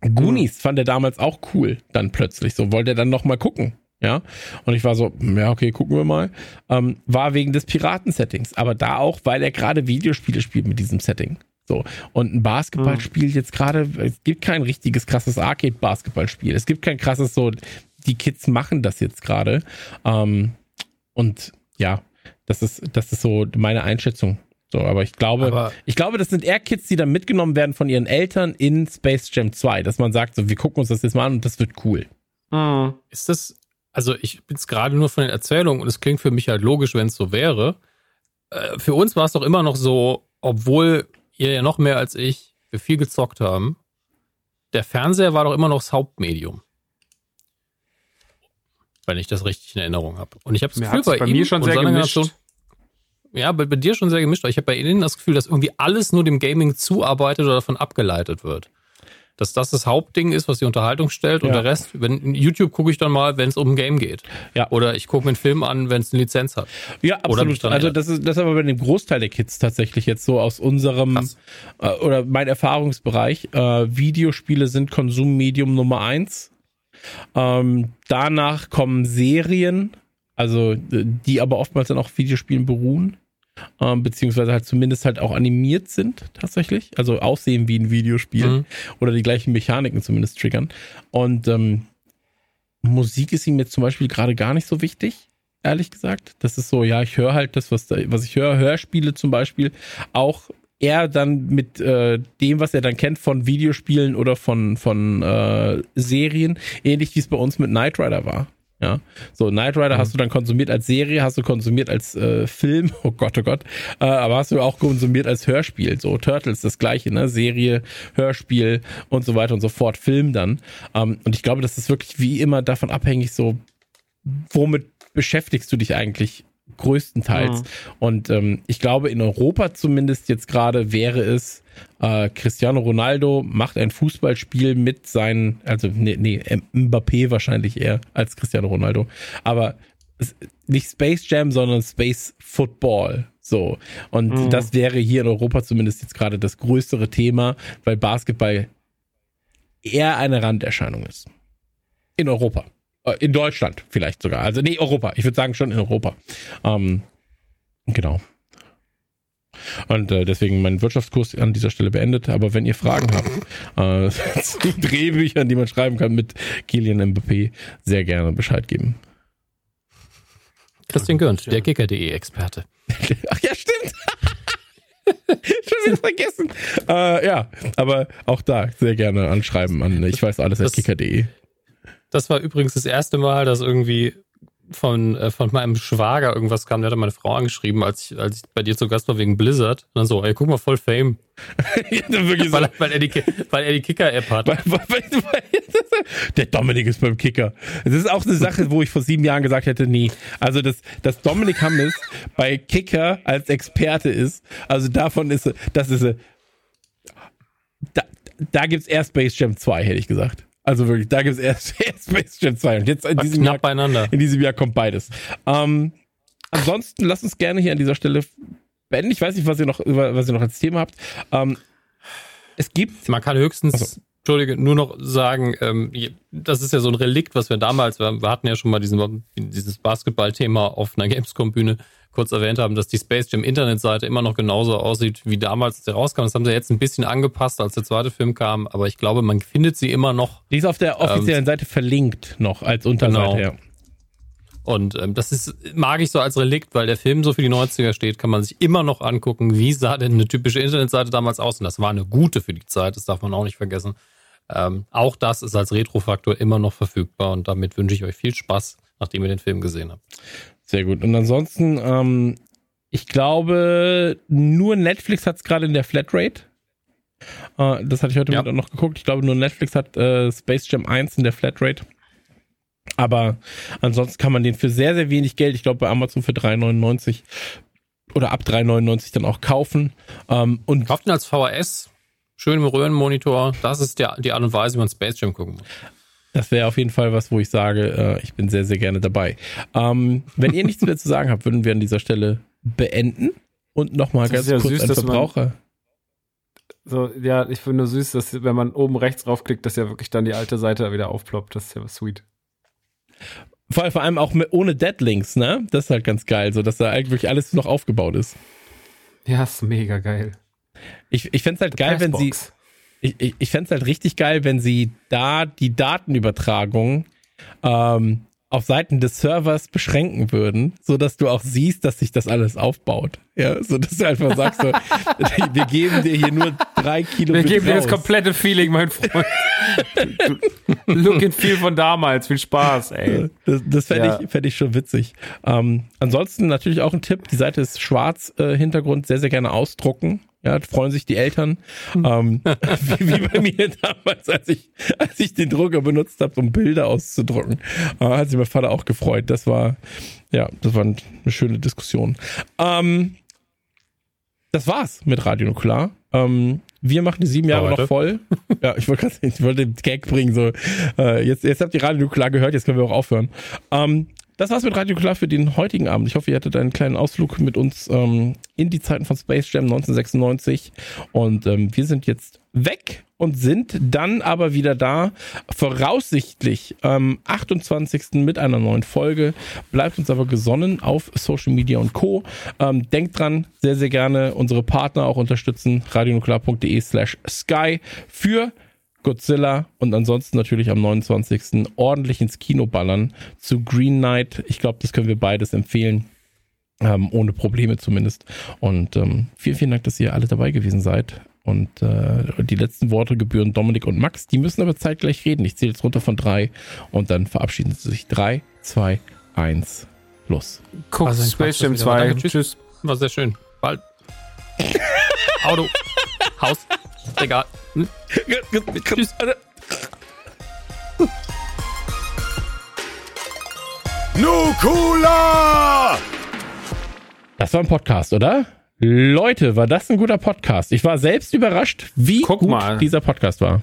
Goonies fand er damals auch cool, dann plötzlich. So wollte er dann nochmal gucken. Ja, und ich war so, ja, okay, gucken wir mal. Ähm, war wegen des Piraten-Settings, aber da auch, weil er gerade Videospiele spielt mit diesem Setting. So, und ein Basketballspiel jetzt gerade, es gibt kein richtiges krasses Arcade-Basketballspiel. Es gibt kein krasses so, die Kids machen das jetzt gerade. Ähm, und ja, das ist, das ist so meine Einschätzung. So, aber ich glaube, Aber- ich glaube, das sind eher Kids, die dann mitgenommen werden von ihren Eltern in Space Jam 2, dass man sagt, so, wir gucken uns das jetzt mal an und das wird cool. Mm. Ist das, also ich bin es gerade nur von den Erzählungen und es klingt für mich halt logisch, wenn es so wäre. Äh, für uns war es doch immer noch so, obwohl ihr ja noch mehr als ich, wir viel gezockt haben, der Fernseher war doch immer noch das Hauptmedium. Wenn ich das richtig in Erinnerung habe. Und ich habe das Gefühl, hat's bei ihm mir schon sehr gemischt. Ja, bei, bei dir schon sehr gemischt. aber Ich habe bei ihnen das Gefühl, dass irgendwie alles nur dem Gaming zuarbeitet oder davon abgeleitet wird. Dass das das Hauptding ist, was die Unterhaltung stellt und Ja. der Rest, wenn YouTube gucke ich dann mal, wenn es um ein Game geht. Ja. Oder ich gucke mir einen Film an, wenn es eine Lizenz hat. Ja, absolut. Also das ist das ist aber bei dem Großteil der Kids tatsächlich jetzt so aus unserem äh, oder mein Erfahrungsbereich. Äh, Videospiele sind Konsummedium Nummer eins. Ähm, danach kommen Serien, also äh, die aber oftmals dann auch Videospielen beruhen. Ähm, beziehungsweise halt zumindest halt auch animiert sind, tatsächlich. Also aussehen wie ein Videospiel. Mhm. Oder die gleichen Mechaniken zumindest triggern. Und ähm, Musik ist ihm jetzt zum Beispiel gerade gar nicht so wichtig, ehrlich gesagt. Das ist so, ja, ich höre halt das, was, da, was ich höre, Hörspiele zum Beispiel, auch eher dann mit äh, dem, was er dann kennt von Videospielen oder von, von äh, Serien, ähnlich wie es bei uns mit Knight Rider war. Ja, so Knight Rider hast du dann konsumiert als Serie, hast du konsumiert als äh, Film, oh Gott, oh Gott, äh, aber hast du auch konsumiert als Hörspiel, so Turtles das gleiche, ne, Serie, Hörspiel und so weiter und so fort, Film dann. Ähm, und ich glaube, das ist wirklich wie immer davon abhängig, so womit beschäftigst du dich eigentlich größtenteils? Und ähm, ich glaube, in Europa zumindest jetzt gerade wäre es, äh, Cristiano Ronaldo macht ein Fußballspiel mit seinen, also nee, nee, Mbappé wahrscheinlich eher als Cristiano Ronaldo, aber nicht Space Jam, sondern Space Football. So. Und das wäre hier in Europa zumindest jetzt gerade das größere Thema, weil Basketball eher eine Randerscheinung ist. In Europa. Äh, In Deutschland vielleicht sogar. Also nee, Europa. Ich würde sagen schon in Europa. Ähm, Genau. Und äh, deswegen mein Wirtschaftskurs an dieser Stelle beendet. Aber wenn ihr Fragen habt äh, zu Drehbüchern, die man schreiben kann mit Kilian Mbappé, sehr gerne Bescheid geben. Christian Gürnt, der Kicker.de-Experte. Ach ja, stimmt. Schon wieder vergessen. Äh, ja, aber auch da sehr gerne anschreiben an ich weiß alles Das- kicker.de. Das war übrigens das erste Mal, dass irgendwie von, äh, von meinem Schwager irgendwas kam. Der hatte meine Frau angeschrieben, als ich, als ich bei dir zu Gast war wegen Blizzard. Und dann so, ey, guck mal, voll Fame. Wirklich so, Weil, weil er die, weil er die Kicker-App hat. Weil- weil- weil- weil- Der Dominik ist beim Kicker. Das ist auch eine Sache, wo ich vor sieben Jahren gesagt hätte, nee. Also, dass, dass Dominik Hammes bei Kicker als Experte ist, also davon ist, das ist, da, da gibt's erst Space Jam 2, hätte ich gesagt. Also wirklich, da gibt's erst, erst Space Jam 2. Und jetzt in diesem Jahr beieinander. in diesem Jahr kommt beides. Ähm, ansonsten lasst uns gerne hier an dieser Stelle beenden. Ich weiß nicht, was ihr noch, was ihr noch als Thema habt. Ähm, es gibt Man kann höchstens, Ach so. Entschuldige, nur noch sagen, ähm, das ist ja so ein Relikt, was wir damals, wir wir hatten ja schon mal diesen, dieses Basketball-Thema auf einer Gamescom-Bühne kurz erwähnt haben, dass die Space Jam Internetseite immer noch genauso aussieht wie damals, als der rauskam. Das haben sie jetzt ein bisschen angepasst, als der zweite Film kam, aber ich glaube, man findet sie immer noch. Die ist auf der offiziellen Seite verlinkt noch als Unterseite. Genau. Ja. Und ähm, das ist, mag ich so als Relikt, weil der Film so für die 90er steht, kann man sich immer noch angucken, wie sah denn eine typische Internetseite damals aus. Und das war eine gute für die Zeit, das darf man auch nicht vergessen. Ähm, auch das ist als Retrofaktor immer noch verfügbar und damit wünsche ich euch viel Spaß, nachdem ihr den Film gesehen habt. Sehr gut. Und ansonsten, ähm, ich glaube, nur Netflix hat es gerade in der Flatrate. Äh, das hatte ich heute Ja. Mittag noch geguckt. Ich glaube, nur Netflix hat äh, Space Jam 1 in der Flatrate. Aber ansonsten kann man den für sehr, sehr wenig Geld, ich glaube bei Amazon für 3,99 oder ab 3,99 dann auch kaufen. Ähm, und Kauft ihn als VHS, schön im Röhrenmonitor. Das ist der, die Art und Weise, wie man Space Jam gucken muss. Das wäre auf jeden Fall was, wo ich sage, äh, ich bin sehr, sehr gerne dabei. Ähm, wenn ihr nichts mehr zu sagen habt, würden wir an dieser Stelle beenden. Und nochmal ganz ja kurz süß, man- Verbraucher. So, ja, ich finde nur süß, dass wenn man oben rechts draufklickt, dass ja wirklich dann die alte Seite wieder aufploppt. Das ist ja sweet. Vor, vor allem auch mit, ohne Deadlinks, ne? Das ist halt ganz geil, so dass da eigentlich wirklich alles noch aufgebaut ist. Ja, ist mega geil. Ich, ich fände halt geil, wenn sie, ich, ich, ich fände halt richtig geil, wenn sie da die Datenübertragung ähm, auf Seiten des Servers beschränken würden, so dass du auch siehst, dass sich das alles aufbaut. Ja, so dass du einfach sagst, so, wir geben dir hier nur drei Kilo Wir geben dir das raus. komplette Feeling, mein Freund. Look and feel von damals. Viel Spaß, ey. Das, das fände Ja. ich, fänd ich schon witzig. Ähm, ansonsten natürlich auch ein Tipp, die Seite ist schwarz, äh, Hintergrund sehr, sehr gerne ausdrucken. Ja, freuen sich die Eltern. Ähm, wie, wie bei mir damals, als ich, als ich den Drucker benutzt habe, um Bilder auszudrucken. Äh, hat sich mein Vater auch gefreut. Das war, ja, das war eine schöne Diskussion. Ähm, das war's mit Radio Nukular. Ähm, wir machen die sieben Jahre noch voll. Ja, ich wollte wollte den Gag bringen, so, äh, jetzt, jetzt habt ihr Radio Nukular gehört, jetzt können wir auch aufhören. Ähm, das war's mit Radio Nukular für den heutigen Abend. Ich hoffe, ihr hattet einen kleinen Ausflug mit uns ähm, in die Zeiten von Space Jam 1996. Und ähm, wir sind jetzt weg und sind dann aber wieder da, voraussichtlich am 28. mit einer neuen Folge. Bleibt uns aber gesonnen auf Social Media und Co. Ähm, denkt dran, sehr, sehr gerne unsere Partner auch unterstützen. radionuklear.de slash sky für Godzilla und ansonsten natürlich am 29. ordentlich ins Kino ballern zu Green Knight. Ich glaube, das können wir beides empfehlen. Ähm, ohne Probleme zumindest. Und ähm, vielen, vielen Dank, dass ihr alle dabei gewesen seid. Und äh, die letzten Worte gebühren Dominik und Max. Die müssen aber zeitgleich reden. Ich zähle jetzt runter von drei und dann verabschieden sie sich. Drei, zwei, eins, los. Guck, Also Space Jam das wieder. 2. Danke, tschüss. Tschüss. War sehr schön. Bald. Auto. Haus. Egal. Hm? Tschüss. Nukula! Das war ein Podcast, oder? Leute, war das ein guter Podcast? Ich war selbst überrascht, wie Guck gut mal. dieser Podcast war.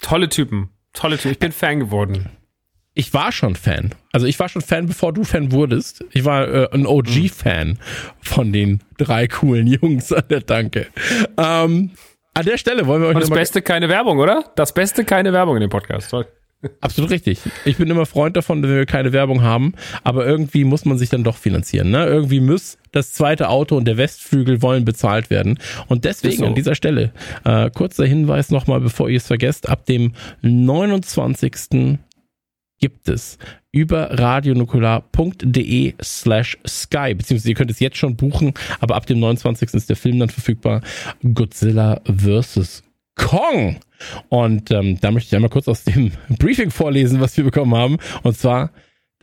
Tolle Typen. Tolle Typen. Ich bin Fan geworden. Ich war schon Fan. Also ich war schon Fan, bevor du Fan wurdest. Ich war äh, ein OG-Fan von den drei coolen Jungs an der Tanke. Ähm, an der Stelle wollen wir euch Und das Beste keine Werbung, oder? Das Beste keine Werbung in dem Podcast. Toll. Absolut richtig. Ich bin immer Freund davon, wenn wir keine Werbung haben, aber irgendwie muss man sich dann doch finanzieren. Ne? Irgendwie muss das zweite Auto und der Westflügel wollen bezahlt werden. Und deswegen so. an dieser Stelle äh, kurzer Hinweis nochmal, bevor ihr es vergesst, ab dem 29. gibt es über radionukular.de slash sky, beziehungsweise ihr könnt es jetzt schon buchen, aber ab dem 29. ist der Film dann verfügbar. Godzilla vs. Kong. Und ähm, da möchte ich einmal kurz aus dem Briefing vorlesen, was wir bekommen haben. Und zwar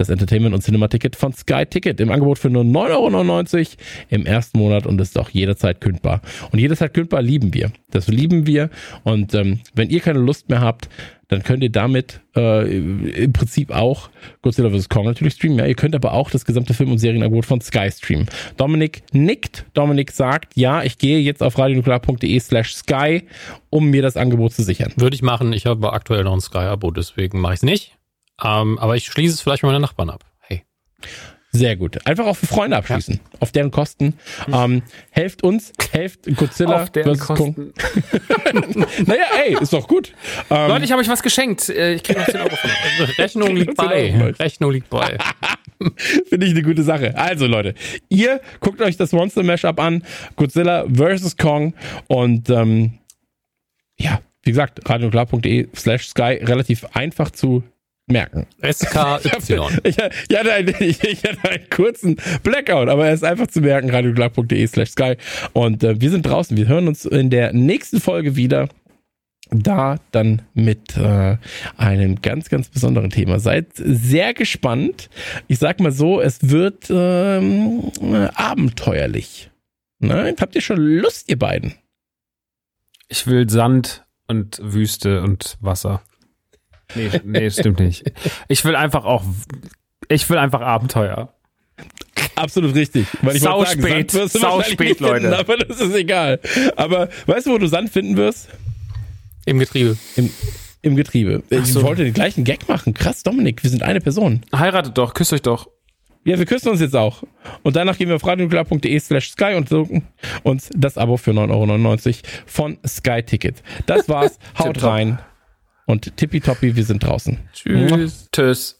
das Entertainment- und Cinema-Ticket von Sky Ticket im Angebot für nur 9,99 Euro im ersten Monat und ist auch jederzeit kündbar. Und jederzeit kündbar lieben wir. Das lieben wir. Und ähm, wenn ihr keine Lust mehr habt, dann könnt ihr damit äh, im Prinzip auch Godzilla vs. Kong natürlich streamen. Ja, ihr könnt aber auch das gesamte Film- und Serienangebot von Sky streamen. Dominik nickt. Dominik sagt, ja, ich gehe jetzt auf radionuklear.de slash Sky, um mir das Angebot zu sichern. Würde ich machen. Ich habe aktuell noch ein Sky-Abo, deswegen mache ich es nicht. Ähm, aber ich schließe es vielleicht mit meinen Nachbarn ab. Hey. Sehr gut. Einfach auch für Freunde abschließen. Auf deren Kosten. Ähm, helft uns, helft Godzilla Auf deren vs. Kong. Kosten. Naja, ey, ist doch gut. Ähm, Leute, ich habe euch was geschenkt. Äh, Ich kriege noch 10 Euro von euch. Rechnung liegt bei. Rechnung liegt bei. Finde ich eine gute Sache. Also Leute, ihr guckt euch das Monster Mashup an, Godzilla vs. Kong und ähm, ja, wie gesagt, radioklar.de slash sky relativ einfach zu merken. SKY. Ich, ich, hatte einen, ich, ich hatte einen kurzen Blackout, aber er ist einfach zu merken, radioklar.de slash sky und äh, wir sind draußen. Wir hören uns in der nächsten Folge wieder. Da dann mit äh, einem ganz, ganz besonderen Thema. Seid sehr gespannt. Ich sag mal so, es wird ähm, äh, abenteuerlich. Ne? Habt ihr schon Lust, ihr beiden? Ich will Sand und Wüste und Wasser. Nee, nee, stimmt nicht. Ich will einfach auch, ich will einfach Abenteuer. Absolut richtig. Weil ich Sau sagen, spät. Sand wirst du Sau spät, nicht finden, Leute. Aber das ist egal. Aber weißt du, wo du Sand finden wirst? Im Getriebe. Im, im Getriebe. Ich so. wollte den gleichen Gag machen. Krass, Dominik, wir sind eine Person. Heiratet doch, küsst euch doch. Ja, wir küssen uns jetzt auch. Und danach gehen wir auf radioklar.de slash sky und suchen uns das Abo für 9,99 Euro von Sky Ticket. Das war's. Haut rein. Und tippitoppi, wir sind draußen. Tschüss. Tschüss.